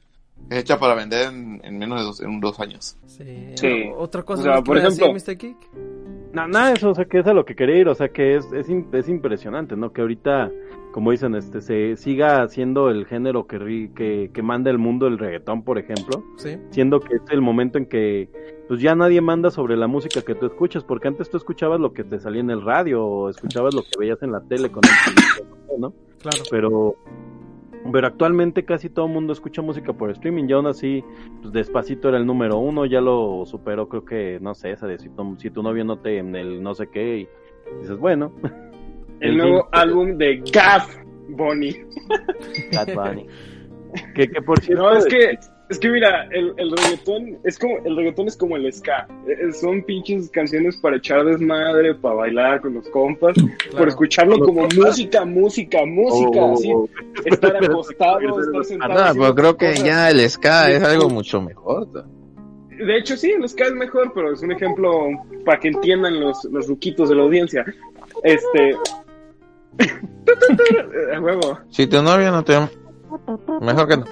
hecha para vender en, en menos de dos, en dos años. Sí. Sí. Otra cosa O sea, que por ejemplo- Mr. Na- nada de eso, o sea, que es a lo que quería ir, o sea, que es, es, es impresionante, ¿no? Que ahorita, como dicen, este, se siga haciendo el género que, ri- que, que manda el mundo, el reggaetón, por ejemplo, Sí. siendo que es el momento en que, pues ya nadie manda sobre la música que tú escuchas, porque antes tú escuchabas lo que te salía en el radio, o escuchabas lo que veías en la tele con el ¿no? Claro. pero pero actualmente casi todo el mundo escucha música por streaming. Yo aún así, pues despacito era el número uno, ya lo superó, creo que, no sé, esa de si tu, si tu novio no te en el no sé qué, y dices, bueno, El nuevo álbum de Gaff Bunny. Bad Bunny. que, que por cierto, No, es que, es que mira, el, el reggaetón es como, el reggaetón es como el ska. Eh, Son pinches canciones para echar desmadre, para bailar con los compas, por escucharlo como música, música, música, Oh, así. oh, Estar acostado, estar sentado. No, haciendo pero creo que cosas. ya el ska es algo mucho mejor. De hecho, sí, el ska es mejor, pero es un ejemplo para que entiendan los, los ruquitos de la audiencia. Este. a huevo, Si tu novio no te ama, mejor que no.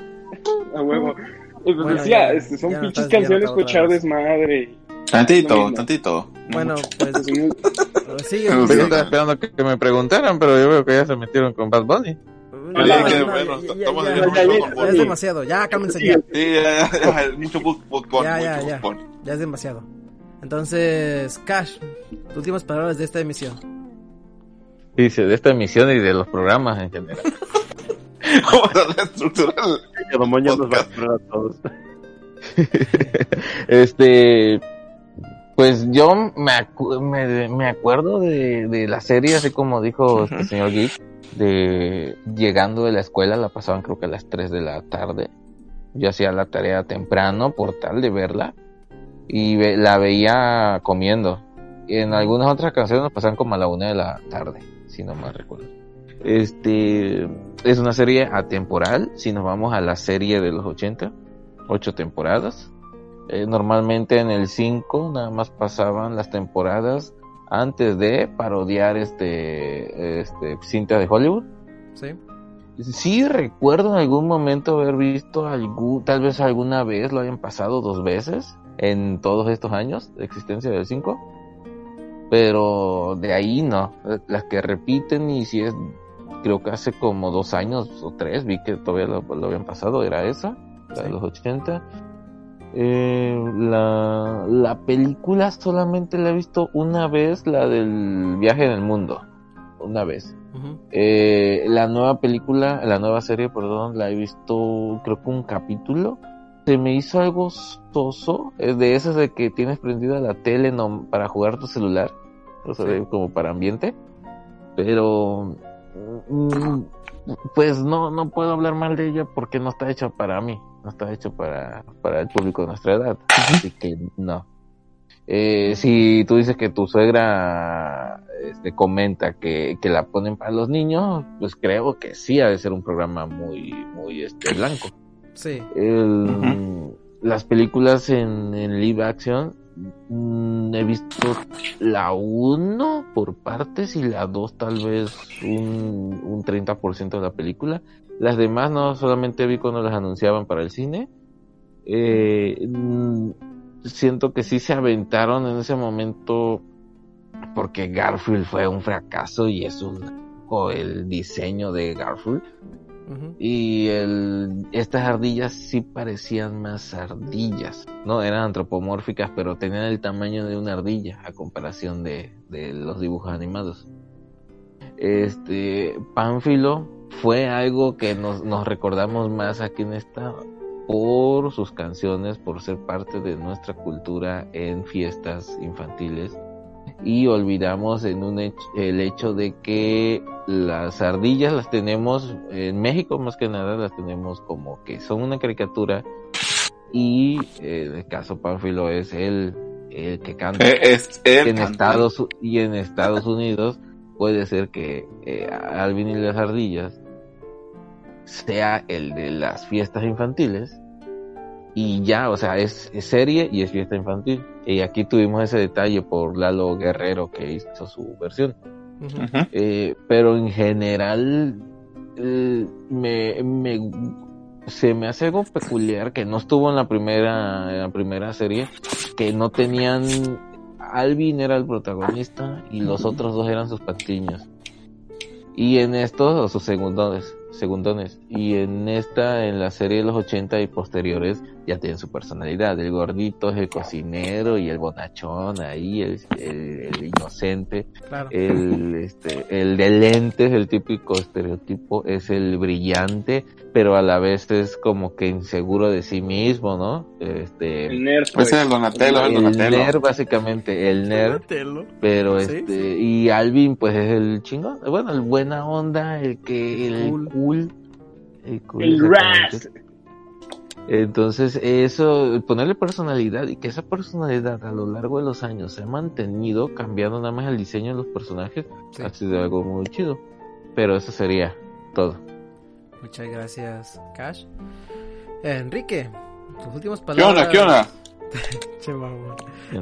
a huevo. Pues Bueno, decía, ya- este, son ya pinches canciones para echar desmadre. Tantito, tantito. Bueno, pues sigue. Yo estaba esperando que, que me preguntaran, pero yo veo que ya se metieron con Bad Bunny. No, ya- ya- ya- es demasiado, ya cálmense ya. Sí. Ya es demasiado. Entonces, Cash, últimas palabras de esta emisión. Dice, de esta emisión y de los programas en general. Vamos a reestructurar nos va a esperar a todos. este, pues yo me, acu- me, me acuerdo de, de la serie, así como dijo este señor Geek, de llegando de la escuela, la pasaban creo que a las 3 de la tarde. Yo hacía la tarea temprano por tal de verla y ve- la veía comiendo. Y en algunas otras canciones nos pasaban como a la 1 de la tarde, si no mal recuerdo. Este es una serie atemporal, si nos vamos a la serie de los 80, ocho temporadas. Eh, normalmente en el 5 nada más pasaban las temporadas antes de parodiar este, este cinta de Hollywood. ¿Sí? Sí recuerdo en algún momento haber visto algún, tal vez alguna vez lo hayan pasado dos veces en todos estos años de existencia del 5. Pero de ahí no. Las que repiten y si es, creo que hace como dos años o tres vi que todavía lo, lo habían pasado, era esa, la de los 80. Eh, la, la película solamente la he visto una vez, la del viaje en el mundo. Una vez. Eh, la nueva película, la nueva serie, perdón, la he visto creo que un capítulo. Se me hizo algo soso, es de esas de que tienes prendida la tele no, para jugar tu celular, o sea, de- como para ambiente. Pero, mm, pues no, no puedo hablar mal de ella porque no está hecha para mí, no está hecho para, para el público de nuestra edad, así que no. Eh, si tú dices que tu suegra este, comenta que, que la ponen para los niños, pues creo que sí ha de ser un programa muy, muy este, blanco. Sí. El- Las películas en, en live action, he visto la 1 por partes y la 2 tal vez un, un 30% de la película. Las demás no solamente vi cuando las anunciaban para el cine. Eh, mm, siento que sí se aventaron en ese momento porque Garfield fue un fracaso y es un el diseño de Garfield Y estas ardillas sí parecían más ardillas, no eran antropomórficas, pero tenían el tamaño de una ardilla a comparación de, de los dibujos animados. Este Pánfilo fue algo que nos, nos recordamos más aquí en esta por sus canciones, por ser parte de nuestra cultura en fiestas infantiles. Y olvidamos en un el hecho de que las ardillas las tenemos en México más que nada las tenemos como que son una caricatura y eh, en el caso Pánfilo es el, el que canta Eh, es en. Estados y en Estados Unidos puede ser que eh, Alvin y las ardillas sea el de las fiestas infantiles y ya, o sea, es, es serie y es fiesta infantil. Y aquí tuvimos ese detalle por Lalo Guerrero que hizo su versión. Eh, pero en general eh, me, me se me hace algo peculiar que no estuvo en la primera en la primera serie que no tenían Alvin era el protagonista y los otros dos eran sus patiños. Y en estos o sus segundones segundones. Y en esta en la serie de los 80 y posteriores ya tienen su personalidad el gordito es el cocinero y el bonachón ahí el, el- el inocente Claro. el este el de lentes el típico estereotipo es el brillante pero a la vez es como que inseguro de sí mismo no este El nerd, pues. Es el Donatello, es el el Donatello. nerd básicamente el nerd Telo. pero Sí, este y Alvin pues es el chingón bueno el buena onda el que el Cool. cool el, cool, El. Entonces, eso, ponerle personalidad y que esa personalidad a lo largo de los años se ha mantenido cambiando nada más el diseño de los personajes, Sí. ha sido algo muy chido. Pero eso sería todo. Muchas gracias, Cash. Enrique, tus últimas ¿Qué palabras. onda? ¿Qué onda? Che, mamón.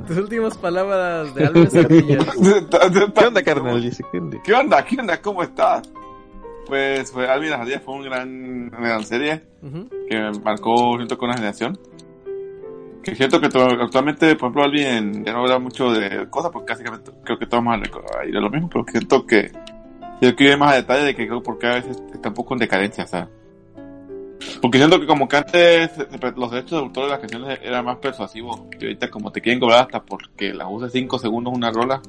Tus últimas palabras de Alves. ¿Qué onda, carnal? ¿qué onda? ¿Qué onda? ¿Qué onda? ¿Cómo estás? Pues, pues Alvin las ardillas fue una gran, gran serie Ujú. que me marcó junto con una generación. Que es cierto que actualmente, por ejemplo, Alvin ya no habla mucho de cosas porque casi creo que todos vamos a ir a lo mismo, pero siento que yo quiero ir más a detalle de que creo porque a veces está un poco en decadencia, o sea. Porque siento que como que antes eh, los derechos de autor de las canciones eran más persuasivos. Y ahorita como te quieren cobrar hasta porque las uses 5 segundos una rola.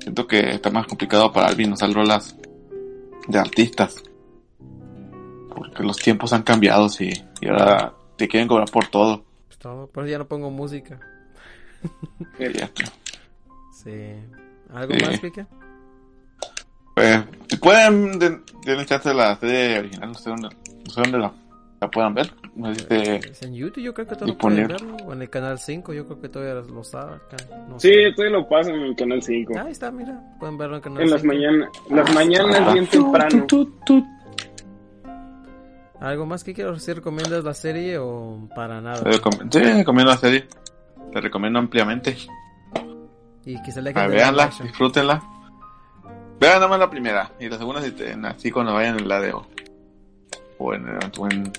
Siento que está más complicado para alguien usar rolas de artistas. Porque los tiempos han cambiado, sí. Y ahora te quieren cobrar por todo. Pues todo, por eso ya no pongo música. Sí. ¿Algo Sí. más, Pique? Pues, si pueden, den- denle chance a la serie original, no sé dónde, no sé dónde la, la puedan ver. No sé si te- Es en YouTube, yo creo que todavía pueden disponible. verlo. O en el canal 5, yo creo que todavía lo sacan. No Sí, sé. todavía lo pasan en el canal 5. Ahí está, mira. Pueden verlo en el canal En las 5. mañanas, las mañanas bien temprano. ¿Algo más que quiero? ¿Si recomiendas la serie o para nada? te recom- sí, recomiendo la serie. Te recomiendo ampliamente. Y que se le Ah, veanla, disfrútenla. Vean nomás la primera. Y la segunda, si te, así cuando vayan en la de. O, en, en,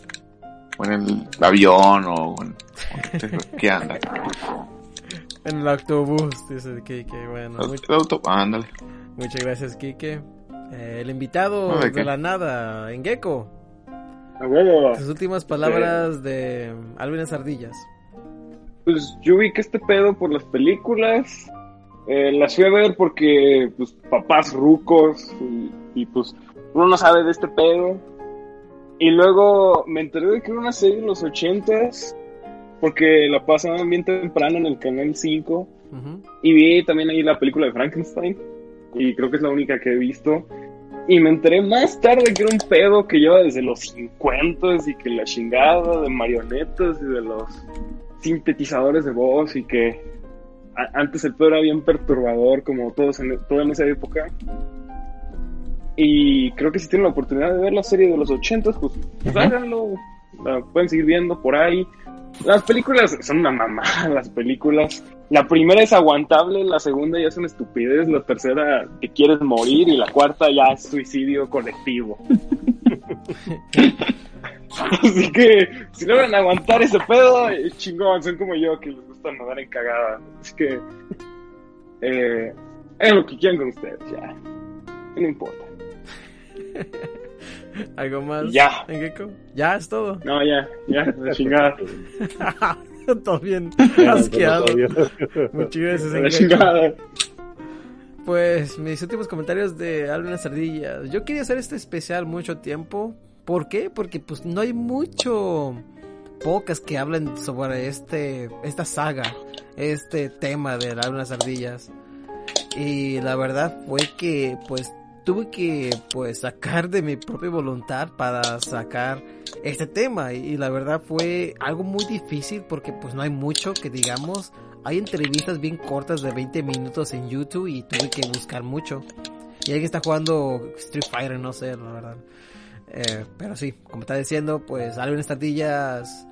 o en el avión, o en. que anda. En el autobús, dice Kike. Bueno, El much- auto, ándale. muchas gracias, Kike. Eh, el invitado No, ¿de de qué? la nada, en Gecko. A huevo. Sus últimas palabras de Alvin Ardillas. Pues yo vi que este pedo por las películas. eh, las fui a ver porque, pues, papás rucos. Y, y, pues, uno no sabe de este pedo. Y luego me enteré de que era una serie de los ochentas. Porque la pasaban bien temprano en el canal 5. Ujú. Y vi también ahí la película de Frankenstein. Y creo que es la única que he visto. Y me enteré más tarde que era un pedo que lleva desde los 50 y que la chingada de marionetas y de los sintetizadores de voz y que antes el pedo era bien perturbador como todos en, todo en esa época. Y creo que si tienen la oportunidad de ver la serie de los 80, pues, pues háganlo. La pueden seguir viendo por ahí. Las películas son una mamada, las películas. La primera es aguantable, la segunda ya es una estupidez, la tercera te quieres morir y la cuarta ya es suicidio colectivo. Así que si logran aguantar ese pedo, eh, chingón, son como yo que les gusta nadar en cagada. Así que eh, es lo que quieran con ustedes, ya. No importa. ¿Algo más? Ya. ¿En Gecko? Ya es todo. No, ya, ya, la chingada. todo bien asqueado. Muchas gracias, en chingada. Pues mis últimos comentarios de Alvin Ardillas. Yo quería hacer este especial mucho tiempo. ¿Por qué? Porque pues no hay mucho pocas que hablen sobre este esta saga, este tema de las ardillas. Y la verdad fue que pues tuve que pues sacar de mi propia voluntad para sacar este tema y, y la verdad fue algo muy difícil porque pues no hay mucho que digamos hay entrevistas bien cortas de 20 minutos en YouTube y tuve que buscar mucho. Y alguien está jugando Street Fighter, no sé, la verdad. Eh, pero sí, como está diciendo, pues Alvin Estadillas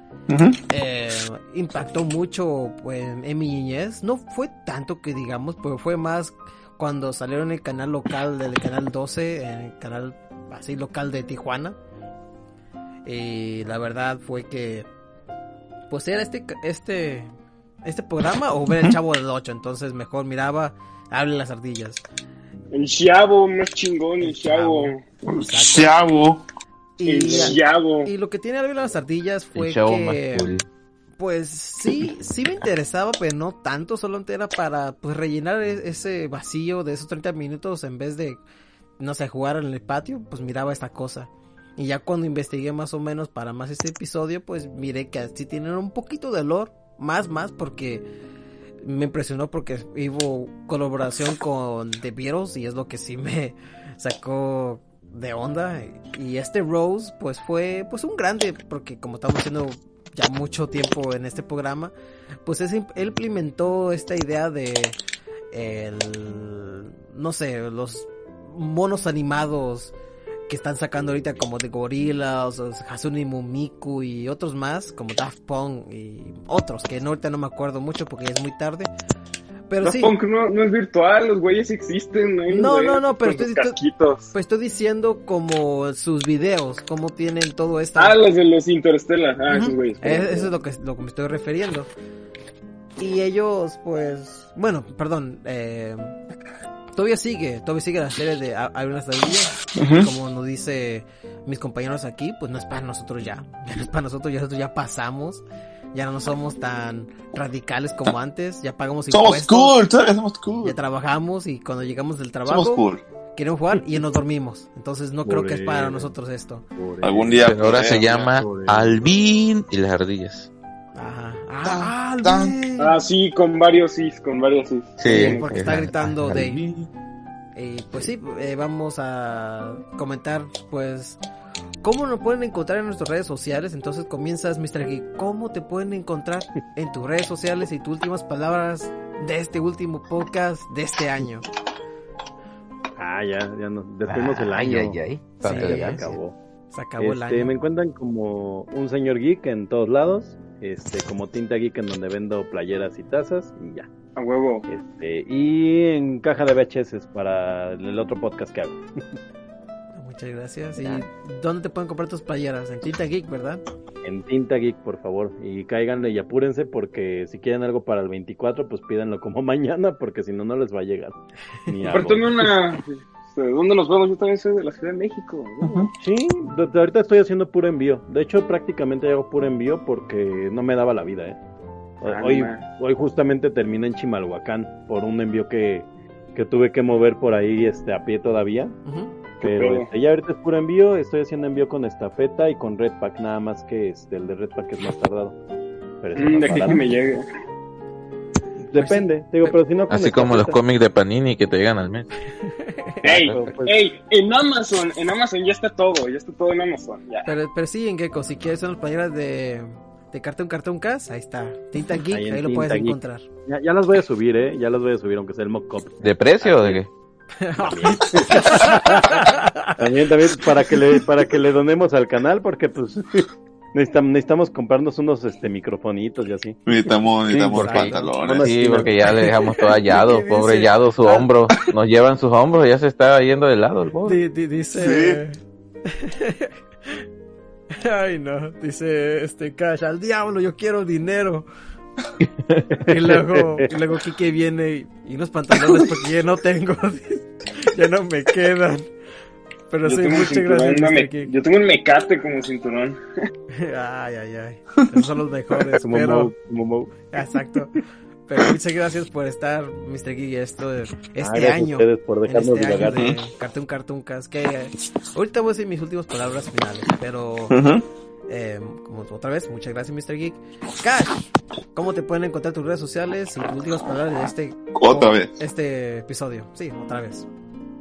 eh, impactó mucho pues, en mi niñez. No fue tanto que digamos, pero fue más cuando salieron en el canal local del canal 12, en el canal así local de Tijuana. Y la verdad fue que pues era este este este programa o ver el chavo del 8, entonces mejor miraba Hable las ardillas. El chavo, más chingón, el chavo. Chavo. Y, El chavo. y lo que tiene Hable las ardillas fue El chavo más que cool. Pues sí, sí me interesaba, pero no tanto, solo era para pues rellenar e- ese vacío de esos 30 minutos en vez de, no sé, jugar en el patio, pues miraba esta cosa. Y ya cuando investigué más o menos para más este episodio, pues miré que sí tienen un poquito de lore, más, más, porque me impresionó porque hubo colaboración con The Beatles y es lo que sí me sacó de onda. Y este Rose, pues fue pues un grande, porque como estamos haciendo ya mucho tiempo en este programa, pues es- él implementó esta idea de el, no sé, los monos animados que están sacando ahorita como de Gorillaz, o Hatsune Miku y otros más, como Daft Punk y otros que no, ahorita no me acuerdo mucho porque ya es muy tarde. Pero Daft sí, Punk no, no es virtual, los güeyes existen. ¿no? No, no, no, pero estoy- casquitos. pues estoy diciendo como sus videos, cómo tienen todo esto. Ah, los de los Interstellar. Ah, esos Ujú. güeyes. Eh, Eso es lo que, lo que me estoy refiriendo. Y ellos, pues, bueno, perdón, eh, todavía sigue, todavía sigue la serie de Ha- Hay una estadilla. Ujú. Como nos dice mis compañeros aquí, pues no es para nosotros. Ya no es para nosotros, ya nosotros ya pasamos. Ya no somos tan radicales como antes. Ya pagamos Somos impuestos. cool, todavía somos cool. Ya trabajamos y cuando llegamos del Somos trabajo cool. queremos jugar y ya nos dormimos. Entonces no creo que es para nosotros esto. Algún día. Pero ahora se llama. Alvin y las ardillas. Ajá. Ah, Alvin. Ah, sí, con varios sí, con varios sí. Sí, porque está gritando Dave. Alvin. Y pues sí, eh, vamos a comentar pues cómo nos pueden encontrar en nuestras redes sociales. Entonces comienzas, Mr. Geek. ¿Cómo te pueden encontrar en tus redes sociales y tus últimas palabras de este último podcast de este año? Ah, ya, ya nos despedimos el Ay, año. ay, ay. Sí, Cuánta Ya acabó. Se acabó el Este, año. me encuentran como un señor geek en todos lados, este, como Tinta Geek en donde vendo playeras y tazas y ya. A huevo. Este, y en caja de VHS para el otro podcast que hago. Muchas gracias. ¿Y dónde te pueden comprar tus playeras? En Tinta Geek, ¿verdad? En Tinta Geek, por favor, y cáiganle y apúrense porque si quieren algo para el 24, pues pídanlo como mañana porque si no no les va a llegar. Apártame una. ¿De dónde nos vemos? Yo también soy de la Ciudad de México. ¿no? Sí, desde ahorita estoy haciendo puro envío. De hecho, prácticamente hago puro envío porque no me daba la vida, ¿eh? Ah, Hoy, hoy justamente terminé en Chimalhuacán por un envío que, que tuve que mover por ahí este, a pie todavía. Ujú. Pero este, ya ahorita es puro envío. Estoy haciendo envío con estafeta y con Redpack, nada más que este, el de Redpack es más tardado. Pero Mm, de aquí que me llegue. Depende, te digo, pero si no Así como los cómics de Panini que te llegan al mes. ¡Ey! Pues, ¡Ey! En Amazon, en Amazon ya está todo, ya está todo en Amazon. Ya. Pero, pero sí, en Gecko, si quieres unas playeras de, de Cartoon Cartoon Cast, ahí está. Tinta Geek, Ahí lo puedes Geek. encontrar. ya, ya las voy a subir, ¿eh? Ya las voy a subir, aunque sea el mock-up. ¿De precio o de qué? También, también para que le, para que le donemos al canal, porque pues necesitamos, necesitamos comprarnos unos este microfonitos y así. Necesitamos, necesitamos porque- pantalones. Sí, porque ya le dejamos todo hallado, pobre Yado, su hombro. Nos llevan sus hombros, ya se está yendo de lado el pobre. Di- di- dice. Ay, no. Dice este Cash, al diablo, yo quiero dinero. Y luego, y luego Kike viene y, y unos pantalones porque ya no tengo. ya no me quedan. Pero Yo sí, tengo un muchas gracias, me-. Yo tengo un mecate como cinturón. Ay, ay, ay. Esos son los mejores. Como pero, Moe. exacto. Pero muchas gracias por estar, Mr. Geek, esto, este Ah, gracias a año. ustedes por dejarnos este divagar. de Cartoon Cartoon Cast, que eh, ahorita voy a decir mis últimas palabras finales, pero eh, como otra vez, muchas gracias Mr. Geek. Cash, ¿cómo te pueden encontrar tus redes sociales y tus últimas palabras de este Otra vez. este episodio? Sí, otra vez.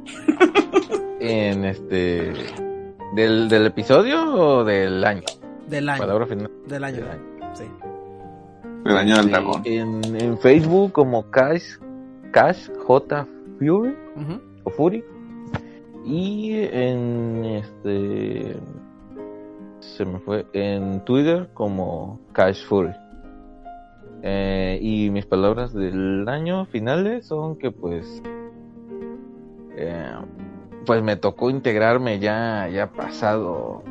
En este. ¿Del, ¿Del episodio o del año? Del año. Palabra final. Del año. Del año. Sí. El año del dragón. En, en Facebook como Cash, Cash J Fury o Fury. Y en este. Se me fue. En Twitter como Cash Fury. Eh, y mis palabras del año finales son que pues. eh, pues me tocó integrarme ya, ya pasado.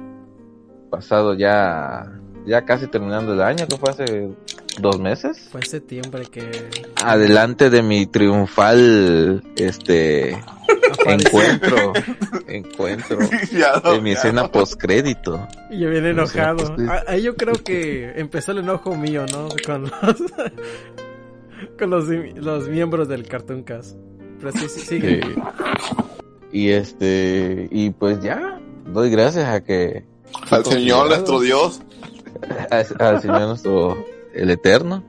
Pasado ya. Ya casi terminando el año, que fue hace dos meses Fue septiembre que adelante de mi triunfal este. Encuentro encuentro Ya, de mi ya. escena postcrédito Y yo bien enojado. Sí. Ah, Ahí yo creo que empezó el enojo mío, ¿no? Con los, con los, los miembros del Cartoon Cast. Pero sí, sí, sigue. Sí. y este y pues ya doy gracias a que Al Señor nuestro Dios. al señor nuestro el eterno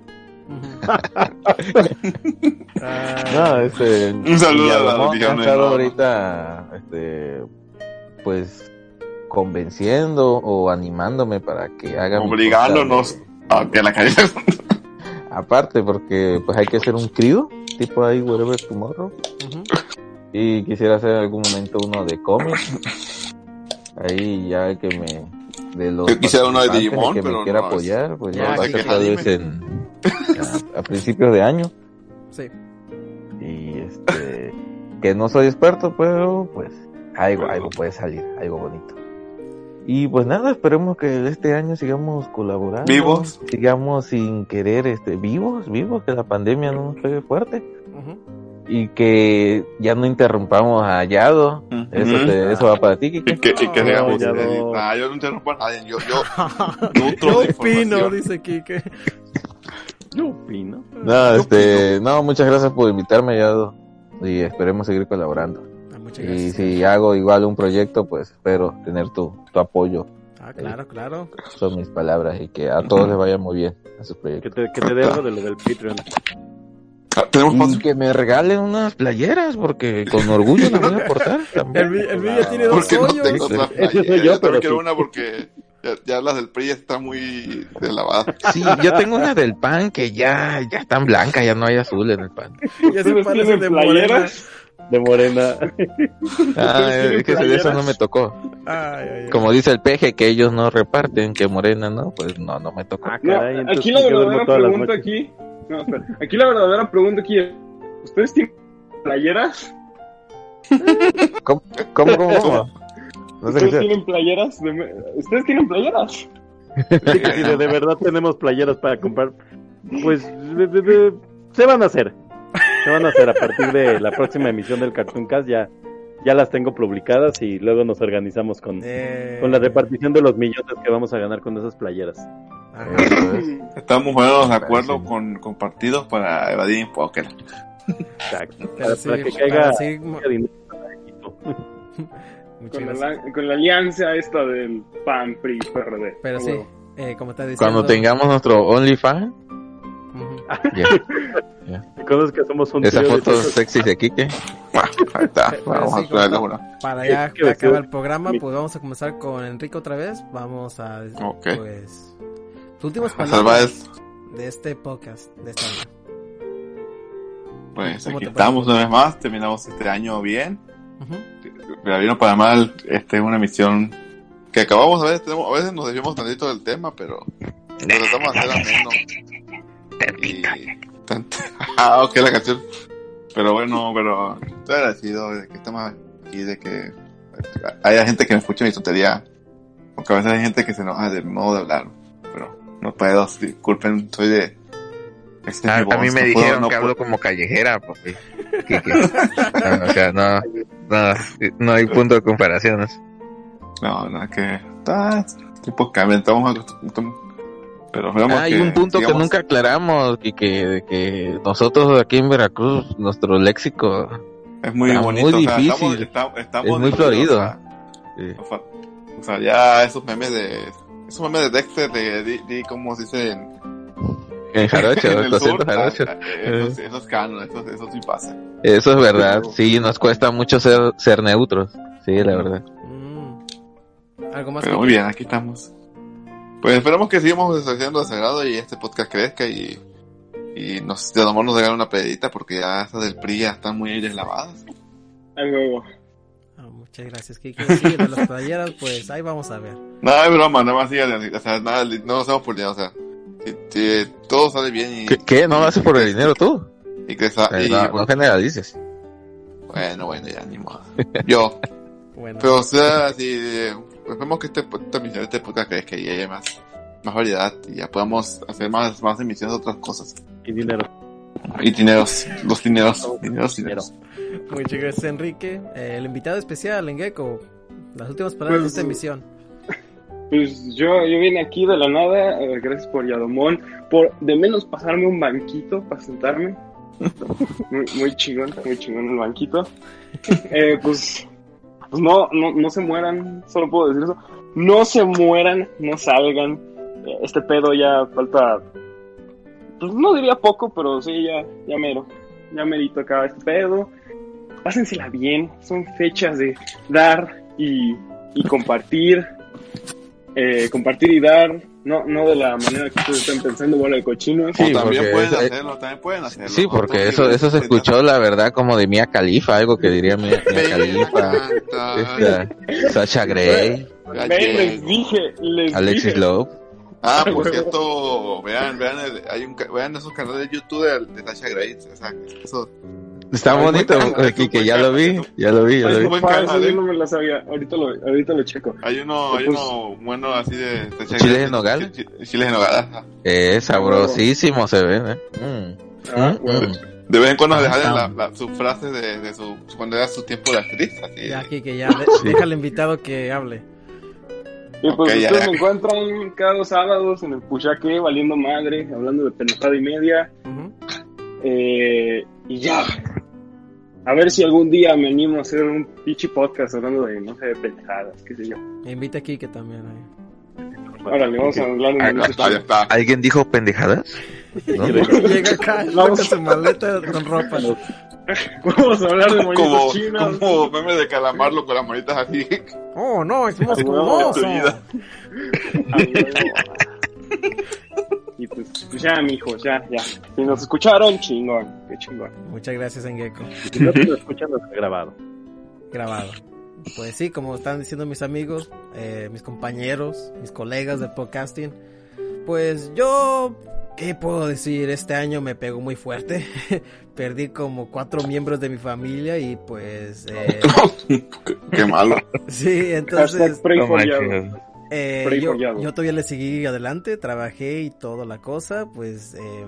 no este Un saludo a ha de estado ahorita este pues convenciendo o animándome para que haga Obligándonos a que la calle. Aparte, porque pues hay que hacer un crío, tipo ahí Whatever Tomorrow. ujú. Y quisiera hacer en algún momento uno de cómics. Ahí ya que me... De los Yo quisiera uno de Digimon, que pero me quiera no, apoyar, pues ya va a que ser tal vez en... A, a principios de año. Sí. Y este... Que no soy experto, pero pues algo, algo puede salir, algo bonito. Y pues nada, esperemos que este año sigamos colaborando. Vivos. Sigamos sin querer, este, vivos, vivos, que la pandemia no nos pegue fuerte. Ujú. Y que ya no interrumpamos a Yado. Eso, Ujú. te- eso va para ti, Kike. Y que, y que No, digamos, ya eh, no. ah, yo no interrumpo a nadie, yo, yo Yo opino, dice Kike. Yo opino. No, este, no, muchas gracias por invitarme, Yado. Y esperemos seguir colaborando. Ah, muchas Y si hago igual un proyecto, pues espero tener tu, tu apoyo. Ah, claro, claro. Son mis palabras y que a todos les vaya muy bien a sus Que proyectos. te, que te dé algo de lo del Patreon. Ah, Tenemos Y paso. que me regalen unas playeras porque con orgullo las voy a portar también. El, vídeo tiene dos Porque no hoyos. tengo otra Ese soy yo, Yo pero también quiero sí. una porque ya, ya las del PRI están muy deslavadas. Sí, yo tengo una del pan que ya, ya están blancas, ya no hay azul en el pan. Ya se ¿Ustedes parece tienen de morena. playeras? De morena. Ah, es que de eso no me tocó. Ay, ay, ay. Como dice el peje que ellos no reparten, que morena no, pues no, no me tocó. Ah, No, caray, aquí la verdadera pregunta aquí. No, espera. Aquí la verdadera pregunta aquí es: ¿Ustedes tienen playeras? ¿Cómo, cómo, cómo? cómo? No sé qué ¿Ustedes tienen playeras? de me- ¿Ustedes tienen playeras? Si de, de verdad tenemos playeras para comprar, pues de- de- de- se van a hacer. Se van a hacer a partir de la próxima emisión del Cartoon Cast. Ya, ya las tengo publicadas y luego nos organizamos con, Eh, con la repartición de los millones que vamos a ganar con esas playeras. Es. Estamos poniéndonos de acuerdo Sí. con, con partidos para evadir impuestos. Exacto. Para, sí, para que caiga, sí, Con gracias. la, con la alianza esta del PAN, PRI, PRD. Pero sí, eh, como está diciendo. Cuando tengamos nuestro OnlyFans. Conoces que somos un Esa de foto sexy de Kike. Ahí está, Pero vamos sí, a traerle como- una. Para ya ¿Qué- qué acabar el programa, pues vamos a comenzar con Enrique otra vez. Vamos a, Ok. pues, tus últimas palabras de este podcast, de este año. Pues ¿Cómo aquí estamos una vez más, terminamos este año bien. Ujú. Para bien o para mal, este es una misión que acabamos a veces, tenemos, a veces nos desviamos tantito del tema, pero lo tratamos de hacer. Y tant- ah, ok la canción. Pero bueno, pero estoy agradecido de que estamos aquí, de que haya gente que me escuche mi tontería. Porque a veces hay gente que se enoja del modo de hablar. No puedo, disculpen, soy de... este es A, voz, a mí me no dijeron puedo- no que puedo- hablo como callejera, papi. Kike. No, o sea, no, no, no hay punto de comparación. No, no, que está, tipos cambian, estamos acostumbrados. Pero veamos Hay que, un punto que digamos, nunca aclaramos, y que, de que nosotros aquí en Veracruz, nuestro léxico es muy bonito, muy o sea, difícil. estamos, estamos Es muy florido. O sea, sea, o sea, ya esos memes de, esos memes de Dexter, de, di ¿cómo se dice? En, en jarocho, en el 200 sur, jarochos. ah, esos, esos canon, esos, esos sí pasa. Eso es verdad, sí, nos cuesta mucho ser, ser neutros. Sí, la verdad. Mm. Algo más Pero muy bien, aquí estamos. Pues esperamos que sigamos haciendo de sagrado y este podcast crezca y, y nos, de amor nos regalen una pedita porque ya esas del PRI ya están muy deslavadas. A huevo. Muchas gracias, Kike. Sí, de las playeras, pues ahí vamos a ver. Nada de broma, nada más sigan, o sea, nada, no nos hacemos por dinero, o sea, si, si todo sale bien y, ¿Qué, qué? ¿No lo haces por el dinero tú? y que sa- y, no, no generalices. bueno, bueno, ya ni modo. Yo, Bueno, pero o sea, si, eh, esperemos que este, esta emisión, este podcast crezca y haya más, más variedad y ya podamos hacer más, más emisiones de otras cosas. Y dinero. Y dineros, los dineros, dineros, dineros. Muchas gracias, Enrique. Eh, el invitado especial, Engeko. Las últimas palabras Pues, de esta emisión. Pues yo, yo vine aquí de la nada, eh, gracias por Yadomón, por de menos pasarme un banquito para sentarme. Muy, muy chingón, muy chingón el banquito. Eh, pues, pues no, no, no se mueran, solo puedo decir eso. No se mueran, no salgan. Este pedo ya falta, pues no diría poco, pero sí, ya, ya mero. Ya merito acá este pedo. Pásensela bien, son fechas de dar y, y compartir eh, compartir y dar, no, no de la manera que ustedes están pensando, bola de cochinos. Sí, o también pueden es- hacerlo, también pueden hacerlo. Sí, ¿no? porque eso, eso se escuchó, la verdad, como de Mia Khalifa, algo que diría Mia, Mia Ven a Khalifa, cantar. esta, Sasha Grey, Ya Ven, llegué. les dije, les Alexis dije. Love. Ah, por cierto, vean, vean, el- hay un, ca- vean esos canales de YouTube de, de Sasha Grey, o sea, eso, Está Ay, bonito, aquí, que ya lo vi, ya lo vi, ya Ay, lo vi. ahorita lo, ahorita lo checo. hay uno, hay uno bueno así de Sasha ¿Chiles de nogal? chi- chi- Chiles de nogal. Eh, sabrosísimo se ven, eh. Mm. Ah, Mm, bueno. mm. De vez en cuando Ah, dejar está. la, la, sus frases de, de su, cuando era su tiempo de actriz. Así. Ya, aquí que ya, de- deja al invitado que hable. Y pues Ok, ya, ustedes ya. me encuentran cada dos sábados en el Puchaque, valiendo madre, hablando de pendejada y media. Eh, y ya. A ver si algún día me animo a hacer un pinche podcast hablando de, no sé, de pendejadas, qué sé yo. Invita aquí que también hay. Órale, vamos a hablar Ah, de no, ah, ya tema. está. ¿Alguien dijo pendejadas? ¿No? Llega acá, Vamos. su maleta con ropa. Vamos a hablar de Como, chinos. como meme de calamarlo con las manitas así. Oh, no, es más Ah, Y pues, pues ya, mijo, ya, ya. Si nos escucharon, chingón, qué chingón. Muchas gracias, Engeko. Si no te lo escuchan, lo está grabado. Grabado. Pues sí, como están diciendo mis amigos, eh, mis compañeros, mis colegas del podcasting, pues yo, ¿qué puedo decir? Este año me pegó muy fuerte. Perdí como cuatro miembros de mi familia y pues... eh, qué, qué malo. sí, entonces... No. Eh, yo, yo todavía le seguí adelante, trabajé y toda la cosa, pues eh,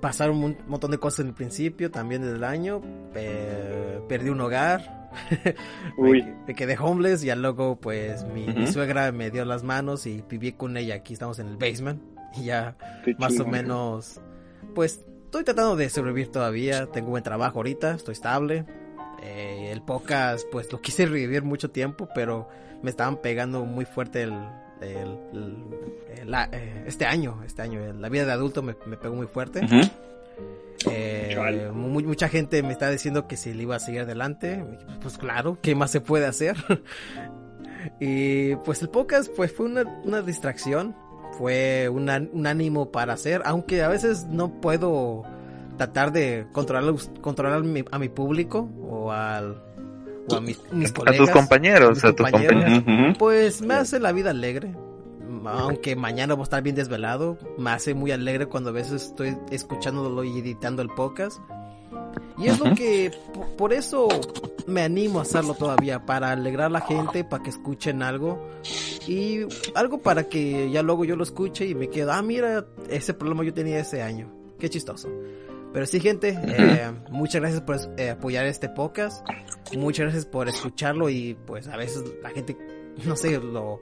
pasaron un montón de cosas en el principio, también del año, eh, perdí un hogar, Uy. me, me quedé homeless y luego pues mi, mi Ujú. suegra me dio las manos y viví con ella, aquí estamos en el basement y ya Qué más o chingón. menos, pues estoy tratando de sobrevivir todavía, tengo buen trabajo ahorita, estoy estable. Eh, el podcast, pues lo quise revivir mucho tiempo, pero me estaban pegando muy fuerte el, el- el- el- la- eh, este año, este año, la vida de adulto me, me pegó muy fuerte. Eh, mucha gente me está diciendo que si le iba a seguir adelante, pues claro, ¿qué más se puede hacer? y pues el podcast pues fue una, una distracción, fue una- un ánimo para hacer, aunque a veces no puedo tratar de controlar, controlar mi- a mi público o al o a mis, mis A colegas. tus compañeros, mis a tus compañeros. compañeros. Ujú, ujú. Pues me hace la vida alegre. Aunque mañana voy a estar bien desvelado, me hace muy alegre cuando a veces estoy escuchándolo y editando el podcast. Y es lo que, po- por eso me animo a hacerlo todavía, para alegrar a la gente, para que escuchen algo. Y algo para que ya luego yo lo escuche y me quedo, ah, mira, ese problema yo tenía ese año. Qué chistoso. Pero sí, gente, eh, muchas gracias por eh, apoyar este podcast. Muchas gracias por escucharlo y pues a veces la gente, no sé, lo,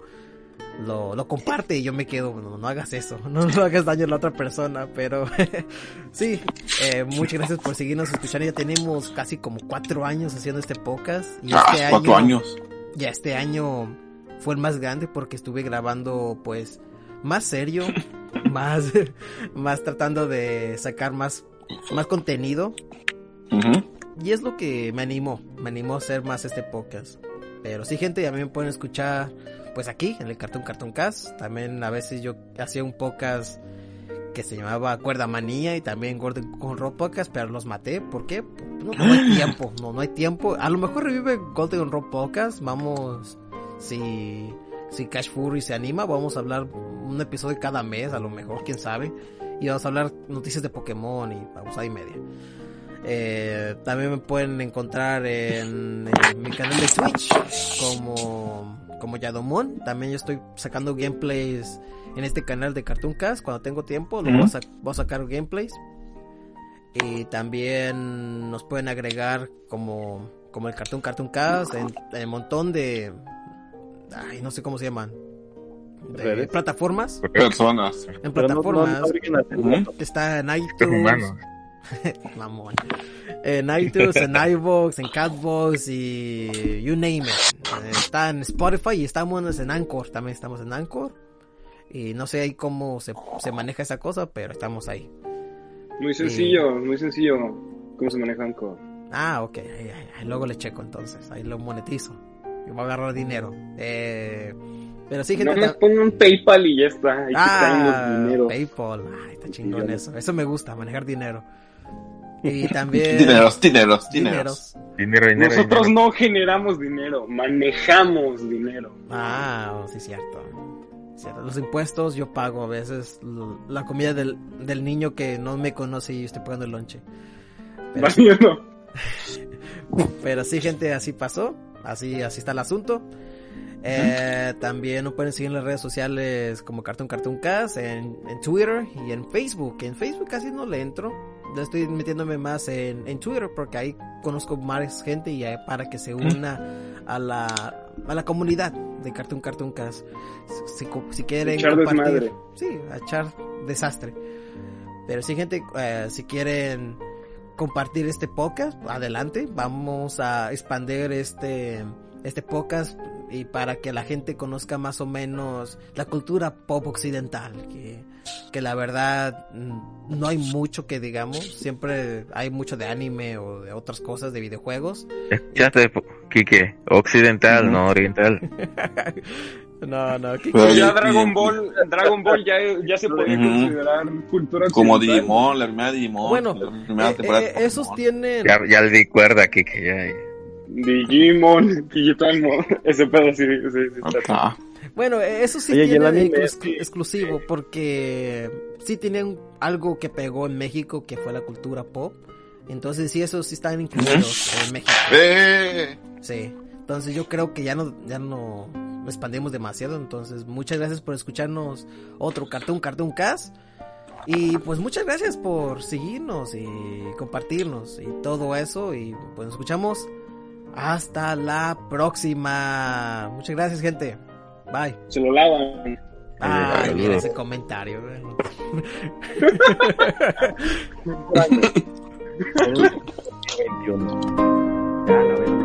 lo, lo comparte y yo me quedo, no, no hagas eso, no, no hagas daño a la otra persona, pero sí, eh, muchas gracias por seguirnos escuchando. Ya tenemos casi como cuatro años haciendo este podcast y Ah, este cuatro año, años. ya este año fue el más grande porque estuve grabando pues más serio, más, más tratando de sacar más, más contenido. Y es lo que me animó, me animó a hacer más este podcast. Pero sí, gente, ya me pueden escuchar pues aquí, en el Cartoon Cartoon Cast. También a veces yo hacía un podcast que se llamaba Cuerda Manía y también Gordon con Rock Podcast, pero los maté. ¿Por qué? No, hay tiempo, no, no hay tiempo. A lo mejor revive Golden Rock Podcast. Vamos, si, si Cash Fury se anima, vamos a hablar un episodio cada mes, a lo mejor, quién sabe. Y vamos a hablar noticias de Pokémon y abusada y media. Eh, también me pueden encontrar en, en mi canal de Twitch como, como Yadomon. También yo estoy sacando gameplays en este canal de Cartoon Cast. Cuando tengo tiempo, lo voy, a voy sacar gameplays. Y también nos pueden agregar como, como el Cartoon Cartoon Cast en, en un montón de... Ay, no sé cómo se llaman. De Redes. plataformas. Personas. En Pero no, no, plataformas. no. Está en iTunes. Mamón. En iTunes, en iVoox, en Catbox y you name it. Eh, Está en Spotify y estamos en Anchor. También estamos en Anchor. Y no sé ahí cómo se, se maneja esa cosa, pero estamos ahí. Muy sencillo, muy sencillo. ¿Cómo se manejan con...? Ah, ok. Ahí, ahí- ahí luego le checo entonces. Ahí lo monetizo. Y voy a agarrar dinero. Eh, pero sí, gente. No nos ta- pongan PayPal y ya está. Ahí Ah, dinero. PayPal. Ay, está chingón eso. Eso me gusta, manejar dinero. Y también. Dineros, dineros, dineros. Dinero, dinero. Nosotros dinero. no generamos dinero, manejamos dinero. Ah, oh, sí, cierto. Cierto, Los impuestos yo pago a veces. La comida del, del niño que no me conoce y yo estoy pagando el lonche. Pero, Valiendo. pero sí, gente, así pasó. Así, así está el asunto. Eh, también nos pueden seguir en las redes sociales como Cartoon Cartoon Cast, en, en Twitter y en Facebook. En Facebook casi no le entro. Estoy metiéndome más en, en Twitter porque ahí conozco más gente y para que se una a la, a la comunidad de Cartoon Cartoon Cast. Si, quieren Echar compartir, sí, a echar desastre. Pero si gente, eh, si quieren compartir este podcast, adelante, vamos a expandir este este podcast y para que la gente conozca más o menos la cultura pop occidental, que, que la verdad mm, no hay mucho que digamos, siempre hay mucho de anime o de otras cosas, de videojuegos. Escuchaste, Quique, occidental, no oriental. No, no, que- Pero ya Dragon Ball, Dragon Ball ya, ya se podía Ujú. considerar cultura Como occidental. Digimon, la primera Digimon. bueno, la eh, eh, esos tienen... Ya, ya le di cuerda, Quique, ya. Digimon, Digimon, ese pedo sí, sí, sí, está- Ajá. Bueno, eh, eso sí Oye, el tiene anime, exclu- sí. exclusivo porque sí tienen algo que pegó en México que fue la cultura pop. Entonces sí, esos sí están incluidos en México. ¡Eh! Sí. Entonces yo creo que ya no, ya no expandimos demasiado. Entonces muchas gracias por escucharnos otro Cartoon Cartoon Cast. Y pues muchas gracias por seguirnos y compartirnos y todo eso. Y pues nos escuchamos hasta la próxima. Muchas gracias gente. Bye. Se lo lavan. Ay, mira ese comentario.